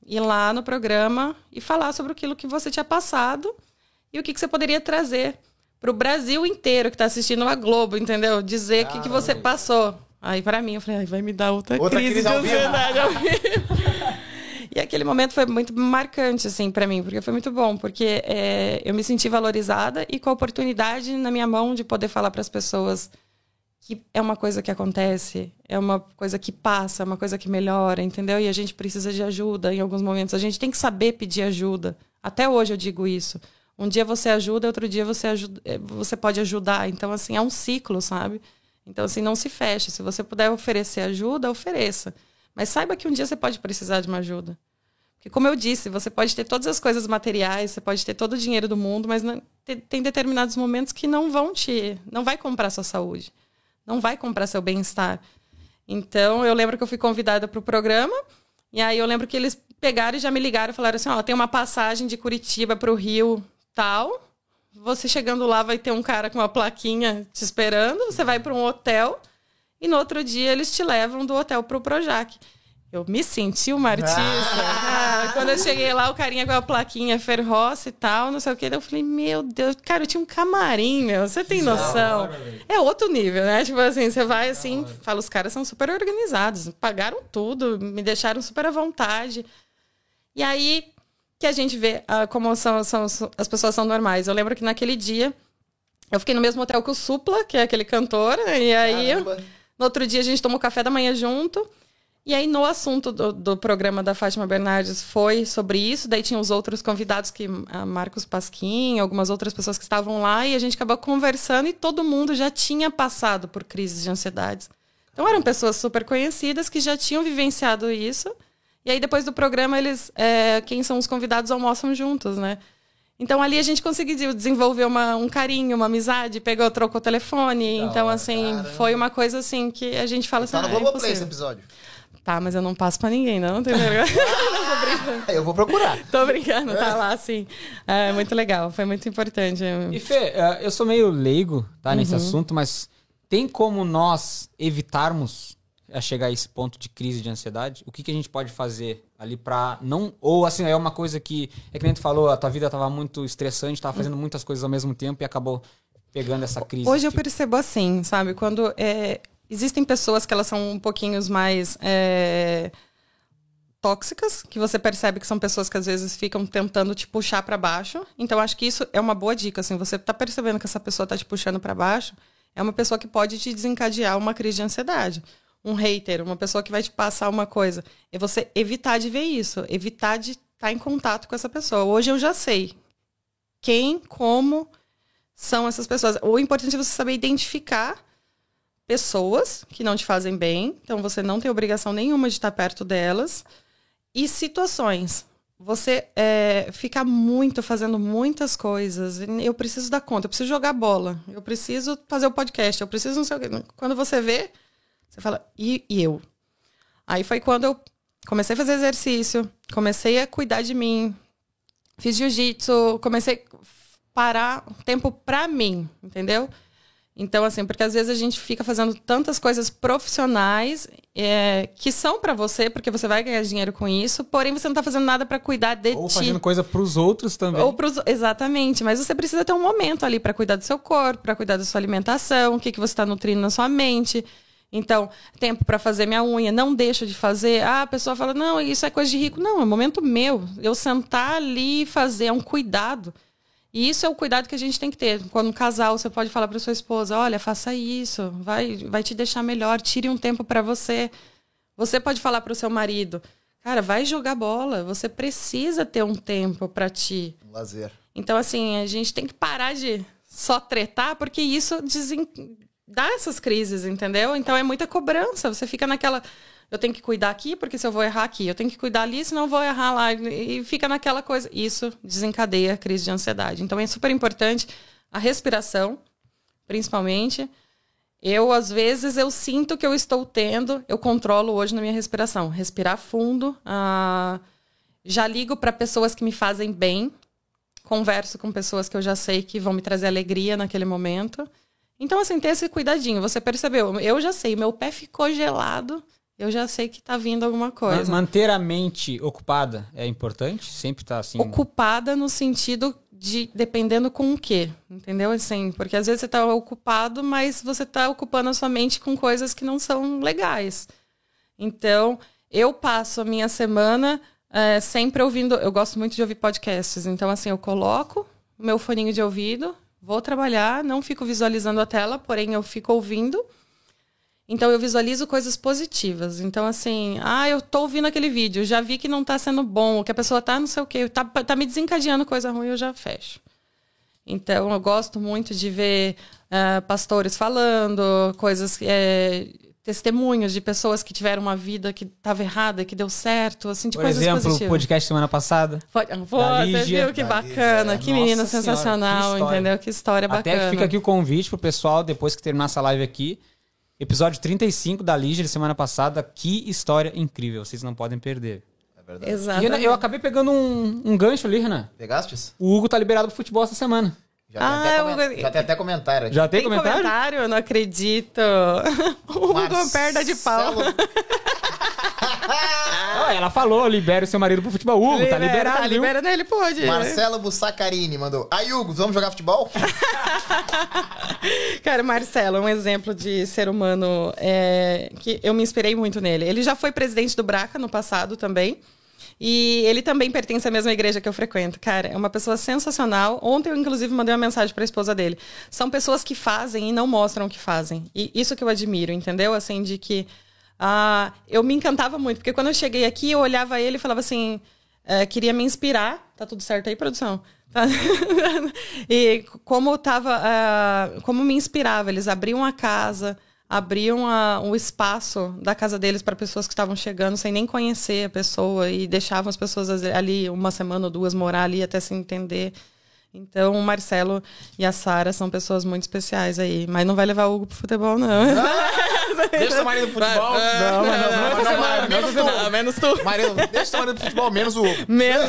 [SPEAKER 3] ir lá no programa e falar sobre aquilo que você tinha passado e o que, que você poderia trazer para o Brasil inteiro que está assistindo a Globo, entendeu? Dizer o que, que você passou. Aí para mim eu falei, ai, vai me dar outra,
[SPEAKER 2] Outra
[SPEAKER 3] crise,
[SPEAKER 2] crise
[SPEAKER 3] de ansiedade ao vivo. E aquele momento foi muito marcante, assim, para mim, porque foi muito bom, porque é, eu me senti valorizada e com a oportunidade na minha mão de poder falar para as pessoas que é uma coisa que acontece, é uma coisa que passa, é uma coisa que melhora, entendeu? E a gente precisa de ajuda em alguns momentos. A gente tem que saber pedir ajuda. Até hoje eu digo isso. Um dia você ajuda, outro dia você, ajuda, eh, você pode ajudar. Então, assim, é um ciclo, sabe? Então, assim, não se fecha. Se você puder oferecer ajuda, ofereça. Mas saiba que um dia você pode precisar de uma ajuda. Porque, como eu disse, você pode ter todas as coisas materiais, você pode ter todo o dinheiro do mundo, mas tem determinados momentos que não vão te. não vai comprar sua saúde, não vai comprar seu bem-estar. Então, eu lembro que eu fui convidada para o programa, e aí eu lembro que eles pegaram e já me ligaram e falaram assim: ó, tem uma passagem de Curitiba para o Rio tal. Você chegando lá vai ter um cara com uma plaquinha te esperando, você vai para um hotel e no outro dia eles te levam do hotel pro Projac. Eu me senti uma artista. Ah, quando eu cheguei lá, o carinha com a plaquinha Ferroce e tal, não sei o que. Eu falei, meu Deus, cara, eu tinha um camarim, meu. Você tem noção? É outro nível, né? Tipo assim, você vai assim, fala, os caras são super organizados, pagaram tudo, me deixaram super à vontade. E aí que a gente vê ah, como são, são, as pessoas são normais. Eu lembro que naquele dia eu fiquei no mesmo hotel que o Supla, que é aquele cantor, né? e aí
[SPEAKER 2] Caramba.
[SPEAKER 3] no outro dia a gente tomou café da manhã junto. E aí, no assunto do, do programa da Fátima Bernardes foi sobre isso. Daí tinha os outros convidados, que a Marcos Pasquim, algumas outras pessoas que estavam lá, e a gente acabou conversando e todo mundo já tinha passado por crises de ansiedades. Então eram pessoas super conhecidas que já tinham vivenciado isso. E aí, depois do programa, eles. é, quem são os convidados almoçam juntos, né? Então ali a gente conseguiu desenvolver uma, um carinho, uma amizade, pegou, trocou o telefone. então, assim, foi uma coisa assim que a gente fala assim.
[SPEAKER 2] Tá no
[SPEAKER 3] "Ah, é
[SPEAKER 2] esse
[SPEAKER 3] impossível."
[SPEAKER 2] episódio.
[SPEAKER 3] Tá, mas eu não passo pra ninguém, não, não tem vergonha.
[SPEAKER 2] Eu vou procurar.
[SPEAKER 3] Tô brincando, tá lá, assim. É muito legal, foi muito importante.
[SPEAKER 1] E Fê, eh, eu sou meio leigo, tá, nesse
[SPEAKER 3] Uhum.
[SPEAKER 1] assunto, mas tem como nós evitarmos a chegar a esse ponto de crise de ansiedade? O que, que a gente pode fazer ali pra não... Ou, assim, é uma coisa que... É que nem tu falou, a tua vida tava muito estressante, tava fazendo muitas coisas ao mesmo tempo e acabou pegando essa crise.
[SPEAKER 3] Hoje eu percebo assim, sabe? Quando é, existem pessoas que elas são um pouquinho mais é, tóxicas, que você percebe que são pessoas que às vezes ficam tentando te puxar para baixo. Então acho que isso é uma boa dica, assim, você tá percebendo que essa pessoa tá te puxando para baixo, é uma pessoa que pode te desencadear uma crise de ansiedade. Um hater, uma pessoa que vai te passar uma coisa. É você evitar de ver isso, evitar de estar em contato com essa pessoa. Hoje eu já sei quem, como são essas pessoas. O importante é você saber identificar pessoas que não te fazem bem, então você não tem obrigação nenhuma de estar perto delas, e situações. Você é, fica muito fazendo muitas coisas. Eu preciso dar conta, eu preciso jogar bola, eu preciso fazer o podcast, eu preciso não sei o quê. Quando você vê, você fala, e, e eu? Aí foi quando eu comecei a fazer exercício, comecei a cuidar de mim, fiz jiu-jitsu, comecei a parar tempo pra mim, entendeu? Então, assim, porque às vezes a gente fica fazendo tantas coisas profissionais é, que são pra você, porque você vai ganhar dinheiro com isso, porém você não tá fazendo nada pra cuidar de
[SPEAKER 1] Ou
[SPEAKER 3] ti.
[SPEAKER 1] fazendo coisa pros outros também.
[SPEAKER 3] Ou pros, exatamente, mas você precisa ter um momento ali para cuidar do seu corpo, para cuidar da sua alimentação, o que, que você está nutrindo na sua mente. Então, tempo para fazer minha unha, não deixo de fazer. Ah, a pessoa fala, não, isso é coisa de rico. Não, é momento meu. Eu sentar ali e fazer, é um cuidado. E isso é o cuidado que a gente tem que ter. Quando um casal, você pode falar para sua esposa: olha, faça isso, vai, vai te deixar melhor, tire um tempo para você. Você pode falar para o seu marido: cara, vai jogar bola, você precisa ter um tempo para ti.
[SPEAKER 2] Um lazer.
[SPEAKER 3] Então, assim, a gente tem que parar de só tretar, porque isso desen... dá essas crises, entendeu? Então é muita cobrança. Você fica naquela. Eu tenho que cuidar aqui, porque se eu vou errar aqui, eu tenho que cuidar ali, senão eu vou errar lá. E fica naquela coisa. Isso desencadeia a crise de ansiedade. Então é super importante a respiração, principalmente. Eu, às vezes, eu sinto que eu estou tendo, eu controlo hoje na minha respiração. Respirar fundo, ah, já ligo para pessoas que me fazem bem, converso com pessoas que eu já sei que vão me trazer alegria naquele momento. Então, assim, ter esse cuidadinho. Você percebeu? Eu já sei, meu pé ficou gelado, eu já sei que tá vindo alguma coisa.
[SPEAKER 1] Manter a mente ocupada é importante? Sempre tá assim.
[SPEAKER 3] Ocupada no sentido de dependendo com o quê, entendeu? Assim, porque às vezes você tá ocupado, mas você tá ocupando a sua mente com coisas que não são legais. Então, eu passo a minha semana é, sempre ouvindo. Eu gosto muito de ouvir podcasts. Então, assim, eu coloco o meu foninho de ouvido, vou trabalhar, não fico visualizando a tela, porém eu fico ouvindo. Então eu visualizo coisas positivas. Então, assim, ah, eu tô ouvindo aquele vídeo, já vi que não tá sendo bom, que a pessoa tá não sei o quê, tá, tá me desencadeando coisa ruim, eu já fecho. Então, eu gosto muito de ver uh, pastores falando, coisas, é, testemunhos de pessoas que tiveram uma vida que estava errada, que deu certo, assim, de
[SPEAKER 1] Por
[SPEAKER 3] coisas
[SPEAKER 1] exemplo, o
[SPEAKER 3] positivas.
[SPEAKER 1] podcast semana passada.
[SPEAKER 3] Pode, pô, você
[SPEAKER 1] Lígia.
[SPEAKER 3] viu que bacana,
[SPEAKER 2] Lígia.
[SPEAKER 3] que menina
[SPEAKER 1] Nossa Senhora,
[SPEAKER 3] sensacional,
[SPEAKER 1] que
[SPEAKER 3] entendeu? Que história bacana.
[SPEAKER 1] Até fica aqui o convite pro pessoal, depois que terminar essa live aqui. Episódio 35 da Lígia de semana passada. Que história incrível, vocês não podem perder.
[SPEAKER 2] É verdade.
[SPEAKER 1] E
[SPEAKER 3] Exato.
[SPEAKER 1] eu, eu acabei pegando um, um gancho ali, Renan.
[SPEAKER 2] Pegastes?
[SPEAKER 1] O Hugo tá liberado pro futebol essa semana.
[SPEAKER 2] Já, tem
[SPEAKER 3] Ah,
[SPEAKER 2] até
[SPEAKER 3] eu-
[SPEAKER 2] comen- já tem até comentário aqui.
[SPEAKER 1] Já tem,
[SPEAKER 3] Tem
[SPEAKER 1] comentário?
[SPEAKER 3] comentário? Eu não acredito. O Hugo perda de pau.
[SPEAKER 2] Marcelo-
[SPEAKER 1] Ah, ela falou, libera o seu marido pro futebol. Hugo, tá liberado,
[SPEAKER 3] Tá
[SPEAKER 1] viu?
[SPEAKER 3] liberando ele, pode.
[SPEAKER 2] Marcelo Bussacarini mandou. Aí, Hugo, vamos jogar futebol?
[SPEAKER 3] Cara, Marcelo é um exemplo de ser humano é, que eu me inspirei muito nele. Ele já foi presidente do Braca no passado também. E ele também pertence à mesma igreja que eu frequento. Cara, é uma pessoa sensacional. Ontem eu, inclusive, mandei uma mensagem para a esposa dele. São pessoas que fazem e não mostram o que fazem. E isso que eu admiro, entendeu? Assim, de que ah, eu me encantava muito. Porque quando eu cheguei aqui, eu olhava ele e falava assim... eh, queria me inspirar. Tá tudo certo aí, produção? Tá? e como tava, ah, como me inspirava, eles abriam a casa, abriam a- o espaço da casa deles para pessoas que estavam chegando sem nem conhecer a pessoa e deixavam as pessoas ali uma semana ou duas morar ali até se entender. Então, o Marcelo e a Sara são pessoas muito especiais aí. Mas não vai levar o Hugo pro futebol, não.
[SPEAKER 1] Deixa seu marido pro futebol.
[SPEAKER 2] Não, não, não, não, não, menos tu.
[SPEAKER 3] Não, menos tu.
[SPEAKER 2] Marido, deixa seu marido pro futebol, menos o Hugo.
[SPEAKER 3] Menos...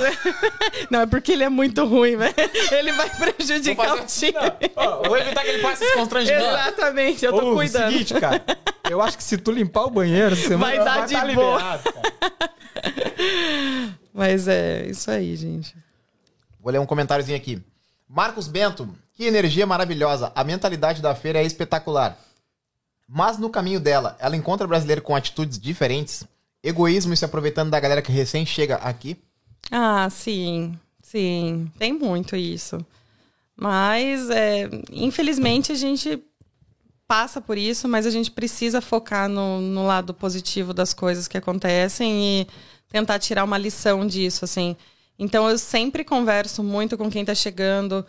[SPEAKER 3] Não, é porque ele é muito ruim, velho. Ele vai prejudicar o time.
[SPEAKER 1] Vou evitar que ele passe esse constrangimento.
[SPEAKER 3] Exatamente, eu tô
[SPEAKER 1] Ô,
[SPEAKER 3] cuidando.
[SPEAKER 1] seguinte, cara. Eu acho que se tu limpar o banheiro, você
[SPEAKER 3] Vai dar de
[SPEAKER 1] tá
[SPEAKER 3] boa.
[SPEAKER 1] liberado.
[SPEAKER 3] Mas é isso aí, gente.
[SPEAKER 2] Vou ler um comentáriozinho aqui. Marcos Bento, que energia maravilhosa. A mentalidade da feira é espetacular. Mas no caminho dela, ela encontra brasileiro com atitudes diferentes, egoísmo e se aproveitando da galera que recém chega aqui.
[SPEAKER 3] Ah, sim, sim. Tem muito isso. Mas, é, infelizmente, a gente passa por isso, mas a gente precisa focar no, no lado positivo das coisas que acontecem e tentar tirar uma lição disso, assim. Então, eu sempre converso muito com quem está chegando.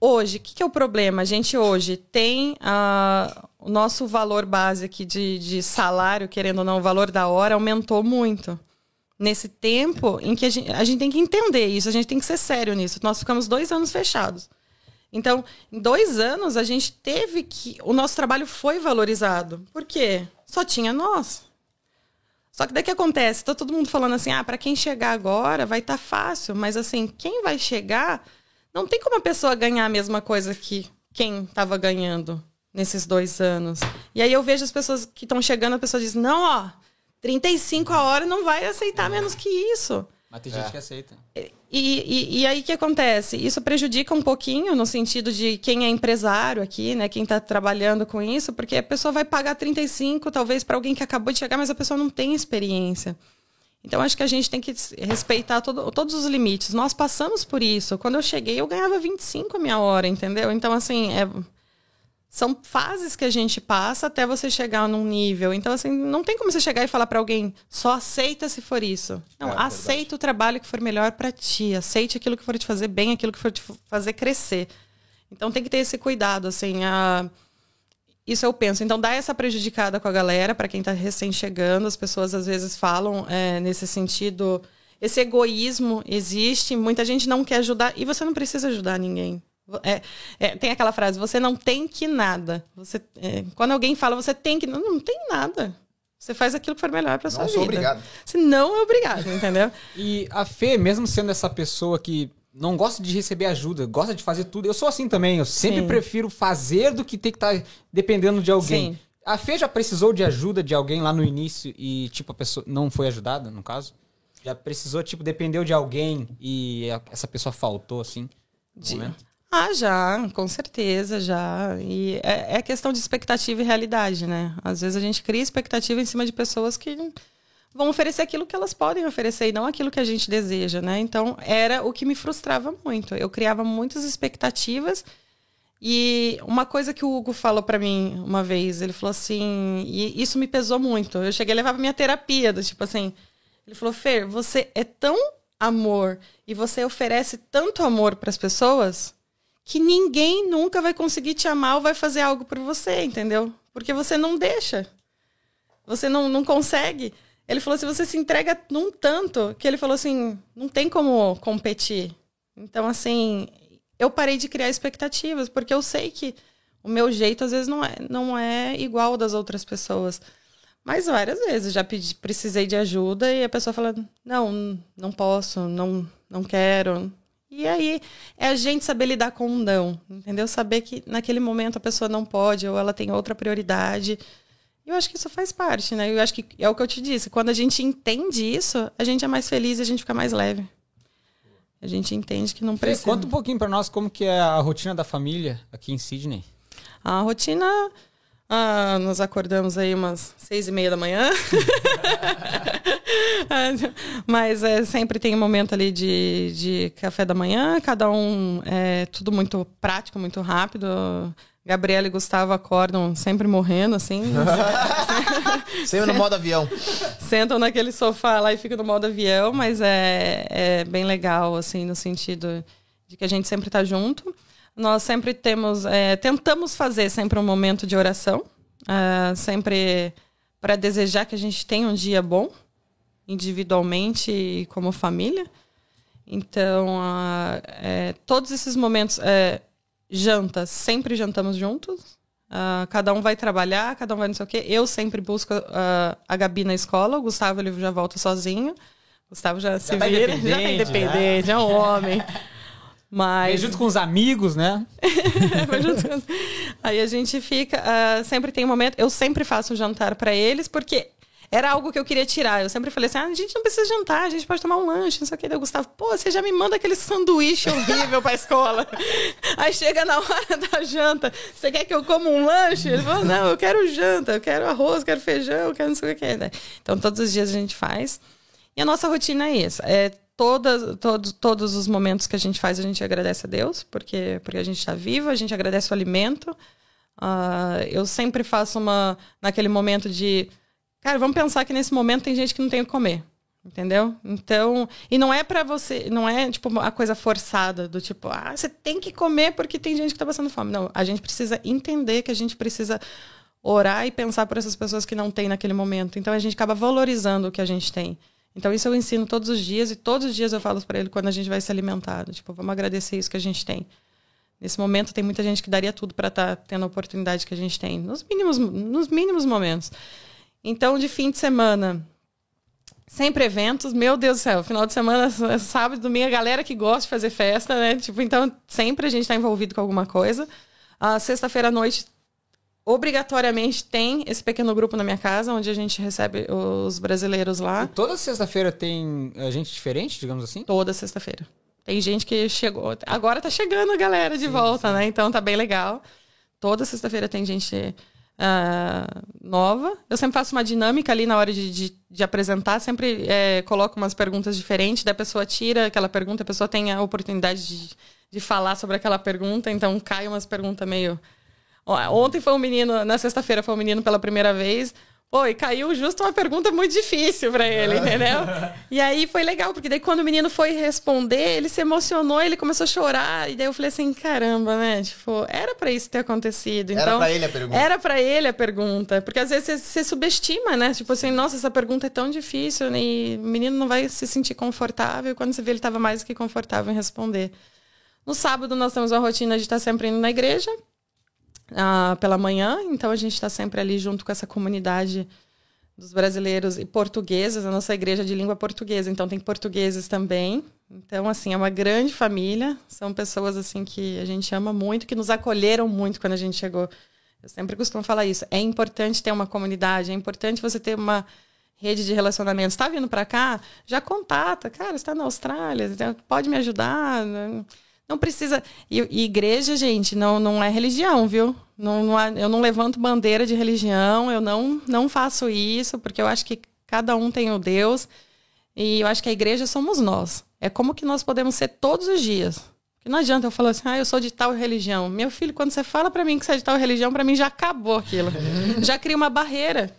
[SPEAKER 3] Hoje, o que, que é o problema? A gente hoje tem ah, o nosso valor base aqui de, de salário, querendo ou não, o valor da hora aumentou muito nesse tempo em que a gente, a gente tem que entender isso, a gente tem que ser sério nisso. Nós ficamos dois anos fechados. Então, em dois anos, a gente teve que. O nosso trabalho foi valorizado. Por quê? Só tinha nós. Só que daí que acontece? Tá todo mundo falando assim: ah, para quem chegar agora vai estar fácil. Mas assim, quem vai chegar, não tem como a pessoa ganhar a mesma coisa que quem estava ganhando nesses dois anos. E aí eu vejo as pessoas que estão chegando, a pessoa diz: não, ó, 35 a hora não vai aceitar menos que isso.
[SPEAKER 1] Mas tem gente que aceita.
[SPEAKER 3] E, e, e aí o que acontece? Isso prejudica um pouquinho no sentido de quem é empresário aqui, né? Quem está trabalhando com isso, porque a pessoa vai pagar 35, talvez, para alguém que acabou de chegar, mas a pessoa não tem experiência. Então, acho que a gente tem que respeitar todo, todos os limites. Nós passamos por isso. Quando eu cheguei, eu ganhava 25 a minha hora, entendeu? Então, assim, é, são fases que a gente passa até você chegar num nível. Então, assim, não tem como você chegar e falar para alguém, só aceita se for isso. Não,
[SPEAKER 2] É, verdade.
[SPEAKER 3] aceita o trabalho que for melhor para ti. Aceite aquilo que for te fazer bem, aquilo que for te fazer crescer. Então, tem que ter esse cuidado, assim. A... Isso eu penso. Então, dá essa prejudicada com a galera, para quem tá recém chegando. As pessoas, às vezes, falam é, nesse sentido. Esse egoísmo existe, muita gente não quer ajudar. E você não precisa ajudar ninguém. É, é, tem aquela frase, você não tem que nada. Você, é, quando alguém fala, você tem que. Não, não tem nada. Você faz aquilo que for melhor pra sua
[SPEAKER 2] Não
[SPEAKER 3] vida.
[SPEAKER 2] sou obrigado.
[SPEAKER 3] Você não é obrigado, entendeu?
[SPEAKER 1] E a Fê, mesmo sendo essa pessoa que não gosta de receber ajuda, gosta de fazer tudo, eu sou assim também. Eu sempre
[SPEAKER 3] Sim.
[SPEAKER 1] prefiro fazer do que ter que estar dependendo de alguém.
[SPEAKER 3] Sim.
[SPEAKER 1] A Fê já precisou de ajuda de alguém lá no início e, tipo, a pessoa não foi ajudada, no caso? Já precisou, tipo, dependeu de alguém e essa pessoa faltou, assim?
[SPEAKER 3] De-
[SPEAKER 1] momento?
[SPEAKER 3] Ah, já, com certeza, já. E é, é questão de expectativa e realidade, né? Às vezes a gente cria expectativa em cima de pessoas que vão oferecer aquilo que elas podem oferecer e não aquilo que a gente deseja, né? Então, era o que me frustrava muito. Eu criava muitas expectativas e uma coisa que o Hugo falou pra mim uma vez, ele falou assim, e isso me pesou muito. Eu cheguei a levar pra minha terapia, do tipo assim, ele falou: "Fer, você é tão amor e você oferece tanto amor pras pessoas que ninguém nunca vai conseguir te amar ou vai fazer algo por você, entendeu? Porque você não deixa. Você não, não consegue. Ele falou assim: você se entrega num tanto que ele falou assim: não tem como competir. Então, assim, eu parei de criar expectativas, porque eu sei que o meu jeito às vezes não é, não é igual das outras pessoas. Mas várias vezes já pedi, precisei de ajuda e a pessoa fala: não, não posso, não, não quero. E aí é a gente saber lidar com um não, entendeu? Saber que naquele momento a pessoa não pode ou ela tem outra prioridade. Eu acho que isso faz parte, né? Eu acho que é o que eu te disse. Quando a gente entende isso, a gente é mais feliz e a gente fica mais leve. A gente entende que não precisa.
[SPEAKER 1] conta um pouquinho pra nós como que é a rotina da família aqui em Sydney.
[SPEAKER 3] A rotina. Ah, nós acordamos aí umas seis e meia da manhã. Mas é, sempre tem um momento ali de, de café da manhã, cada um é tudo muito prático, muito rápido. Gabriela e Gustavo acordam sempre morrendo, assim.
[SPEAKER 2] Sempre no modo avião.
[SPEAKER 3] sentam naquele sofá lá e ficam no modo avião, mas é, é bem legal, assim, no sentido de que a gente sempre está junto. Nós sempre temos, é, tentamos fazer sempre um momento de oração, ah, sempre para desejar que a gente tenha um dia bom, individualmente e como família. Então, é, todos esses momentos, é, jantas, sempre jantamos juntos. Ah, cada um vai trabalhar, cada um vai não sei o quê. Eu sempre busco ah, a Gabi na escola, o Gustavo ele já volta sozinho. O Gustavo já, se
[SPEAKER 1] tá
[SPEAKER 3] vira, já tá
[SPEAKER 1] independente,
[SPEAKER 3] independente, é um homem. Mas
[SPEAKER 1] junto com os amigos, né?
[SPEAKER 3] Juntando. Aí a gente fica. ah, sempre tem um momento. Eu sempre faço um jantar para eles, porque era algo que eu queria tirar. Eu sempre falei assim: ah, a gente não precisa jantar, a gente pode tomar um lanche, não sei o que. Daí o Gustavo, pô, você já me manda aquele sanduíche horrível pra escola. Aí chega na hora da janta, você quer que eu coma um lanche? Ele falou: não, eu quero janta, eu quero arroz, quero feijão, eu quero não sei o que. Então todos os dias a gente faz. E a nossa rotina é isso. É todas, todos, todos os momentos que a gente faz, a gente agradece a Deus, porque, porque a gente está vivo, a gente agradece o alimento. Ah, eu sempre faço uma. naquele momento de. Cara, vamos pensar que nesse momento tem gente que não tem o que comer. Entendeu? Então, e não é pra você, não é tipo uma coisa forçada do tipo, ah, você tem que comer porque tem gente que tá passando fome. Não, a gente precisa entender que a gente precisa orar e pensar por essas pessoas que não têm naquele momento. Então a gente acaba valorizando o que a gente tem. Então isso eu ensino todos os dias e todos os dias eu falo para ele quando a gente vai se alimentar, do tipo, vamos agradecer isso que a gente tem. Nesse momento tem muita gente que daria tudo para estar tendo a oportunidade que a gente tem, nos mínimos nos mínimos momentos. Então de fim de semana, sempre eventos, meu Deus do céu, final de semana, sábado, domingo, a galera que gosta de fazer festa, né? Tipo, então sempre a gente está envolvido com alguma coisa. A sexta-feira à noite obrigatoriamente tem esse pequeno grupo na minha casa, onde a gente recebe os brasileiros lá.
[SPEAKER 1] Toda sexta-feira tem eh, gente diferente, digamos assim?
[SPEAKER 3] Toda sexta-feira. Tem gente que chegou. Agora tá chegando a galera de volta, né? Então tá bem legal. Toda sexta-feira tem gente ah, nova. Eu sempre faço uma dinâmica ali na hora de, de, de apresentar. Sempre eh, coloco umas perguntas diferentes. Da pessoa tira aquela pergunta, a pessoa tem a oportunidade de, de falar sobre aquela pergunta. Então cai umas perguntas meio. Ontem foi um menino, na sexta-feira foi um menino pela primeira vez. Pô, e caiu justo uma pergunta muito difícil pra ele, entendeu? E aí foi legal, porque daí quando o menino foi responder, ele se emocionou, ele começou a chorar. E daí eu falei assim, caramba, né? Tipo, era pra isso ter acontecido.
[SPEAKER 2] Era
[SPEAKER 3] Então,
[SPEAKER 2] pra ele a pergunta.
[SPEAKER 3] Era pra ele a pergunta. Porque às vezes você, você subestima, né? Tipo assim, nossa, essa pergunta é tão difícil e o menino não vai se sentir confortável. Quando você vê, ele tava mais do que confortável em responder. No sábado nós temos uma rotina de estar sempre indo na igreja ah, pela manhã, então a gente está sempre ali junto com essa comunidade dos brasileiros e portugueses, a nossa igreja de língua portuguesa, então tem portugueses também. Então, assim, é uma grande família, são pessoas assim que a gente ama muito, que nos acolheram muito quando a gente chegou. Eu sempre costumo falar isso. É importante ter uma comunidade, é importante você ter uma rede de relacionamentos. Está vindo para cá? Já contata. Cara, está na Austrália, pode me ajudar. Não precisa. E, e igreja, gente, não, não é religião, viu? Não, não eu não levanto bandeira de religião, eu não, não faço isso, porque eu acho que cada um tem o Deus. E eu acho que a igreja somos nós. É como que nós podemos ser todos os dias. Porque não adianta eu falar assim, ah, eu sou de tal religião. Meu filho, quando você fala para mim que você é de tal religião, para mim já acabou aquilo. já cria uma barreira.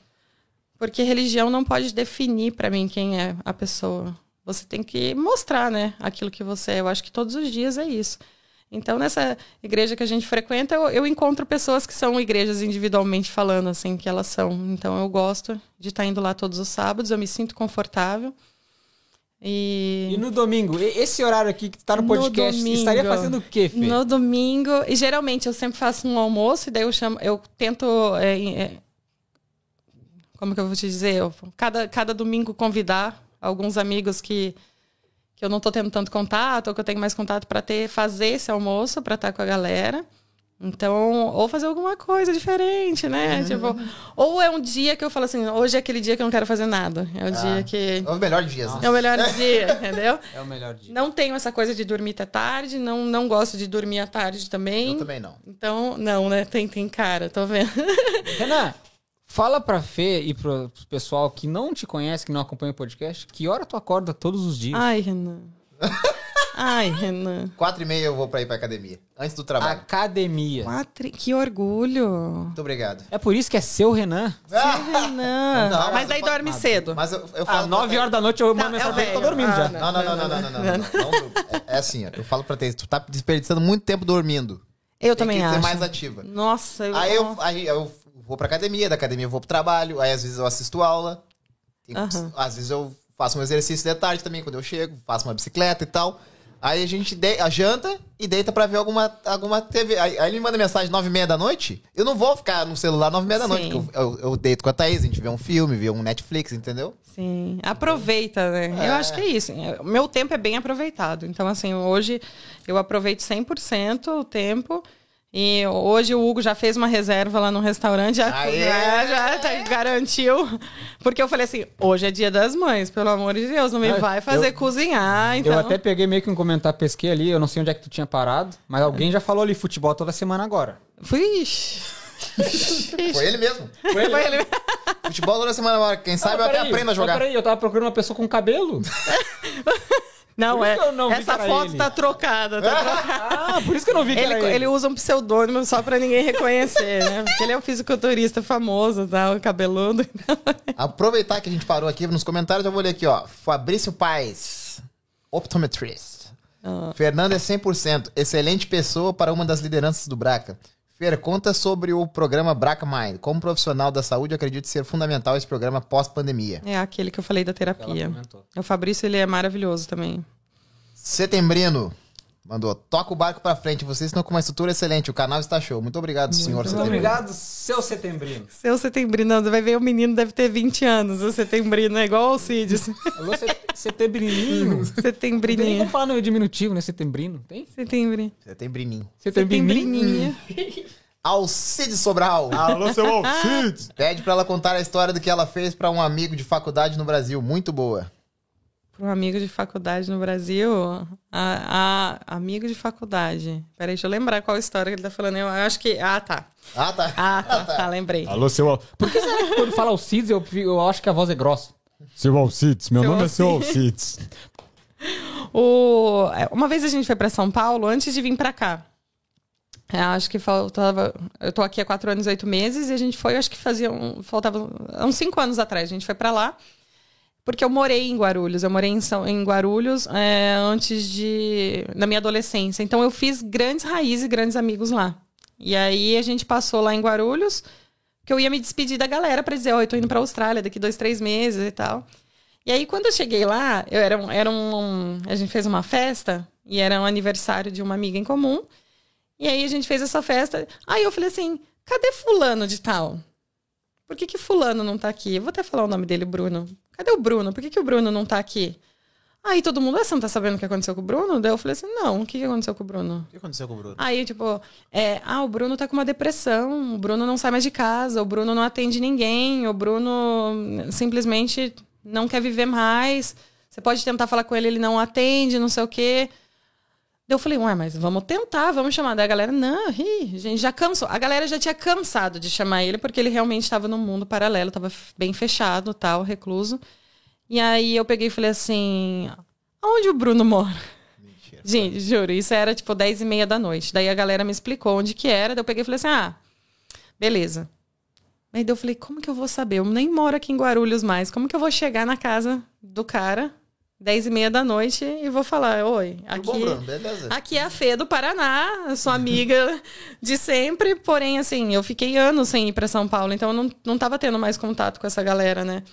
[SPEAKER 3] Porque religião não pode definir para mim quem é a pessoa. Você tem que mostrar, né, aquilo que você é. Eu acho que todos os dias é isso. Então, nessa igreja que a gente frequenta, eu, eu encontro pessoas que são igrejas individualmente falando, assim, que elas são. Então, eu gosto de estar indo lá todos os sábados, eu me sinto confortável. E,
[SPEAKER 1] E no domingo, esse horário aqui que tu tá no
[SPEAKER 3] No
[SPEAKER 1] podcast,
[SPEAKER 3] domingo.
[SPEAKER 1] estaria fazendo o quê, Fê?
[SPEAKER 3] no domingo, e geralmente eu sempre faço um almoço, e daí eu chamo, eu tento. é, é, como que eu vou te dizer? Eu, cada, cada domingo convidar alguns amigos que, que eu não tô tendo tanto contato, ou que eu tenho mais contato para ter, fazer esse almoço para estar com a galera. Então, ou fazer alguma coisa diferente, né? Tipo, ou é um dia que eu falo assim, hoje é aquele dia que eu não quero fazer nada. É o dia que.
[SPEAKER 2] É o melhor dias. né?
[SPEAKER 3] É o melhor dia, entendeu?
[SPEAKER 1] É o melhor dia.
[SPEAKER 3] Não tenho essa coisa de dormir até tarde, não, não gosto de dormir à tarde também.
[SPEAKER 2] Eu também não.
[SPEAKER 3] Então, não, né? Tem, tem cara, tô vendo.
[SPEAKER 1] Renan, Fala pra Fê e pro pessoal que não te conhece, que não acompanha o podcast, que hora tu acorda todos os dias?
[SPEAKER 3] Ai, Renan. Ai, Renan.
[SPEAKER 2] Quatro e meia eu vou pra ir pra academia. Antes do trabalho.
[SPEAKER 1] Academia.
[SPEAKER 3] Quatro... Que orgulho.
[SPEAKER 2] Muito obrigado.
[SPEAKER 1] É por isso que é seu Renan?
[SPEAKER 3] Seu Renan.
[SPEAKER 2] Não, mas,
[SPEAKER 3] daí dorme cedo.
[SPEAKER 2] Mas eu, eu falo...
[SPEAKER 1] Nove horas da noite eu mando
[SPEAKER 3] é
[SPEAKER 1] mensagem eu tô dormindo já.
[SPEAKER 2] Ah, não, não, não, não, não, não. não, É, é assim, eu falo pra ter, tu tá desperdiçando muito tempo dormindo.
[SPEAKER 3] Eu também acho.
[SPEAKER 2] Tem que ser mais ativa.
[SPEAKER 3] Nossa, eu...
[SPEAKER 2] Aí eu vou pra academia, da academia eu vou pro trabalho, aí às vezes eu assisto aula. Tem-
[SPEAKER 3] Aham.
[SPEAKER 2] Às vezes eu faço um exercício de tarde também, quando eu chego, faço uma bicicleta e tal. Aí a gente de, a janta e deita pra ver alguma, alguma TV. Aí, aí ele me manda mensagem nove e meia da noite. Eu não vou ficar no celular nove e meia da noite,
[SPEAKER 3] Sim.
[SPEAKER 2] porque eu, eu, eu deito com a Thaís, a gente vê um filme, vê um Netflix, entendeu?
[SPEAKER 3] Sim, aproveita, né? Eu acho que é isso. O meu tempo é bem aproveitado. Então, assim, hoje eu aproveito 100% o tempo. E hoje o Hugo já fez uma reserva lá no restaurante, já, já, já tá- garantiu. Porque eu falei assim: hoje é dia das mães, pelo amor de Deus, não me
[SPEAKER 1] Ah,
[SPEAKER 3] vai fazer
[SPEAKER 1] eu-
[SPEAKER 3] cozinhar. Então...
[SPEAKER 1] Eu até peguei meio que um comentário, pesquei ali, eu não sei onde é que tu tinha parado, mas alguém já falou ali futebol toda semana agora.
[SPEAKER 3] Fui.
[SPEAKER 2] Foi ele mesmo.
[SPEAKER 3] Foi ele.
[SPEAKER 2] Futebol toda semana agora. Quem sabe eu até aprendo a jogar.
[SPEAKER 1] Ah, peraí, eu tava procurando uma pessoa com cabelo.
[SPEAKER 3] Não, é.
[SPEAKER 1] não
[SPEAKER 3] essa foto
[SPEAKER 1] ele.
[SPEAKER 3] tá trocada. Tá trocada.
[SPEAKER 1] Ah, por isso que eu não vi que
[SPEAKER 3] Ele,
[SPEAKER 1] era ele.
[SPEAKER 3] ele usa um pseudônimo só pra ninguém reconhecer, né? Porque ele é um fisiculturista famoso, tá? O cabeludo.
[SPEAKER 2] Aproveitar que a gente parou aqui nos comentários, eu vou ler aqui, ó. Fabrício Paes, optometrist.
[SPEAKER 3] Ah.
[SPEAKER 2] Fernando é 100%, excelente pessoa para uma das lideranças do Braca. Fer, conta sobre o programa Braca Mind. Como profissional da saúde, acredito ser fundamental esse programa pós-pandemia.
[SPEAKER 3] É aquele que eu falei da terapia. O Fabrício, ele é maravilhoso também.
[SPEAKER 2] Setembrino mandou, toca o barco pra frente, vocês estão com uma estrutura excelente, o canal está show. Muito obrigado, senhor
[SPEAKER 1] Muito
[SPEAKER 2] Setembrino.
[SPEAKER 1] obrigado, seu setembrino.
[SPEAKER 3] Seu setembrino, vai ver o menino deve ter 20 anos. O setembrino é igual ao Cid.
[SPEAKER 1] Alô, set- setembrininho. Tem
[SPEAKER 3] Setembrininho.
[SPEAKER 1] como falar no diminutivo, né? Setembrino. Tem?
[SPEAKER 3] Setembrininho.
[SPEAKER 2] Setembrininho.
[SPEAKER 3] Setembrininho.
[SPEAKER 2] Alcide Sobral.
[SPEAKER 1] Alô, seu Alcides.
[SPEAKER 2] Pede pra ela contar a história do que ela fez pra um amigo de faculdade no Brasil. Muito boa.
[SPEAKER 3] Para um amigo de faculdade no Brasil. A, a- amigo de faculdade. Peraí, deixa eu lembrar qual história que ele tá falando. Eu acho que. Ah, tá.
[SPEAKER 2] Ah, tá.
[SPEAKER 3] Ah, tá, tá, lembrei.
[SPEAKER 1] Alô, seu. Por que será que quando fala Alcides, eu, eu acho que a voz é grossa?
[SPEAKER 5] Seu Alcides, meu
[SPEAKER 3] Seu
[SPEAKER 5] nome é seu
[SPEAKER 3] Alcides.
[SPEAKER 5] Alcides.
[SPEAKER 3] O, é, uma vez a gente foi para São Paulo antes de vir para cá. É, acho que faltava. Eu tô aqui há quatro anos e oito meses e a gente foi, acho que fazia. Um, faltava uns cinco anos atrás. A gente foi para lá. Porque eu morei em Guarulhos. Eu morei em, São, em Guarulhos é, antes de. na minha adolescência. Então eu fiz grandes raízes e grandes amigos lá. E aí a gente passou lá em Guarulhos, que eu ia me despedir da galera para dizer: Ó, eu tô indo pra Austrália daqui dois, três meses e tal. E aí, quando eu cheguei lá, eu era, um, um. A gente fez uma festa e era um aniversário de uma amiga em comum. E aí a gente fez essa festa. Aí eu falei assim: cadê Fulano de tal? Por que, que Fulano não tá aqui? Eu vou até falar o nome dele, Bruno. Cadê o Bruno? Por que, que o Bruno não tá aqui? Aí todo mundo, ah, você não tá sabendo o que aconteceu com o Bruno? Daí eu falei assim: não, o que, que aconteceu com o Bruno?
[SPEAKER 2] O que aconteceu com o Bruno?
[SPEAKER 3] Aí, tipo, é, ah, o Bruno tá com uma depressão, o Bruno não sai mais de casa, o Bruno não atende ninguém, o Bruno simplesmente não quer viver mais. Você pode tentar falar com ele, ele não atende, não sei o quê. Eu falei, ué, mas vamos tentar, vamos chamar. Daí a galera, não, ih, gente, já cansou. A galera já tinha cansado de chamar ele, porque ele realmente estava num mundo paralelo, estava bem fechado, tal, recluso. E aí eu peguei e falei assim, aonde o Bruno mora?
[SPEAKER 2] Mentira.
[SPEAKER 3] Gente, juro, isso era tipo 10 e meia da noite. Daí a galera me explicou onde que era. Daí eu peguei e falei assim: ah, beleza. Aí eu falei: como que eu vou saber? Eu nem moro aqui em Guarulhos mais. Como que eu vou chegar na casa do cara, 10 e meia da noite, e vou falar: oi, aqui.
[SPEAKER 2] bom.
[SPEAKER 3] Aqui é a Fê do Paraná, sou amiga de sempre, porém, assim, eu fiquei anos sem ir pra São Paulo, então eu não, não tava tendo mais contato com essa galera, né?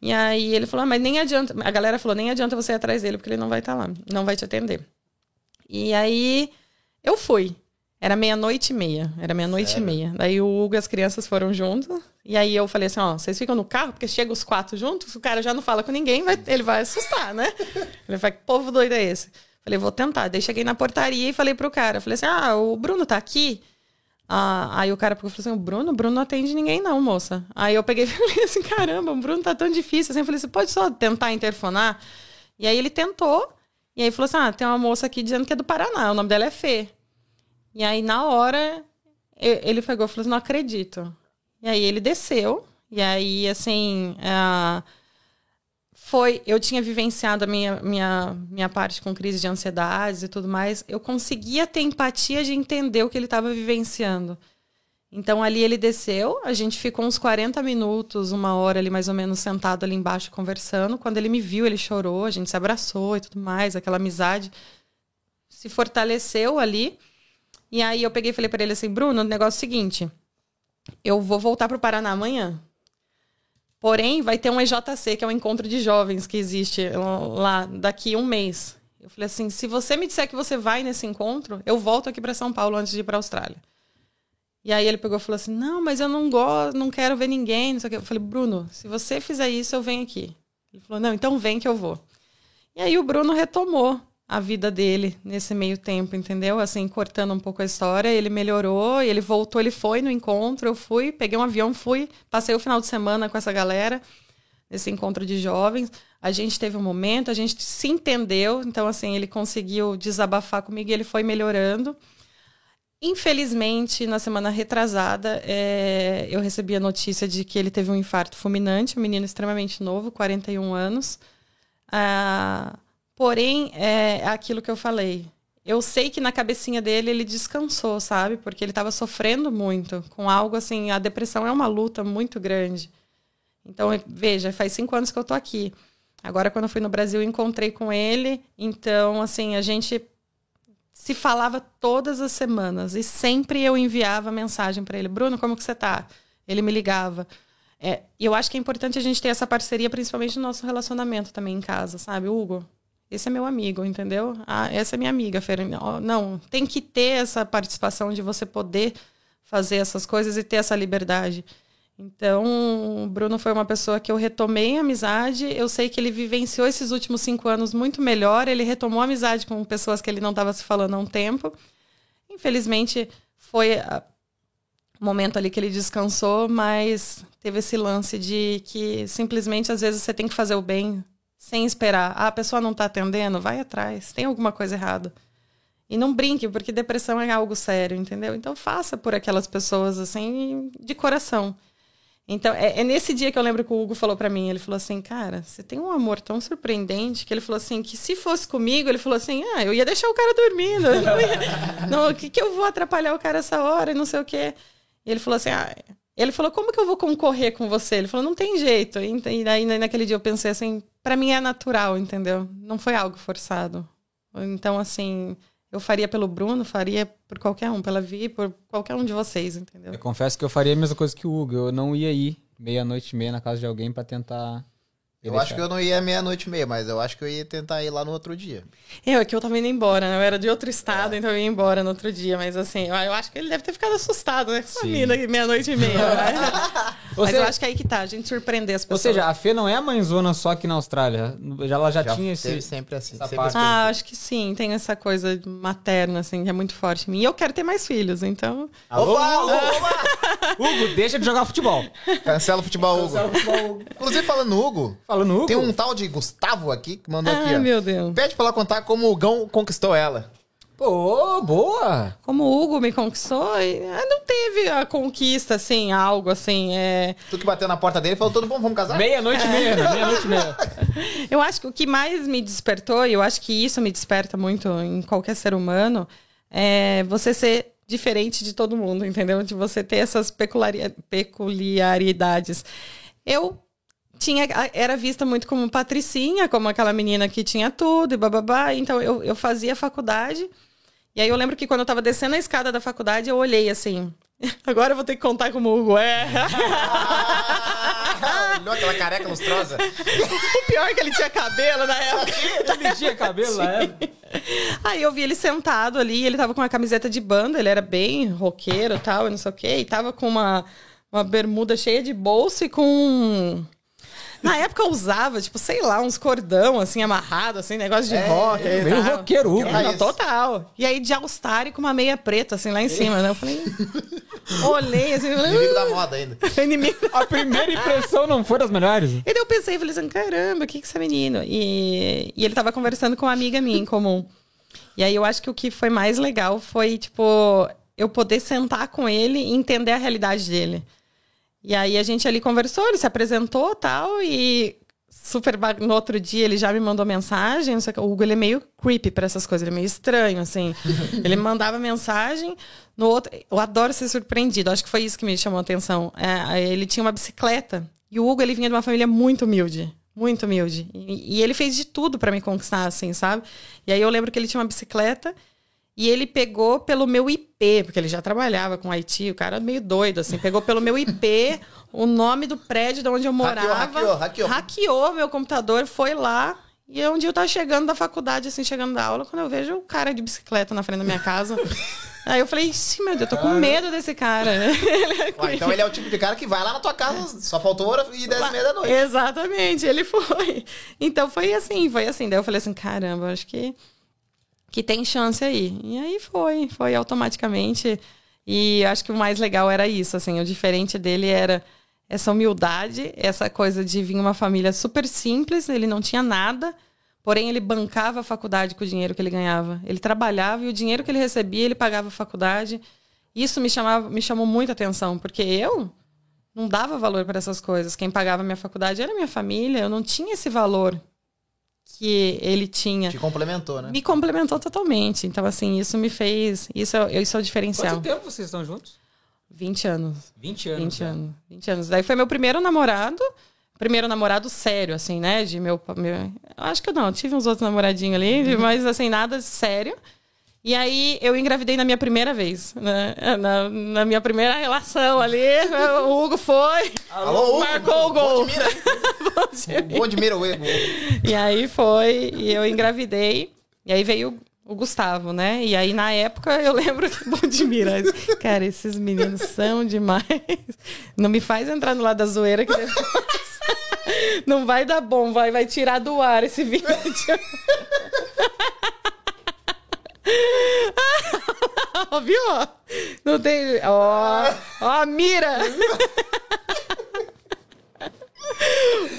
[SPEAKER 3] E aí ele falou, ah, mas nem adianta. A galera falou, nem adianta você ir atrás dele, porque ele não vai estar lá, não vai te atender. E aí eu fui. Era meia-noite e meia. Era meia-noite e meia. Daí o Hugo e as crianças foram juntos. E aí eu falei assim, ó, vocês ficam no carro, porque chega os quatro juntos, o cara já não fala com ninguém, vai- ele vai assustar, né? Ele vai, que povo doido é esse? Falei, vou tentar. Daí cheguei na portaria e falei pro cara, falei assim, ah, o Bruno tá aqui? Ah, aí o cara falou assim: o Bruno, o Bruno não atende ninguém, não, moça. Aí eu peguei e falei assim: caramba, o Bruno tá tão difícil. Assim, eu falei: você pode só tentar interfonar? E aí ele tentou, e aí falou assim: ah, tem uma moça aqui dizendo que é do Paraná, o nome dela é Fê. E aí na hora ele pegou e falou assim: não acredito. E aí ele desceu, e aí assim. ah, foi, eu tinha vivenciado a minha, minha, minha parte com crise de ansiedade e tudo mais, eu conseguia ter empatia de entender o que ele estava vivenciando. Então ali ele desceu, a gente ficou uns 40 minutos, uma hora ali mais ou menos sentado ali embaixo conversando. Quando ele me viu, ele chorou, a gente se abraçou e tudo mais, aquela amizade se fortaleceu ali. E aí eu peguei e falei para ele assim: "Bruno, o negócio é o seguinte, eu vou voltar para o Paraná amanhã. Porém, vai ter um EJC, que é um encontro de jovens que existe lá daqui um mês. Eu falei assim: se você me disser que você vai nesse encontro, eu volto aqui para São Paulo antes de ir para Austrália. E aí ele pegou e falou assim: não, mas eu não gosto, não quero ver ninguém. Não sei o quê. Eu falei: Bruno, se você fizer isso, eu venho aqui. Ele falou: não, então vem que eu vou. E aí o Bruno retomou a vida dele nesse meio tempo, entendeu? Assim, cortando um pouco a história, ele melhorou, ele voltou, ele foi no encontro, eu fui, peguei um avião, fui, passei o final de semana com essa galera nesse encontro de jovens. A gente teve um momento, a gente se entendeu, então assim, ele conseguiu desabafar comigo e ele foi melhorando. Infelizmente, na semana retrasada, é, eu recebi a notícia de que ele teve um infarto fulminante, um menino extremamente novo, 41 anos. Ah, porém, é aquilo que eu falei. Eu sei que na cabecinha dele ele descansou, sabe? Porque ele estava sofrendo muito com algo assim. A depressão é uma luta muito grande. Então, veja, faz cinco anos que eu tô aqui. Agora, quando eu fui no Brasil, encontrei com ele. Então, assim, a gente se falava todas as semanas e sempre eu enviava mensagem para ele: Bruno, como que você tá? Ele me ligava. É, eu acho que é importante a gente ter essa parceria, principalmente no nosso relacionamento também em casa, sabe? Hugo, esse é meu amigo, entendeu? Ah, essa é minha amiga, Fer. Não, tem que ter essa participação de você poder fazer essas coisas e ter essa liberdade. Então, o Bruno foi uma pessoa que eu retomei a amizade. Eu sei que ele vivenciou esses últimos cinco anos muito melhor. Ele retomou a amizade com pessoas que ele não estava se falando há um tempo. Infelizmente, foi o momento ali que ele descansou, mas teve esse lance de que simplesmente às vezes você tem que fazer o bem sem esperar. Ah, a pessoa não está atendendo, vai atrás. Tem alguma coisa errada. E não brinque, porque depressão é algo sério, entendeu? Então faça por aquelas pessoas assim, de coração. Então, é, é, nesse dia que eu lembro que o Hugo falou para mim, ele falou assim, cara, você tem um amor tão surpreendente que ele falou assim, que se fosse comigo, ele falou assim, ah, eu ia deixar o cara dormindo. não, o que, que eu vou atrapalhar o cara essa hora e não sei o quê. E ele falou assim, ah, ele falou, como que eu vou concorrer com você? Ele falou, não tem jeito. E daí, naquele dia eu pensei assim, para mim é natural, entendeu? Não foi algo forçado. Então, assim, eu faria pelo Bruno, faria por qualquer um, pela Vi, por qualquer um de vocês, entendeu?
[SPEAKER 1] Eu confesso que eu faria a mesma coisa que o Hugo. Eu não ia ir meia-noite e meia na casa de alguém para tentar
[SPEAKER 2] Eu
[SPEAKER 1] Ia
[SPEAKER 2] acho que
[SPEAKER 1] deixar.
[SPEAKER 2] eu não ia meia-noite e meia, mas eu acho que eu ia tentar ir lá no outro dia.
[SPEAKER 3] Eu, é que eu tava indo embora, né? Eu era de outro estado, então eu ia embora no outro dia. Mas assim, eu, eu acho que ele deve ter ficado assustado, né? Com essa mina meia-noite e meia. né?
[SPEAKER 1] Ou
[SPEAKER 3] mas
[SPEAKER 1] seja-
[SPEAKER 3] eu acho que é aí que tá, a gente surpreender as
[SPEAKER 1] Ou
[SPEAKER 3] pessoas.
[SPEAKER 1] seja, a Fê não é a mãezona só aqui na Austrália. Já, ela já,
[SPEAKER 2] Já
[SPEAKER 1] tinha
[SPEAKER 2] teve
[SPEAKER 1] esse.
[SPEAKER 2] sempre assim.
[SPEAKER 1] essa
[SPEAKER 2] sempre
[SPEAKER 1] parte.
[SPEAKER 2] assim.
[SPEAKER 3] Ah, acho que sim, tem essa coisa materna, assim, que é muito forte em mim. E eu quero ter mais filhos, então.
[SPEAKER 1] Alô,
[SPEAKER 2] Opa,
[SPEAKER 1] Hugo,
[SPEAKER 2] opa!
[SPEAKER 1] Hugo, deixa de jogar futebol.
[SPEAKER 2] Cancela o futebol, Hugo. Inclusive, falando no Hugo,
[SPEAKER 1] Falando Hugo.
[SPEAKER 2] tem um tal de Gustavo aqui que mandou aqui,
[SPEAKER 3] Ah,
[SPEAKER 2] ó.
[SPEAKER 3] meu Deus.
[SPEAKER 2] Pede pra ela contar como o Gão conquistou ela.
[SPEAKER 1] Pô, boa!
[SPEAKER 3] Como o Hugo me conquistou, e, ah, não teve a conquista, assim, algo assim. É...
[SPEAKER 2] Tu que bateu na porta dele e falou, todo bom, vamos casar?
[SPEAKER 1] Meia-noite e meia, né? Meia-noite e meia.
[SPEAKER 3] Eu acho que o que mais me despertou, e eu acho que isso me desperta muito em qualquer ser humano, é você ser diferente de todo mundo, entendeu? De você ter essas peculiari- peculiaridades. Eu tinha era vista muito como patricinha, como aquela menina que tinha tudo e bababá. Então eu, eu fazia faculdade. E aí eu lembro que quando eu tava descendo a escada da faculdade, eu olhei assim. Agora eu vou ter que contar como o Hugo é.
[SPEAKER 2] Ah, Olhou aquela careca lustrosa.
[SPEAKER 3] o pior é que ele tinha cabelo na época.
[SPEAKER 1] Ele tinha cabelo na época.
[SPEAKER 3] Aí eu vi ele sentado ali, ele tava com uma camiseta de banda, ele era bem roqueiro e tal, e não sei o quê, e tava com uma, uma bermuda cheia de bolso e com. Na época eu usava, tipo, sei lá, uns cordão, assim, amarrado, assim, negócio de
[SPEAKER 2] É,
[SPEAKER 3] rock. e
[SPEAKER 1] meio
[SPEAKER 3] tal.
[SPEAKER 1] roqueiro,
[SPEAKER 3] total. E aí de All-Star e com uma meia preta, assim, lá em cima, né? Eu falei. Olhei, assim, falei.
[SPEAKER 2] Inimigo da moda ainda.
[SPEAKER 3] "Ah, inimigo
[SPEAKER 1] A primeira impressão não foi das melhores.
[SPEAKER 3] e daí eu pensei, falei assim, caramba, o que que é esse menino? E, e ele tava conversando com uma amiga minha em comum. E aí eu acho que o que foi mais legal foi, tipo, eu poder sentar com ele e entender a realidade dele. E aí a gente ali conversou, ele se apresentou tal, e super no outro dia ele já me mandou mensagem, o que. O Hugo ele é meio creepy pra essas coisas, ele é meio estranho, assim. ele mandava mensagem, no outro. Eu adoro ser surpreendido, acho que foi isso que me chamou a atenção. É, ele tinha uma bicicleta, e o Hugo ele vinha de uma família muito humilde. Muito humilde. E, e ele fez de tudo pra me conquistar, assim, sabe? E aí eu lembro que ele tinha uma bicicleta e ele pegou pelo meu IP, porque ele já trabalhava com IT, o cara meio doido, assim. Pegou pelo meu IP, o nome do prédio de onde eu morava.
[SPEAKER 2] hackeou, hackeou.
[SPEAKER 3] hackeou meu computador, foi lá. E um dia eu tava chegando da faculdade, assim, chegando da aula, quando eu vejo o cara de bicicleta na frente da minha casa. Aí eu falei, sim, meu Deus, eu tô com medo desse cara. Ele é
[SPEAKER 2] Ué, então ele é o tipo de cara que vai lá na tua casa, só faltou hora e dez e meia da noite.
[SPEAKER 3] Exatamente, ele foi. Então foi assim, foi assim. Daí eu falei assim, caramba, acho que, que tem chance aí. E aí foi, foi automaticamente. E acho que o mais legal era isso, assim, o diferente dele era essa humildade, essa coisa de vir uma família super simples, ele não tinha nada, porém ele bancava a faculdade com o dinheiro que ele ganhava. Ele trabalhava e o dinheiro que ele recebia, ele pagava a faculdade. Isso me chamava, me chamou muita atenção, porque eu não dava valor para essas coisas. Quem pagava minha faculdade era minha família, eu não tinha esse valor que ele tinha.
[SPEAKER 2] Te complementou, né?
[SPEAKER 3] Me complementou totalmente. Então, assim, isso me fez. Isso é, isso é o diferencial.
[SPEAKER 1] Quanto tempo vocês estão juntos?
[SPEAKER 3] 20 anos.
[SPEAKER 1] 20 anos.
[SPEAKER 3] 20
[SPEAKER 1] né?
[SPEAKER 3] anos. 20 anos. Daí foi meu primeiro namorado. Primeiro namorado sério, assim, né? De meu. meu acho que não, tive uns outros namoradinhos ali, mas assim, nada sério. E aí eu engravidei na minha primeira vez, né? Na, na minha primeira relação ali, o Hugo foi,
[SPEAKER 2] Alô, Hugo,
[SPEAKER 3] marcou o gol.
[SPEAKER 2] Bom de mira, o Hugo.
[SPEAKER 3] E aí foi, e eu engravidei, e aí veio o Gustavo, né? E aí na época eu lembro que bom de. Cara, esses meninos são demais. Não me faz entrar no lado da zoeira que depois não vai dar bom, vai, vai tirar do ar esse vídeo. Ó, Viu? Não tem. Ó, ó, a mira!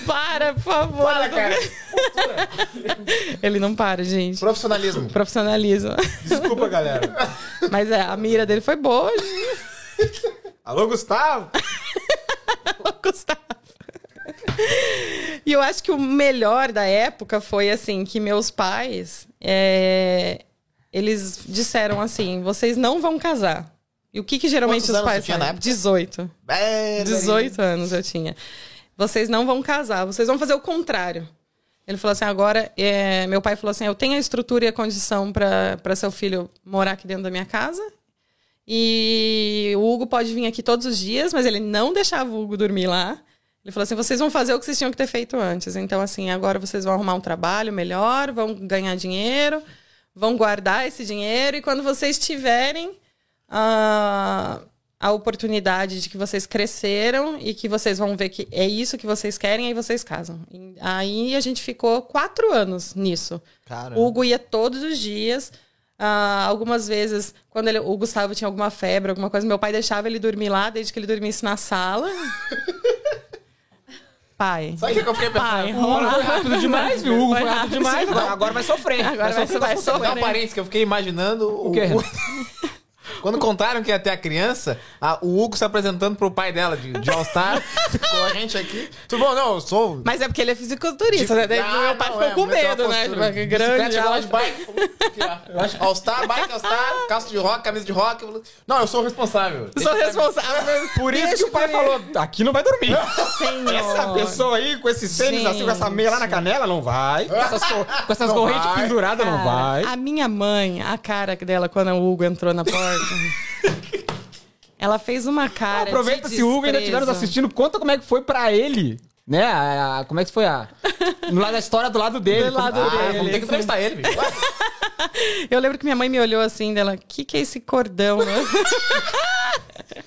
[SPEAKER 3] Para, por favor.
[SPEAKER 2] Para, cara.
[SPEAKER 3] Ele não para, gente.
[SPEAKER 2] Profissionalismo.
[SPEAKER 3] Profissionalismo.
[SPEAKER 1] Desculpa, galera.
[SPEAKER 3] Mas é, a mira dele foi boa, gente.
[SPEAKER 1] Alô, Gustavo?
[SPEAKER 3] Gustavo. E eu acho que o melhor da época foi assim que meus pais é, eles disseram assim: vocês não vão casar. E o que, que geralmente
[SPEAKER 2] Quantos
[SPEAKER 3] os
[SPEAKER 2] anos
[SPEAKER 3] pais
[SPEAKER 2] você tinha na
[SPEAKER 3] fazem?
[SPEAKER 2] época?
[SPEAKER 3] 18.
[SPEAKER 2] É,
[SPEAKER 3] 18 anos eu tinha. Vocês não vão casar, vocês vão fazer o contrário. Ele falou assim: agora, é, meu pai falou assim: eu tenho a estrutura e a condição para seu filho morar aqui dentro da minha casa. E o Hugo pode vir aqui todos os dias, mas ele não deixava o Hugo dormir lá. Ele falou assim: vocês vão fazer o que vocês tinham que ter feito antes. Então, assim, agora vocês vão arrumar um trabalho melhor, vão ganhar dinheiro, vão guardar esse dinheiro, e quando vocês tiverem a, a oportunidade de que vocês cresceram e que vocês vão ver que é isso que vocês querem, aí vocês casam. E aí a gente ficou quatro anos nisso.
[SPEAKER 2] Caramba.
[SPEAKER 3] O Hugo ia todos os dias. Ah, algumas vezes, quando ele- o Gustavo tinha alguma febre, alguma coisa, meu pai deixava ele dormir lá, desde que ele dormisse na sala. pai.
[SPEAKER 2] Sabe o que eu fiquei
[SPEAKER 3] Pai,
[SPEAKER 2] pensando?
[SPEAKER 1] O Hugo foi rápido demais, viu? O Hugo
[SPEAKER 3] Foi
[SPEAKER 1] foi rápido demais. Agora, agora vai sofrer.
[SPEAKER 3] Agora vai,
[SPEAKER 1] sofrer
[SPEAKER 3] vai
[SPEAKER 1] com as
[SPEAKER 3] sofrer.
[SPEAKER 2] Não, parênteses, que eu fiquei imaginando o,
[SPEAKER 1] O quê?
[SPEAKER 2] o- Quando contaram que ia ter a criança, a- o Hugo se apresentando pro pai dela, de, de All-Star, com a gente aqui. Tudo bom? Não, eu sou.
[SPEAKER 3] Mas é porque ele é fisiculturista, né? Daí
[SPEAKER 2] Ah,
[SPEAKER 3] meu pai
[SPEAKER 2] não,
[SPEAKER 3] ficou
[SPEAKER 2] é,
[SPEAKER 3] com
[SPEAKER 2] é
[SPEAKER 3] medo, né? Tipo,
[SPEAKER 2] Bicicleta,
[SPEAKER 3] grande.
[SPEAKER 2] de bike. ó. All-Star, bike All-Star, calça de rock, camisa de rock. Não, eu sou o responsável.
[SPEAKER 3] Sou responsável.
[SPEAKER 1] Por isso que o pai falou, aqui não vai dormir.
[SPEAKER 3] Senhor.
[SPEAKER 1] Essa pessoa aí, com esses tênis assim, com essa meia lá na canela, não vai. Com essas, co- com essas correntes penduradas, não vai.
[SPEAKER 3] A minha mãe, a cara dela quando o Hugo entrou na porta. ela fez uma cara.
[SPEAKER 1] Aproveita
[SPEAKER 3] de
[SPEAKER 1] se o Hugo ainda estiver nos assistindo, conta como é que foi pra ele. Né? A- a- como é que foi a. No lado da história do lado dele.
[SPEAKER 3] Do lado
[SPEAKER 2] Ah,
[SPEAKER 3] dele.
[SPEAKER 2] vamos ter que entrevistar ele, bicho.
[SPEAKER 3] Eu lembro que minha mãe me olhou assim, dela, o que, que é esse cordão? né?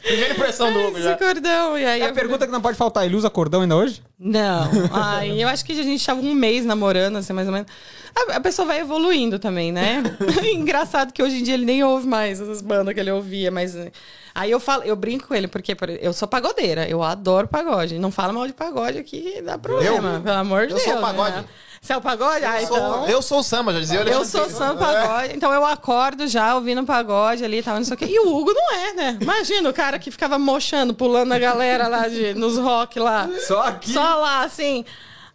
[SPEAKER 2] Primeira impressão do Hugo
[SPEAKER 3] esse
[SPEAKER 2] já.
[SPEAKER 3] cordão. E aí
[SPEAKER 1] É a
[SPEAKER 3] eu-
[SPEAKER 1] pergunta que não pode faltar. Ele usa cordão ainda hoje?
[SPEAKER 3] Não. Ai, eu acho que a gente tava um mês namorando, assim, mais ou menos. A, a pessoa vai evoluindo também, né? Engraçado que hoje em dia ele nem ouve mais as bandas que ele ouvia, mas. eh, Aí eu falo, eu brinco com ele, porque por- eu sou pagodeira, eu adoro pagode. Não fala mal de pagode aqui, dá problema,
[SPEAKER 2] Eu?
[SPEAKER 3] pelo amor de
[SPEAKER 2] Eu
[SPEAKER 3] Deus.
[SPEAKER 2] sou pagode.
[SPEAKER 3] Né? Você é o pagode? Ah,
[SPEAKER 2] Eu sou-
[SPEAKER 3] então.
[SPEAKER 2] Eu sou o samba, já dizia o
[SPEAKER 3] Eu
[SPEAKER 2] Alexandre
[SPEAKER 3] sou
[SPEAKER 2] Pires.
[SPEAKER 3] samba pagode, então eu acordo já ouvindo pagode ali e tal, não sei o quê. E o Hugo não é, né? Imagina o cara que ficava mochando, pulando a galera lá de, nos rock lá.
[SPEAKER 1] Só aqui.
[SPEAKER 3] Só lá, assim.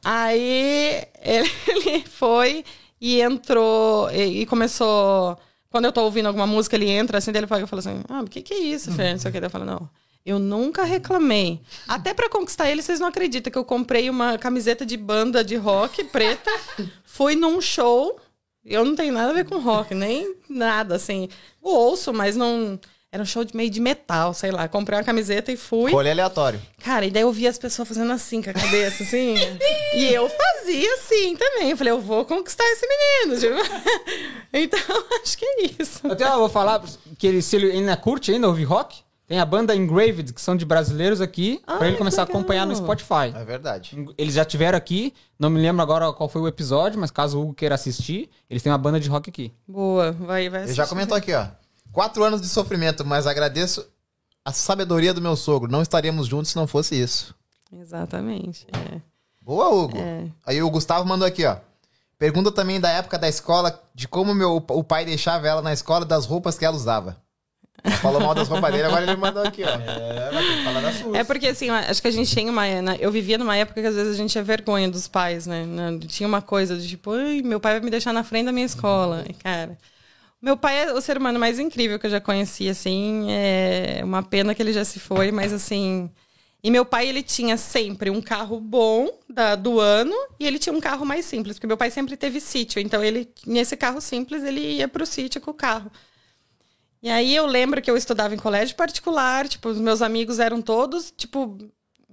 [SPEAKER 3] Aí ele, ele foi e entrou e, e começou. Quando eu tô ouvindo alguma música, ele entra assim, daí ele fala, eu falo assim: Ah, o que, que é isso, Fê? Não sei o que. Daí eu falo, não. Eu nunca reclamei. Até pra conquistar ele, vocês não acreditam que eu comprei uma camiseta de banda de rock preta, fui num show. Eu não tenho nada a ver com rock, nem nada, assim. Eu ouço, mas não. Era um show de meio de metal, sei lá. Comprei uma camiseta e fui.
[SPEAKER 2] Rolê aleatório.
[SPEAKER 3] Cara, e daí eu via as pessoas fazendo assim com a cabeça, assim. e eu fazia assim também. Eu falei, eu vou conquistar esse menino. Tipo. então, acho que é isso.
[SPEAKER 1] Eu até vou falar que ele, se ele ainda curte ainda ouvir rock, tem a banda Engraved, que são de brasileiros aqui, pra
[SPEAKER 3] Ai,
[SPEAKER 1] ele começar a
[SPEAKER 3] legal.
[SPEAKER 1] acompanhar no Spotify.
[SPEAKER 2] É verdade.
[SPEAKER 1] Eles já tiveram aqui, não me lembro agora qual foi o episódio, mas caso o Hugo queira assistir, eles têm uma banda de rock aqui.
[SPEAKER 3] Boa, vai, vai.
[SPEAKER 2] Ele já comentou aqui, ó. Quatro anos de sofrimento, mas agradeço a sabedoria do meu sogro. Não estaríamos juntos se não fosse isso.
[SPEAKER 3] Exatamente. é.
[SPEAKER 2] Boa, Hugo.
[SPEAKER 3] É.
[SPEAKER 2] Aí o Gustavo mandou aqui, ó. Pergunta também da época da escola, de como meu, o pai deixava ela na escola das roupas que ela usava. Falou mal das roupas dele, agora ele mandou aqui, ó. É, vai ter que falar das suas.
[SPEAKER 3] É porque, assim, acho que a gente tem uma. né, Eu vivia numa época que às vezes a gente tinha vergonha dos pais, né? Né, Tinha uma coisa de tipo, Ai, meu pai vai me deixar na frente da minha escola. E, cara. Meu pai é o ser humano mais incrível que eu já conheci, assim. É uma pena que ele já se foi, mas assim. E meu pai, ele tinha sempre um carro bom da, do ano e ele tinha um carro mais simples, porque meu pai sempre teve sítio. Então, ele, nesse carro simples, ele ia pro sítio com o carro. E aí eu lembro que eu estudava em colégio particular, tipo, os meus amigos eram todos, tipo,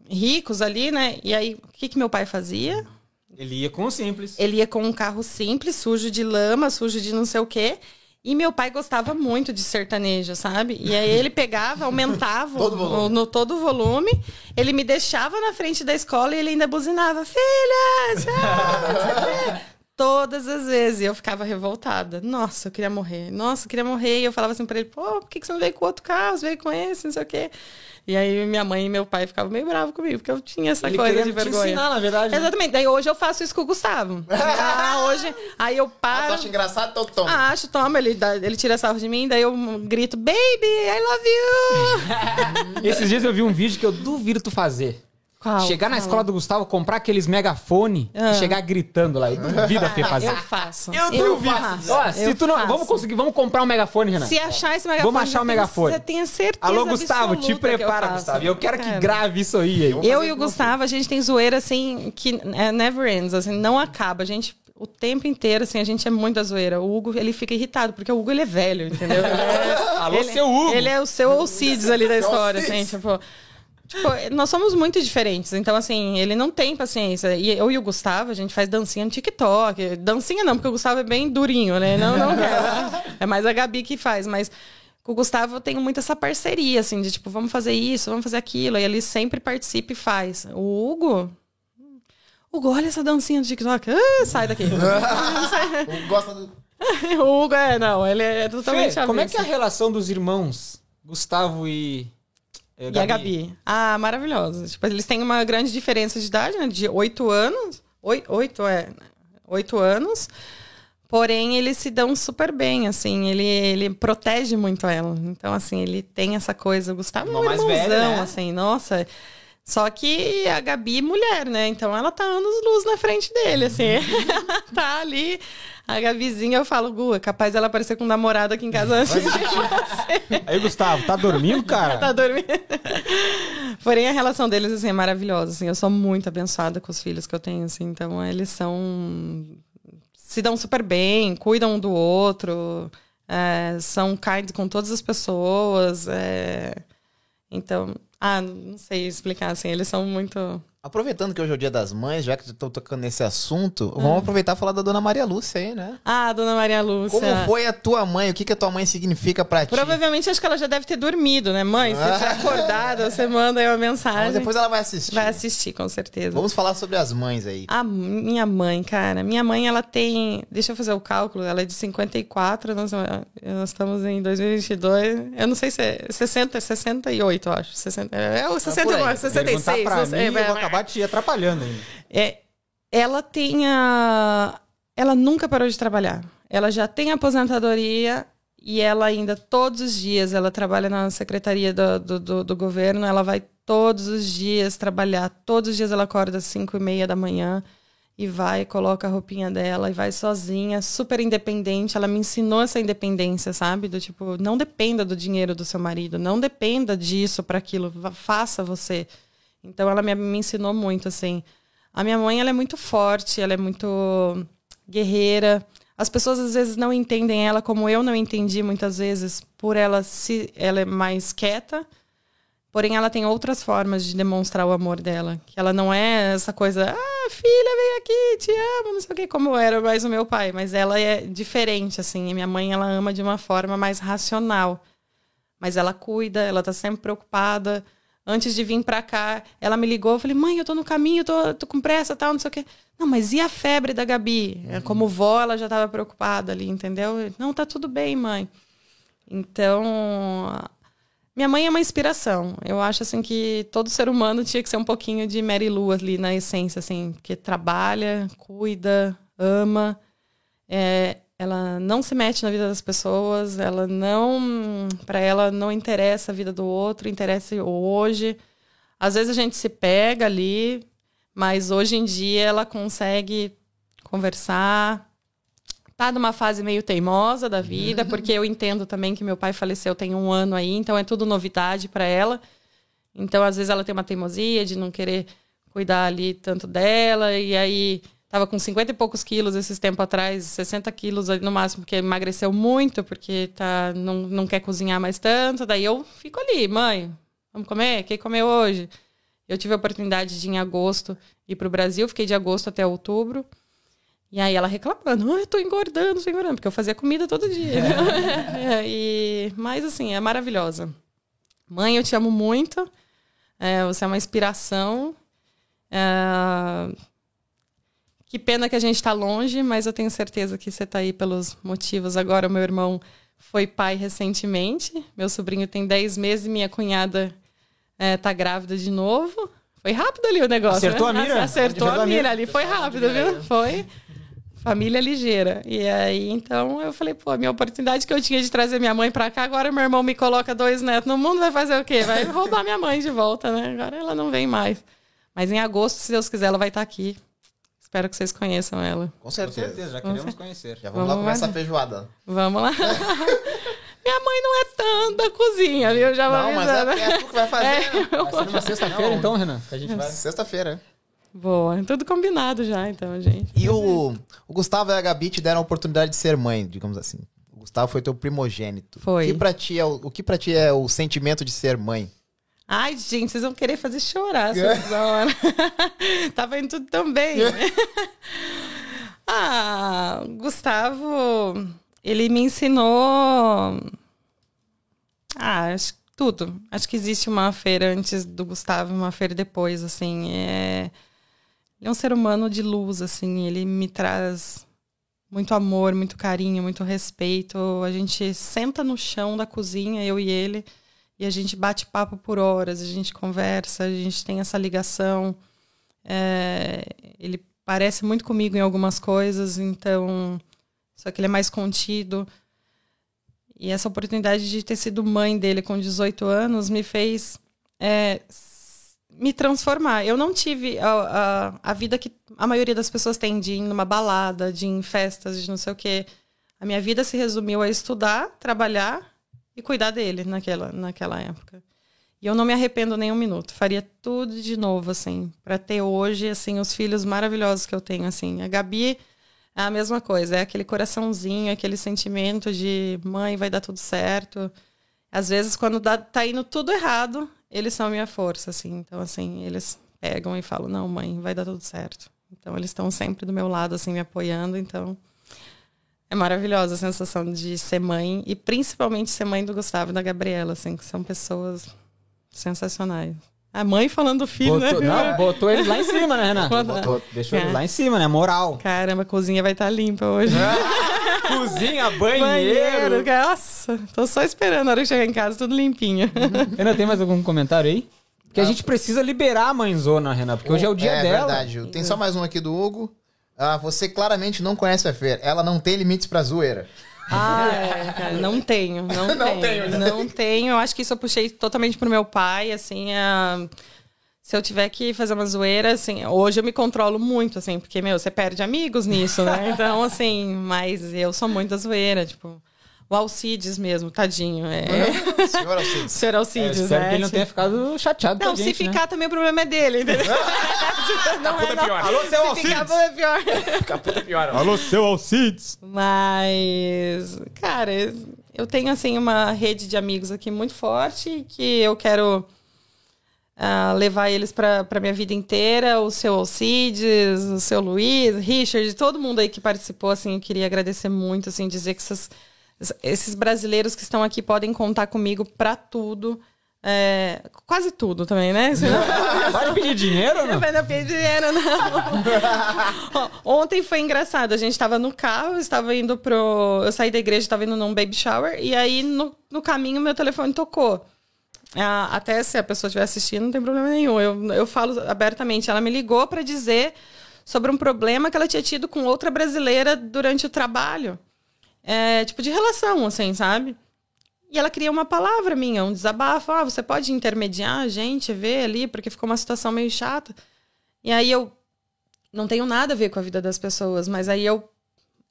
[SPEAKER 3] ricos ali, né? E aí, o que que meu pai fazia?
[SPEAKER 1] Ele ia com o simples.
[SPEAKER 3] Ele ia com um carro simples, sujo de lama, sujo de não sei o quê. E meu pai gostava muito de sertanejo, sabe? E aí ele pegava, aumentava
[SPEAKER 2] Todo
[SPEAKER 3] o-
[SPEAKER 2] volume.
[SPEAKER 3] o- no todo o volume, ele me deixava na frente da escola e ele ainda buzinava, filha! tchau!" Todas as vezes. E eu ficava revoltada. Nossa, eu queria morrer. Nossa, eu queria morrer. E eu falava assim pra ele, pô, por que que você não veio com outro carro? Você veio com esse, não sei o quê. E aí minha mãe e meu pai ficavam meio bravos comigo, porque eu tinha essa
[SPEAKER 1] Ele
[SPEAKER 3] coisa de
[SPEAKER 1] te
[SPEAKER 3] vergonha.
[SPEAKER 1] ensinar, na verdade. né?
[SPEAKER 3] Exatamente. Daí hoje eu faço isso com o Gustavo. ah, hoje. Aí eu
[SPEAKER 2] Ah,
[SPEAKER 3] paro.
[SPEAKER 2] acha engraçado? Então toma.
[SPEAKER 3] Ah, acho, toma, ele, dá- ele tira sarro de mim, daí eu grito, baby, I love you!
[SPEAKER 1] Esses dias eu vi um vídeo que eu duvido tu fazer.
[SPEAKER 3] Qual?
[SPEAKER 1] chegar na
[SPEAKER 3] Fala.
[SPEAKER 1] escola do Gustavo, comprar aqueles megafone
[SPEAKER 3] Ah.
[SPEAKER 1] e chegar gritando lá. Eu duvido a Fê fazer.
[SPEAKER 3] Eu faço.
[SPEAKER 1] Eu duvido.
[SPEAKER 3] faço.
[SPEAKER 1] Ó, se
[SPEAKER 3] Eu
[SPEAKER 1] tu não,
[SPEAKER 3] faço.
[SPEAKER 1] vamos conseguir, vamos comprar um megafone, Renato.
[SPEAKER 3] Se achar esse megafone.
[SPEAKER 1] Vamos achar o
[SPEAKER 3] eu tenho-
[SPEAKER 1] megafone.
[SPEAKER 3] Você tenha certeza.
[SPEAKER 1] Alô, Gustavo, te
[SPEAKER 3] que eu
[SPEAKER 1] prepara,
[SPEAKER 3] faço.
[SPEAKER 1] Gustavo. Eu quero que grave isso aí. aí.
[SPEAKER 3] Eu e o Gustavo, a gente tem zoeira assim que é never ends, assim, não acaba. A gente o tempo inteiro, assim, a gente é muito a zoeira. O Hugo, ele fica irritado, porque o Hugo, ele é velho, entendeu? Ele é,
[SPEAKER 1] Alô,
[SPEAKER 3] ele,
[SPEAKER 1] seu Hugo.
[SPEAKER 3] Ele é o seu Alcides ali da história, assim, tipo... Tipo, nós somos muito diferentes, então assim, ele não tem paciência. E eu e o Gustavo, a gente faz dancinha no TikTok. Dancinha não, porque o Gustavo é bem durinho, né? Não, não é. É mais a Gabi que faz, mas com o Gustavo eu tenho muito essa parceria, assim, de tipo, vamos fazer isso, vamos fazer aquilo. E ele sempre participa e faz. O Hugo. Hugo, olha essa dancinha do TikTok. Ah, sai daqui.
[SPEAKER 2] Gosta do...
[SPEAKER 3] o Hugo é, não, ele é totalmente
[SPEAKER 1] Fê, como é que é a relação dos irmãos Gustavo e. eh,
[SPEAKER 3] E a Gabi? Ah, maravilhosos. Tipo, eles têm uma grande diferença de idade, né? De oito anos. Oi- Oito, é. Oito anos. Porém, eles se dão super bem, assim. Ele, ele protege muito ela. Então, assim, ele tem essa coisa. O Gustavo é um irmãozão,
[SPEAKER 1] velho, né?
[SPEAKER 3] assim. Nossa... Só que a Gabi é mulher, né? Então ela tá anos luz na frente dele, assim. Tá ali. A Gabizinha, eu falo, Gu, é capaz dela aparecer com um namorado aqui em casa antes de você.
[SPEAKER 1] Aí, Gustavo, tá dormindo, cara?
[SPEAKER 3] tá dormindo. Porém, a relação deles, assim, é maravilhosa, assim. Eu sou muito abençoada com os filhos que eu tenho, assim. Então, eles são... Se dão super bem, cuidam um do outro. é, são kind com todas as pessoas. é. Então... Ah, não sei explicar, assim. Eles são muito...
[SPEAKER 2] Aproveitando que hoje é o dia das mães, já que tô tocando nesse assunto,
[SPEAKER 3] Hum.
[SPEAKER 2] vamos aproveitar e falar da dona Maria Lúcia aí, né?
[SPEAKER 3] Ah, Dona Maria Lúcia.
[SPEAKER 2] Como foi a tua mãe? O que, que a tua mãe significa pra ti?
[SPEAKER 3] Provavelmente acho que ela já deve ter dormido, né? Mãe, se tiver acordada, você manda aí uma mensagem.
[SPEAKER 2] Mas depois ela vai assistir.
[SPEAKER 3] Vai assistir, com certeza.
[SPEAKER 2] Vamos falar sobre as mães aí.
[SPEAKER 3] A minha mãe, cara. Minha mãe, ela tem. Deixa eu fazer o cálculo. Ela é de 54, nós, nós estamos em 2022. Eu não sei se é 60, 68, eu acho. 60, é o 69,
[SPEAKER 2] aí.
[SPEAKER 3] 66.
[SPEAKER 1] Perguntar pra
[SPEAKER 3] não
[SPEAKER 1] mim,
[SPEAKER 3] sei,
[SPEAKER 1] eu
[SPEAKER 3] vai-
[SPEAKER 1] acabar te atrapalhando ainda.
[SPEAKER 3] É, ela tem a. Ela nunca parou de trabalhar. Ela já tem aposentadoria e ela ainda, todos os dias, ela trabalha na secretaria do, do, do- do governo, ela vai todos os dias trabalhar. Todos os dias ela acorda às 5 e meia da manhã e vai, coloca a roupinha dela e vai sozinha, super independente. Ela me ensinou essa independência, sabe? Do tipo, não dependa do dinheiro do seu marido, não dependa disso para aquilo, faça você. Então ela me, me ensinou muito, assim. A minha mãe, ela é muito forte, ela é muito guerreira. As pessoas às vezes não entendem ela como eu não entendi muitas vezes, por ela se ela é mais quieta. Porém, ela tem outras formas de demonstrar o amor dela. Que ela não é essa coisa, ah, filha, vem aqui, te amo, não sei o como era mais o meu pai. Mas ela é diferente, assim. E minha mãe, ela ama de uma forma mais racional. Mas ela cuida, ela tá sempre preocupada. Antes de vir pra cá, ela me ligou, eu falei, mãe, eu tô no caminho, tô, tô com pressa, tal, não sei o quê. Não, mas e a febre da Gabi? É, Como vó, ela já tava preocupada ali, entendeu? Eu, Não, tá tudo bem, mãe. Então, minha mãe é uma inspiração. Eu acho assim que todo ser humano tinha que ser um pouquinho de Mary Lou ali na essência, assim, que trabalha, cuida, ama. É, ela não se mete na vida das pessoas, ela não, para ela não interessa a vida do outro, interessa o hoje. Às vezes a gente se pega ali, mas hoje em dia ela consegue conversar. Tá numa fase meio teimosa da vida, porque eu entendo também que meu pai faleceu tem um ano aí, então é tudo novidade para ela. Então, às vezes, ela tem uma teimosia de não querer cuidar ali tanto dela, e aí tava com 50 e poucos quilos esses tempos atrás, 60 quilos ali no máximo, porque emagreceu muito, porque tá, não, não quer cozinhar mais tanto. Daí eu fico ali, mãe, vamos comer? Quem comeu hoje? Eu tive a oportunidade de, em agosto, ir para o Brasil, fiquei de agosto até outubro. E aí ela reclamando, ah, eu tô engordando, tô engordando, porque eu fazia comida todo dia. É, e, mas assim, é maravilhosa. Mãe, eu te amo muito. É, você é uma inspiração. É, que pena que a gente está longe, mas eu tenho certeza que você está aí pelos motivos. Agora, o meu irmão foi pai recentemente. Meu sobrinho tem 10 meses e minha cunhada está grávida de novo. Foi rápido ali o negócio.
[SPEAKER 1] Acertou
[SPEAKER 3] né?
[SPEAKER 1] a mira?
[SPEAKER 3] Acertou
[SPEAKER 1] Acertou
[SPEAKER 3] a
[SPEAKER 1] a mira.
[SPEAKER 3] mira ali. Foi rápido, viu? Foi. Família ligeira. E aí, então, eu falei, pô, a minha oportunidade que eu tinha de trazer minha mãe pra cá, agora meu irmão me coloca dois netos no mundo, vai fazer o quê? Vai roubar minha mãe de volta, né? Agora ela não vem mais. Mas em agosto, se Deus quiser, ela vai estar aqui. Espero que vocês conheçam ela.
[SPEAKER 2] Com
[SPEAKER 1] Com
[SPEAKER 2] certeza.
[SPEAKER 1] certeza, já queremos conhecer.
[SPEAKER 2] Já vamos, lá
[SPEAKER 3] Vamos
[SPEAKER 2] comer
[SPEAKER 3] lá.
[SPEAKER 2] essa feijoada.
[SPEAKER 3] Vamos lá. minha mãe não é da cozinha, viu? Já vou
[SPEAKER 2] Não, mas é, é tu que vai fazer.
[SPEAKER 3] É, eu-
[SPEAKER 1] Vai ser numa sexta-feira, então, Renan? A gente vai.
[SPEAKER 2] Sexta-feira.
[SPEAKER 3] Boa, tudo combinado já, então, gente.
[SPEAKER 2] E o, o Gustavo e a Gabi te deram a oportunidade de ser mãe, digamos assim. O Gustavo foi teu primogênito.
[SPEAKER 3] Foi.
[SPEAKER 2] O que pra ti é o, o, que pra ti é o sentimento de ser mãe?
[SPEAKER 3] Ai, gente, vocês vão querer fazer chorar essas horas. Tava indo tudo tão bem. ah, Gustavo, ele me ensinou. Ah, acho que tudo. Acho que existe uma feira antes do Gustavo e uma feira depois, assim. É... Ele é um ser humano de luz, assim. Ele me traz muito amor, muito carinho, muito respeito. A gente senta no chão da cozinha, eu e ele, e a gente bate papo por horas, a gente conversa, a gente tem essa ligação. É, ele parece muito comigo em algumas coisas, então. Só que ele é mais contido. E essa oportunidade de ter sido mãe dele com 18 anos me fez é, me transformar. Eu não tive a, a, a, vida que a maioria das pessoas tem de ir numa balada, de ir em festas, de não sei o quê. A minha vida se resumiu a estudar, trabalhar e cuidar dele naquela, naquela época. E eu não me arrependo nem um minuto. Faria tudo de novo, assim, para ter hoje, assim, os filhos maravilhosos que eu tenho, assim. A Gabi é a mesma coisa, é aquele coraçãozinho, aquele sentimento de mãe, vai dar tudo certo. Às vezes, quando dá, tá indo tudo errado, eles são a minha força, assim. Então, assim, eles pegam e falam, não, mãe, vai dar tudo certo. Então, eles estão sempre do meu lado, assim, me apoiando. Então, é maravilhosa a sensação de ser mãe. E, principalmente, ser mãe do Gustavo e da Gabriela, assim, que são pessoas sensacionais. A mãe falando do filho,
[SPEAKER 1] botou,
[SPEAKER 3] né?
[SPEAKER 1] Não, botou eles lá em cima, né, Renan? Botou, deixou
[SPEAKER 3] É.
[SPEAKER 1] eles lá em cima, né? Moral.
[SPEAKER 3] Caramba, a cozinha vai estar limpa hoje.
[SPEAKER 1] Cozinha, banheiro.
[SPEAKER 3] Nossa, tô só esperando a hora que chegar em casa, tudo limpinho.
[SPEAKER 1] Renan, tem mais algum comentário aí? Porque a gente precisa liberar a mãezona, Renan, porque hoje é o dia
[SPEAKER 2] é
[SPEAKER 1] dela.
[SPEAKER 2] verdade. Tem só mais um aqui do Hugo. Ah, você claramente não conhece a Fer. Ela não tem limites pra zoeira.
[SPEAKER 3] Ah, é, cara, não tenho, não,
[SPEAKER 2] Não
[SPEAKER 3] tenho.
[SPEAKER 2] tenho, né?
[SPEAKER 3] Não tenho. Eu acho que isso eu puxei totalmente pro meu pai, assim, a- se eu tiver que fazer uma zoeira, assim, hoje eu me controlo muito, assim, porque, meu, você perde amigos nisso, né? Então, assim, mas eu sou muito da zoeira, tipo, o Alcides mesmo, tadinho, é.
[SPEAKER 2] Senhor Alcides.
[SPEAKER 3] Senhor
[SPEAKER 1] É,
[SPEAKER 3] Alcides,
[SPEAKER 1] espero
[SPEAKER 3] né?
[SPEAKER 1] que ele não tenha ficado chateado
[SPEAKER 3] Não,
[SPEAKER 1] com a
[SPEAKER 3] se
[SPEAKER 1] gente, né?
[SPEAKER 3] ficar também o problema é dele, entendeu? não é, não.
[SPEAKER 1] Alô, seu
[SPEAKER 3] Se ficar,
[SPEAKER 1] Alcides!
[SPEAKER 3] é pior.
[SPEAKER 1] Alô, seu Alcides!
[SPEAKER 3] Mas, cara, eu tenho assim uma rede de amigos aqui muito forte que eu quero ah, levar eles para minha vida inteira. O seu Alcides, o seu Luiz, Richard, todo mundo aí que participou, assim, eu queria agradecer muito, assim, dizer que essas- esses brasileiros que estão aqui podem contar comigo para tudo. É, quase tudo também, né? Senão-
[SPEAKER 1] Pode pedir dinheiro não?
[SPEAKER 3] não vai pedir dinheiro, não. Ontem foi engraçado. A gente tava no carro, estava indo pro. Eu saí da igreja, estava indo num baby shower, e aí no, no caminho meu telefone tocou. Ah, até se a pessoa estiver assistindo, não tem problema nenhum. Eu, eu falo abertamente. Ela me ligou para dizer sobre um problema que ela tinha tido com outra brasileira durante o trabalho. É, tipo, de relação, assim, sabe? E ela queria uma palavra minha, um desabafo. Ah, você pode intermediar a gente, ver ali, porque ficou uma situação meio chata. E aí eu não tenho nada a ver com a vida das pessoas, mas aí eu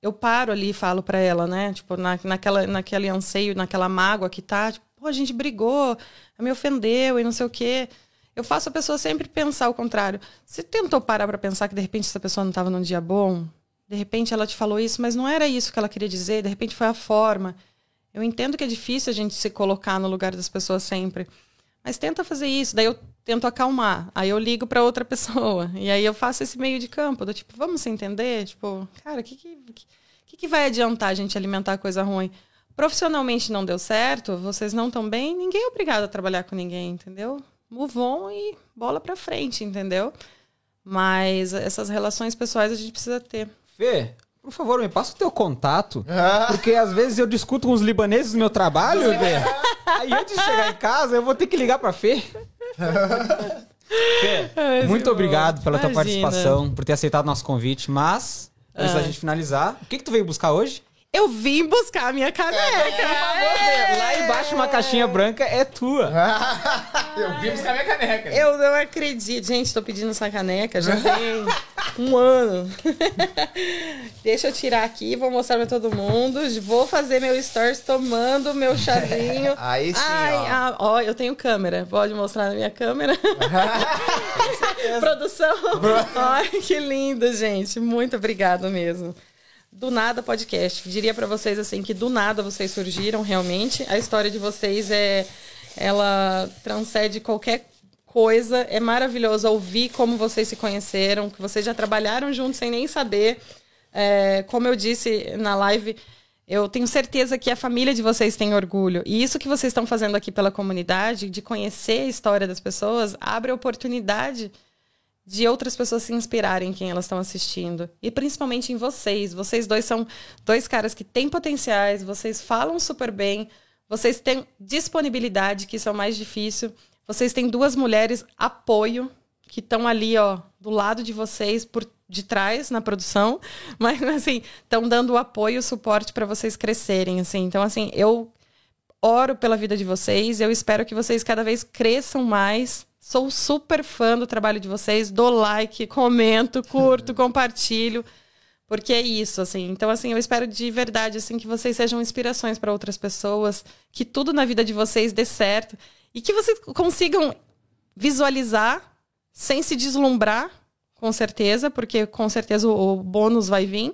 [SPEAKER 3] eu paro ali e falo pra ela, né? Tipo, na, naquela, naquele anseio, naquela mágoa que tá, tipo, pô, a gente brigou, me ofendeu e não sei o quê. Eu faço a pessoa sempre pensar o contrário. Você tentou parar pra pensar que de repente essa pessoa não tava num dia bom? De repente ela te falou isso, mas não era isso que ela queria dizer, de repente foi a forma. Eu entendo que é difícil a gente se colocar no lugar das pessoas sempre. Mas tenta fazer isso. Daí eu tento acalmar. Aí eu ligo para outra pessoa. E aí eu faço esse meio de campo. Do tipo, vamos se entender? Tipo, cara, o que, que, que, que vai adiantar a gente alimentar coisa ruim? Profissionalmente não deu certo, vocês não estão bem, ninguém é obrigado a trabalhar com ninguém, entendeu? Move on e bola pra frente, entendeu? Mas essas relações pessoais a gente precisa ter.
[SPEAKER 1] Fê, por favor, me passa o teu contato. Porque às vezes eu discuto com os libaneses no meu trabalho, Fê. Aí antes de chegar em casa, eu vou ter que ligar pra Fê. Fê,
[SPEAKER 3] Ai,
[SPEAKER 1] muito obrigado pela tua
[SPEAKER 3] Imagina.
[SPEAKER 1] participação, por ter aceitado nosso convite. Mas, antes da
[SPEAKER 3] Ai.
[SPEAKER 1] gente finalizar, o que, que tu veio buscar hoje?
[SPEAKER 3] Eu vim buscar a minha caneca.
[SPEAKER 1] Lá embaixo, uma caixinha branca é tua.
[SPEAKER 2] Eu vi buscar minha caneca.
[SPEAKER 3] Eu não acredito. Gente, tô pedindo essa caneca já tem um ano. Deixa eu tirar aqui, vou mostrar pra todo mundo. Vou fazer meu stories tomando meu chazinho.
[SPEAKER 2] Aí sim,
[SPEAKER 3] Ai,
[SPEAKER 2] ó.
[SPEAKER 3] ah, ó, eu tenho câmera. Pode mostrar na minha câmera? Produção. Ai, que lindo, gente. Muito obrigada mesmo. Do Nada Podcast. Diria pra vocês assim que do nada vocês surgiram realmente. A história de vocês é ela transcende qualquer coisa. É maravilhoso ouvir como vocês se conheceram, que vocês já trabalharam juntos sem nem saber. É, como eu disse na live, eu tenho certeza que a família de vocês tem orgulho. E isso que vocês estão fazendo aqui pela comunidade, de conhecer a história das pessoas, abre oportunidade de outras pessoas se inspirarem em quem elas estão assistindo. E principalmente em vocês. Vocês dois são dois caras que têm potenciais, vocês falam super bem, vocês têm disponibilidade, que isso é o mais difícil. Vocês têm duas mulheres apoio que estão ali, ó, do lado de vocês, por de trás na produção, mas assim, estão dando o apoio, o suporte para vocês crescerem, assim. Então, assim, eu oro pela vida de vocês, eu espero que vocês cada vez cresçam mais. Sou super fã do trabalho de vocês, dou like, comento, curto, compartilho, porque é isso, assim. Então, assim, eu espero de verdade, assim, que vocês sejam inspirações para outras pessoas, que tudo na vida de vocês dê certo e que vocês consigam visualizar sem se deslumbrar, com certeza, porque com certeza o, o bônus vai vir,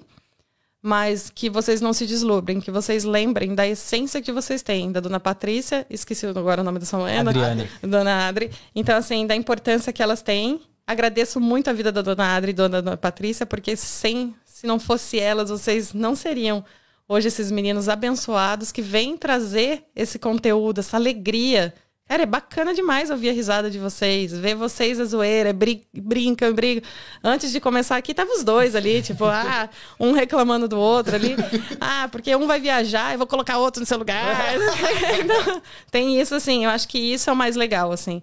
[SPEAKER 3] mas que vocês não se deslumbrem, que vocês lembrem da essência que vocês têm, da dona Patrícia, esqueci agora o nome da sua mãe,
[SPEAKER 1] Adriane.
[SPEAKER 3] dona Adri. Então, assim, da importância que elas têm. Agradeço muito a vida da dona Adri e da dona Patrícia, porque sem, se não fosse elas, vocês não seriam hoje esses meninos abençoados que vêm trazer esse conteúdo, essa alegria Cara, é bacana demais ouvir a risada de vocês, ver vocês a zoeira, brin brincam, brigam. Antes de começar aqui, tava os dois ali, tipo, ah, um reclamando do outro ali. Ah, porque um vai viajar, eu vou colocar outro no seu lugar. então, tem isso, assim, eu acho que isso é o mais legal, assim.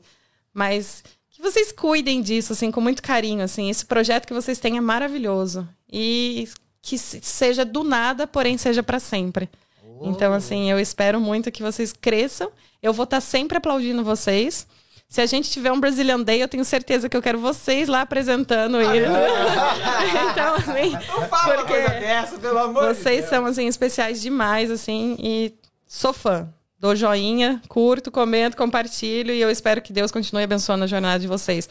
[SPEAKER 3] Mas que vocês cuidem disso, assim, com muito carinho, assim. Esse projeto que vocês têm é maravilhoso. E que seja do nada, porém seja para sempre. Então, assim, eu espero muito que vocês cresçam. Eu vou estar sempre aplaudindo vocês. Se a gente tiver um Brazilian Day, eu tenho certeza que eu quero vocês lá apresentando isso. então, assim.
[SPEAKER 1] Não fala uma coisa dessa, pelo amor de
[SPEAKER 3] Vocês
[SPEAKER 1] Deus.
[SPEAKER 3] são, assim, especiais demais, assim, e sou fã. Dou joinha, curto, comento, compartilho, e eu espero que Deus continue abençoando a jornada de vocês.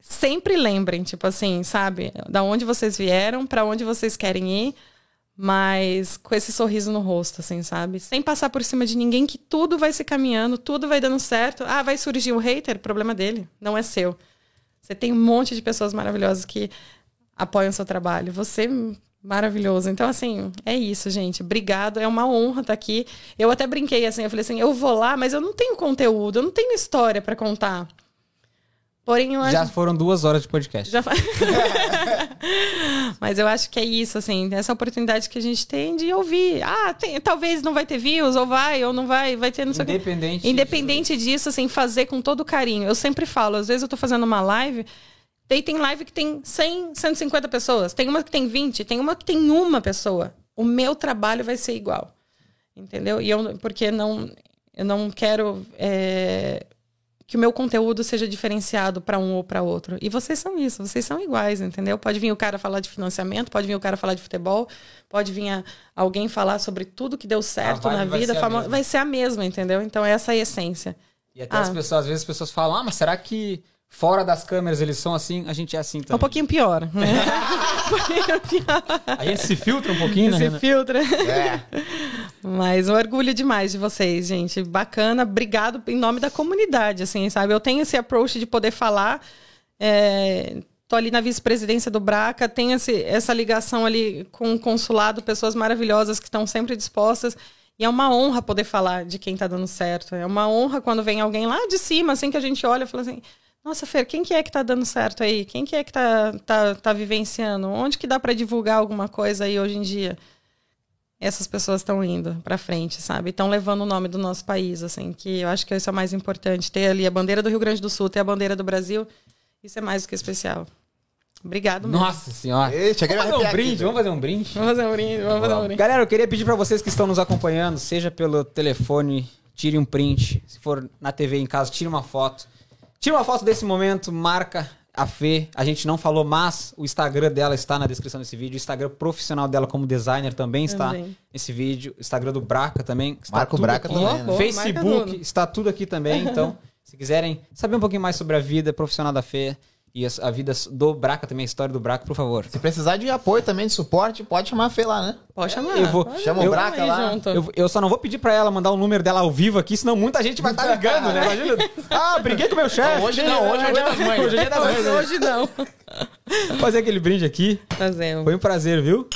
[SPEAKER 3] Sempre lembrem, tipo assim, sabe, da onde vocês vieram, para onde vocês querem ir, mas com esse sorriso no rosto, assim, sabe? Sem passar por cima de ninguém, que tudo vai se caminhando, tudo vai dando certo. Ah, vai surgir um hater? Problema dele, não é seu. Você tem um monte de pessoas maravilhosas que apoiam o seu trabalho. Você maravilhoso. Então, assim, é isso, gente. Obrigado. É uma honra estar aqui. Eu até brinquei assim, eu falei assim, eu vou lá, mas eu não tenho conteúdo, eu não tenho história para contar. Porém, eu acho
[SPEAKER 1] Já foram duas horas de podcast.
[SPEAKER 3] já Mas eu acho que é isso, assim, essa oportunidade que a gente tem de ouvir. Ah, tem- talvez não vai ter views, ou vai, ou não vai, vai ter não sei.
[SPEAKER 1] Independente.
[SPEAKER 3] Independente disso, assim, fazer com todo carinho. Eu sempre falo, às vezes eu tô fazendo uma live, daí tem live que tem 100, 150 pessoas, tem uma que tem 20, tem uma que tem uma pessoa. O meu trabalho vai ser igual. Entendeu? E eu, porque não, eu não quero é, que o meu conteúdo seja diferenciado para um ou para outro. E vocês são isso, vocês são iguais, entendeu? Pode vir o cara falar de financiamento, pode vir o cara falar de futebol, pode vir a- alguém falar sobre tudo que deu certo na
[SPEAKER 1] vai
[SPEAKER 3] vida,
[SPEAKER 1] ser
[SPEAKER 3] famo-
[SPEAKER 1] mesma.
[SPEAKER 3] vai ser a mesma, entendeu? Então essa é a essência.
[SPEAKER 1] E até as
[SPEAKER 3] Ah.
[SPEAKER 1] pessoas, às vezes as pessoas falam, ah, mas será que fora das câmeras eles são assim? A gente é assim
[SPEAKER 3] É
[SPEAKER 1] também.
[SPEAKER 3] um pouquinho pior. Né? um pouquinho pior.
[SPEAKER 1] A gente se filtra um pouquinho, né?
[SPEAKER 3] Se
[SPEAKER 1] Renan?
[SPEAKER 3] filtra.
[SPEAKER 2] É.
[SPEAKER 3] Mas um orgulho demais de vocês, gente. Bacana. Obrigado em nome da comunidade, assim, sabe? Eu tenho esse approach de poder falar. É... Tô ali na vice-presidência do Braca, tenho esse- essa ligação ali com o consulado, pessoas maravilhosas que estão sempre dispostas. E é uma honra poder falar de quem tá dando certo. É uma honra quando vem alguém lá de cima, assim, que a gente olha e fala assim: Nossa, Fer, quem que é que tá dando certo aí? Quem que é que tá, tá, tá vivenciando? Onde que dá para divulgar alguma coisa aí hoje em dia? essas pessoas estão indo para frente, sabe? Estão levando o nome do nosso país, assim, que eu acho que isso é o mais importante. Ter ali a bandeira do Rio Grande do Sul, ter a bandeira do Brasil, isso é mais do que especial. Obrigado mesmo.
[SPEAKER 1] Nossa senhora.
[SPEAKER 2] Ei, a
[SPEAKER 1] Vamos fazer um
[SPEAKER 2] aqui,
[SPEAKER 1] brinde, vamos fazer um brinde.
[SPEAKER 3] Vamos fazer um brinde, vamos fazer um brinde.
[SPEAKER 1] Galera, eu queria pedir pra vocês que estão nos acompanhando, seja pelo telefone, tire um print. Se for na TV em casa, tire uma foto. Tire uma foto desse momento, marca a Fê. A gente não falou, mas o Instagram dela está na descrição desse vídeo. O Instagram profissional dela como designer também está
[SPEAKER 3] Também.
[SPEAKER 1] nesse vídeo. O Instagram do Braca também. Está
[SPEAKER 2] Marca o
[SPEAKER 1] tudo
[SPEAKER 2] Braca
[SPEAKER 1] aqui.
[SPEAKER 2] também, né?
[SPEAKER 1] Facebook está tudo aqui também. Então, se quiserem saber um pouquinho mais sobre a vida profissional da Fê, e a, a vida do Braca também, a história do Braca, por favor.
[SPEAKER 2] Se precisar de apoio também, de suporte, pode chamar a Fê lá, né?
[SPEAKER 3] Pode chamar.
[SPEAKER 1] Eu vou-
[SPEAKER 2] Chama o Braca lá.
[SPEAKER 1] Eu, eu só não vou pedir pra ela mandar o número dela ao vivo aqui, senão muita gente vai estar ligando, né? Imagina. Ah, briguei com meu chefe.
[SPEAKER 2] Hoje não, hoje é o dia das mães.
[SPEAKER 1] Hoje é dia das mães.
[SPEAKER 3] Hoje,
[SPEAKER 1] né?
[SPEAKER 3] hoje não.
[SPEAKER 1] Vou fazer aquele brinde aqui.
[SPEAKER 3] Fazemos.
[SPEAKER 1] Foi um prazer, viu?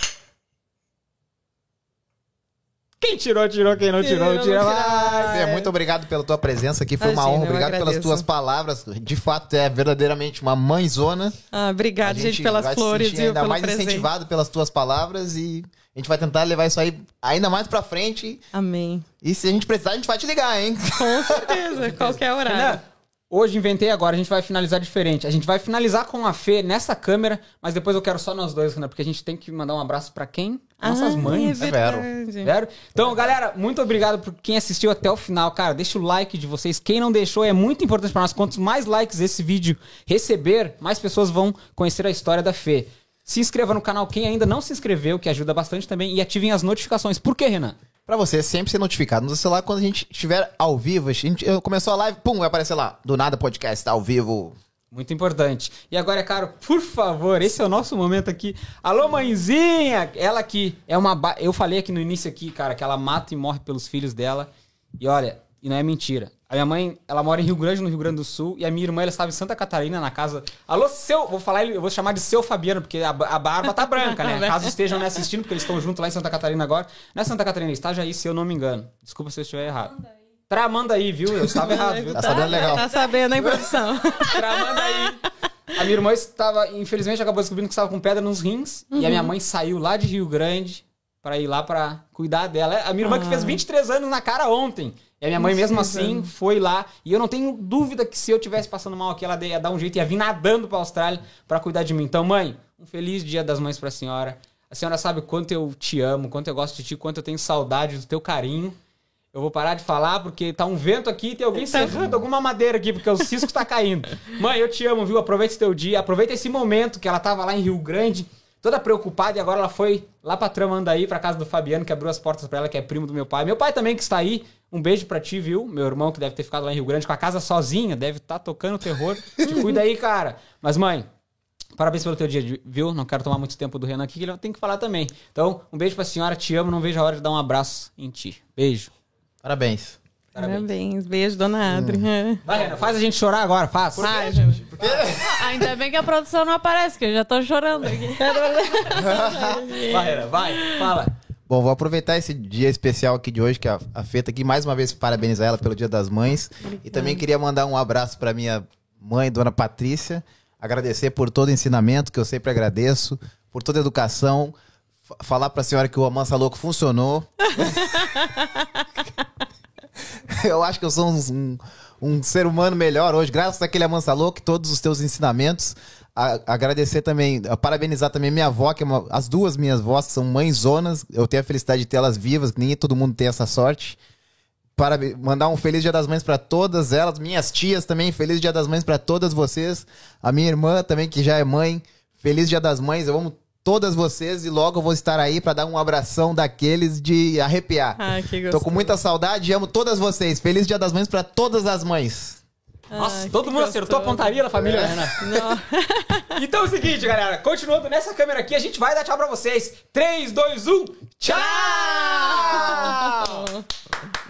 [SPEAKER 1] Quem tirou, tirou. Quem não tirou,
[SPEAKER 3] Tirou, não
[SPEAKER 1] mais.
[SPEAKER 2] Fê, muito obrigado pela tua presença aqui, foi uma
[SPEAKER 3] Imagina,
[SPEAKER 2] honra.
[SPEAKER 3] eu
[SPEAKER 2] Obrigado pelas tuas palavras. De fato, é verdadeiramente uma mãezona.
[SPEAKER 3] Ah,
[SPEAKER 2] A
[SPEAKER 3] obrigada, gente, pelas
[SPEAKER 2] se
[SPEAKER 3] flores, viu?
[SPEAKER 2] ainda
[SPEAKER 3] Pelo
[SPEAKER 2] mais
[SPEAKER 3] presente.
[SPEAKER 2] incentivado pelas tuas palavras e a gente vai tentar levar isso aí ainda mais pra frente.
[SPEAKER 3] Amém.
[SPEAKER 2] E se a gente precisar, a gente vai te ligar, hein?
[SPEAKER 3] Com certeza, qualquer horário.
[SPEAKER 1] Renan, hoje inventei agora, a gente vai finalizar diferente. A gente vai finalizar com a Fê nessa câmera, mas depois eu quero só nós dois, Renan, porque a gente tem que mandar um abraço pra quem? Nossas
[SPEAKER 3] Ah,
[SPEAKER 1] mães.
[SPEAKER 3] É
[SPEAKER 2] Vero.
[SPEAKER 3] verdade.
[SPEAKER 1] Vero? Então, galera, muito obrigado por quem assistiu até o final. Cara, deixa o like de vocês. Quem não deixou é muito importante pra nós. Quantos mais likes esse vídeo receber, mais pessoas vão conhecer a história da Fê. Se inscreva no canal quem ainda não se inscreveu, que ajuda bastante também, e ativem as notificações. Por quê, Renan?
[SPEAKER 2] Pra você sempre ser notificado no celular quando a gente estiver ao vivo. A gente começou a live, pum, vai aparecer lá. Do nada podcast, tá ao vivo.
[SPEAKER 1] Muito importante. E agora, cara, por favor, esse é o nosso momento aqui. Alô, mãezinha! Ela que é uma. ba- Eu falei aqui no início aqui, cara, que ela mata e morre pelos filhos dela. E olha, e não é mentira. A minha mãe, ela mora em Rio Grande, no Rio Grande do Sul, e a minha irmã, ela estava em Santa Catarina, na casa. Alô, seu. Vou falar, eu vou chamar de seu Fabiano, porque a, a barba tá branca, né? Caso estejam me assistindo, porque eles estão juntos lá em Santa Catarina agora. Não é Santa Catarina, está aí, se eu não me engano. Desculpa se eu estiver errado. Tramanda aí, viu? Eu estava errado, viu?
[SPEAKER 2] Tá sabendo legal.
[SPEAKER 3] Tá sabendo, hein, produção?
[SPEAKER 1] Tramanda aí. A minha irmã estava, infelizmente, acabou descobrindo que estava com pedra nos rins. E a minha mãe saiu lá de Rio Grande pra ir lá pra cuidar dela. A minha irmã que fez 23 anos na cara ontem. E a minha mãe, mesmo
[SPEAKER 3] 23
[SPEAKER 1] assim, foi lá. E eu não tenho dúvida que se eu tivesse passando mal aqui, ela ia dar um jeito, ia vir nadando pra Austrália pra cuidar de mim. Então, mãe, um feliz dia das mães pra senhora. A senhora sabe o quanto eu te amo, quanto eu gosto de ti, quanto eu tenho saudade do teu carinho. Eu vou parar de falar porque tá um vento aqui e tem alguém serrando alguma madeira aqui, porque o cisco tá caindo. Mãe, eu te amo, viu? Aproveita esse teu dia, aproveita esse momento que ela tava lá em Rio Grande, toda preocupada, e agora ela foi lá pra Tramandaí, pra casa do Fabiano, que abriu as portas pra ela, que é primo do meu pai. Meu pai também que está aí. Um beijo pra ti, viu? Meu irmão que deve ter ficado lá em Rio Grande com a casa sozinha, deve estar tocando terror. Te cuida aí, cara. Mas, mãe, Parabéns pelo teu dia, viu? Não quero tomar muito tempo do Renan aqui, que ele tem que falar também. Então, um beijo pra senhora, te amo, não vejo a hora de dar um abraço em ti. Beijo.
[SPEAKER 2] Parabéns.
[SPEAKER 3] Parabéns. Beijo, dona Adri.
[SPEAKER 1] Vai, Renan, faz a gente chorar agora, faz.
[SPEAKER 3] Vai, gente.
[SPEAKER 4] Ah, ainda bem que a produção não aparece, que eu já tô chorando aqui.
[SPEAKER 1] Vai, Renan, vai, fala.
[SPEAKER 2] Bom, vou aproveitar esse dia especial aqui de hoje, que a, a Fê tá aqui, mais uma vez parabenizar ela pelo Dia das Mães. E também queria mandar um abraço para minha mãe, dona Patrícia. Agradecer por todo o ensinamento, que eu sempre agradeço, por toda a educação. Falar pra senhora que o Amansa Louco funcionou. eu acho que eu sou um, um- um ser humano melhor hoje, graças àquele Amansa Louco e todos os teus ensinamentos. A- agradecer também, parabenizar também minha avó, que é uma- as duas minhas vós que são mães zonas. Eu tenho a felicidade de tê-las vivas, nem todo mundo tem essa sorte. Parabe- mandar um feliz Dia das Mães pra todas elas, minhas tias também, feliz Dia das Mães pra todas vocês. A minha irmã também, que já é mãe, feliz Dia das Mães. Eu amo todas vocês e logo eu vou estar aí pra dar um abração daqueles de arrepiar.
[SPEAKER 3] Ai, que
[SPEAKER 2] Tô
[SPEAKER 3] gostoso.
[SPEAKER 2] com muita saudade e amo todas vocês. Feliz Dia das Mães pra todas as mães.
[SPEAKER 1] Nossa,
[SPEAKER 3] ah,
[SPEAKER 1] todo mundo gostoso. acertou a pontaria da família, é. Né, Renan.
[SPEAKER 3] Não.
[SPEAKER 1] então é o seguinte, galera. Continuando nessa câmera aqui, a gente vai dar tchau pra vocês. 3, 2, 1, tchau!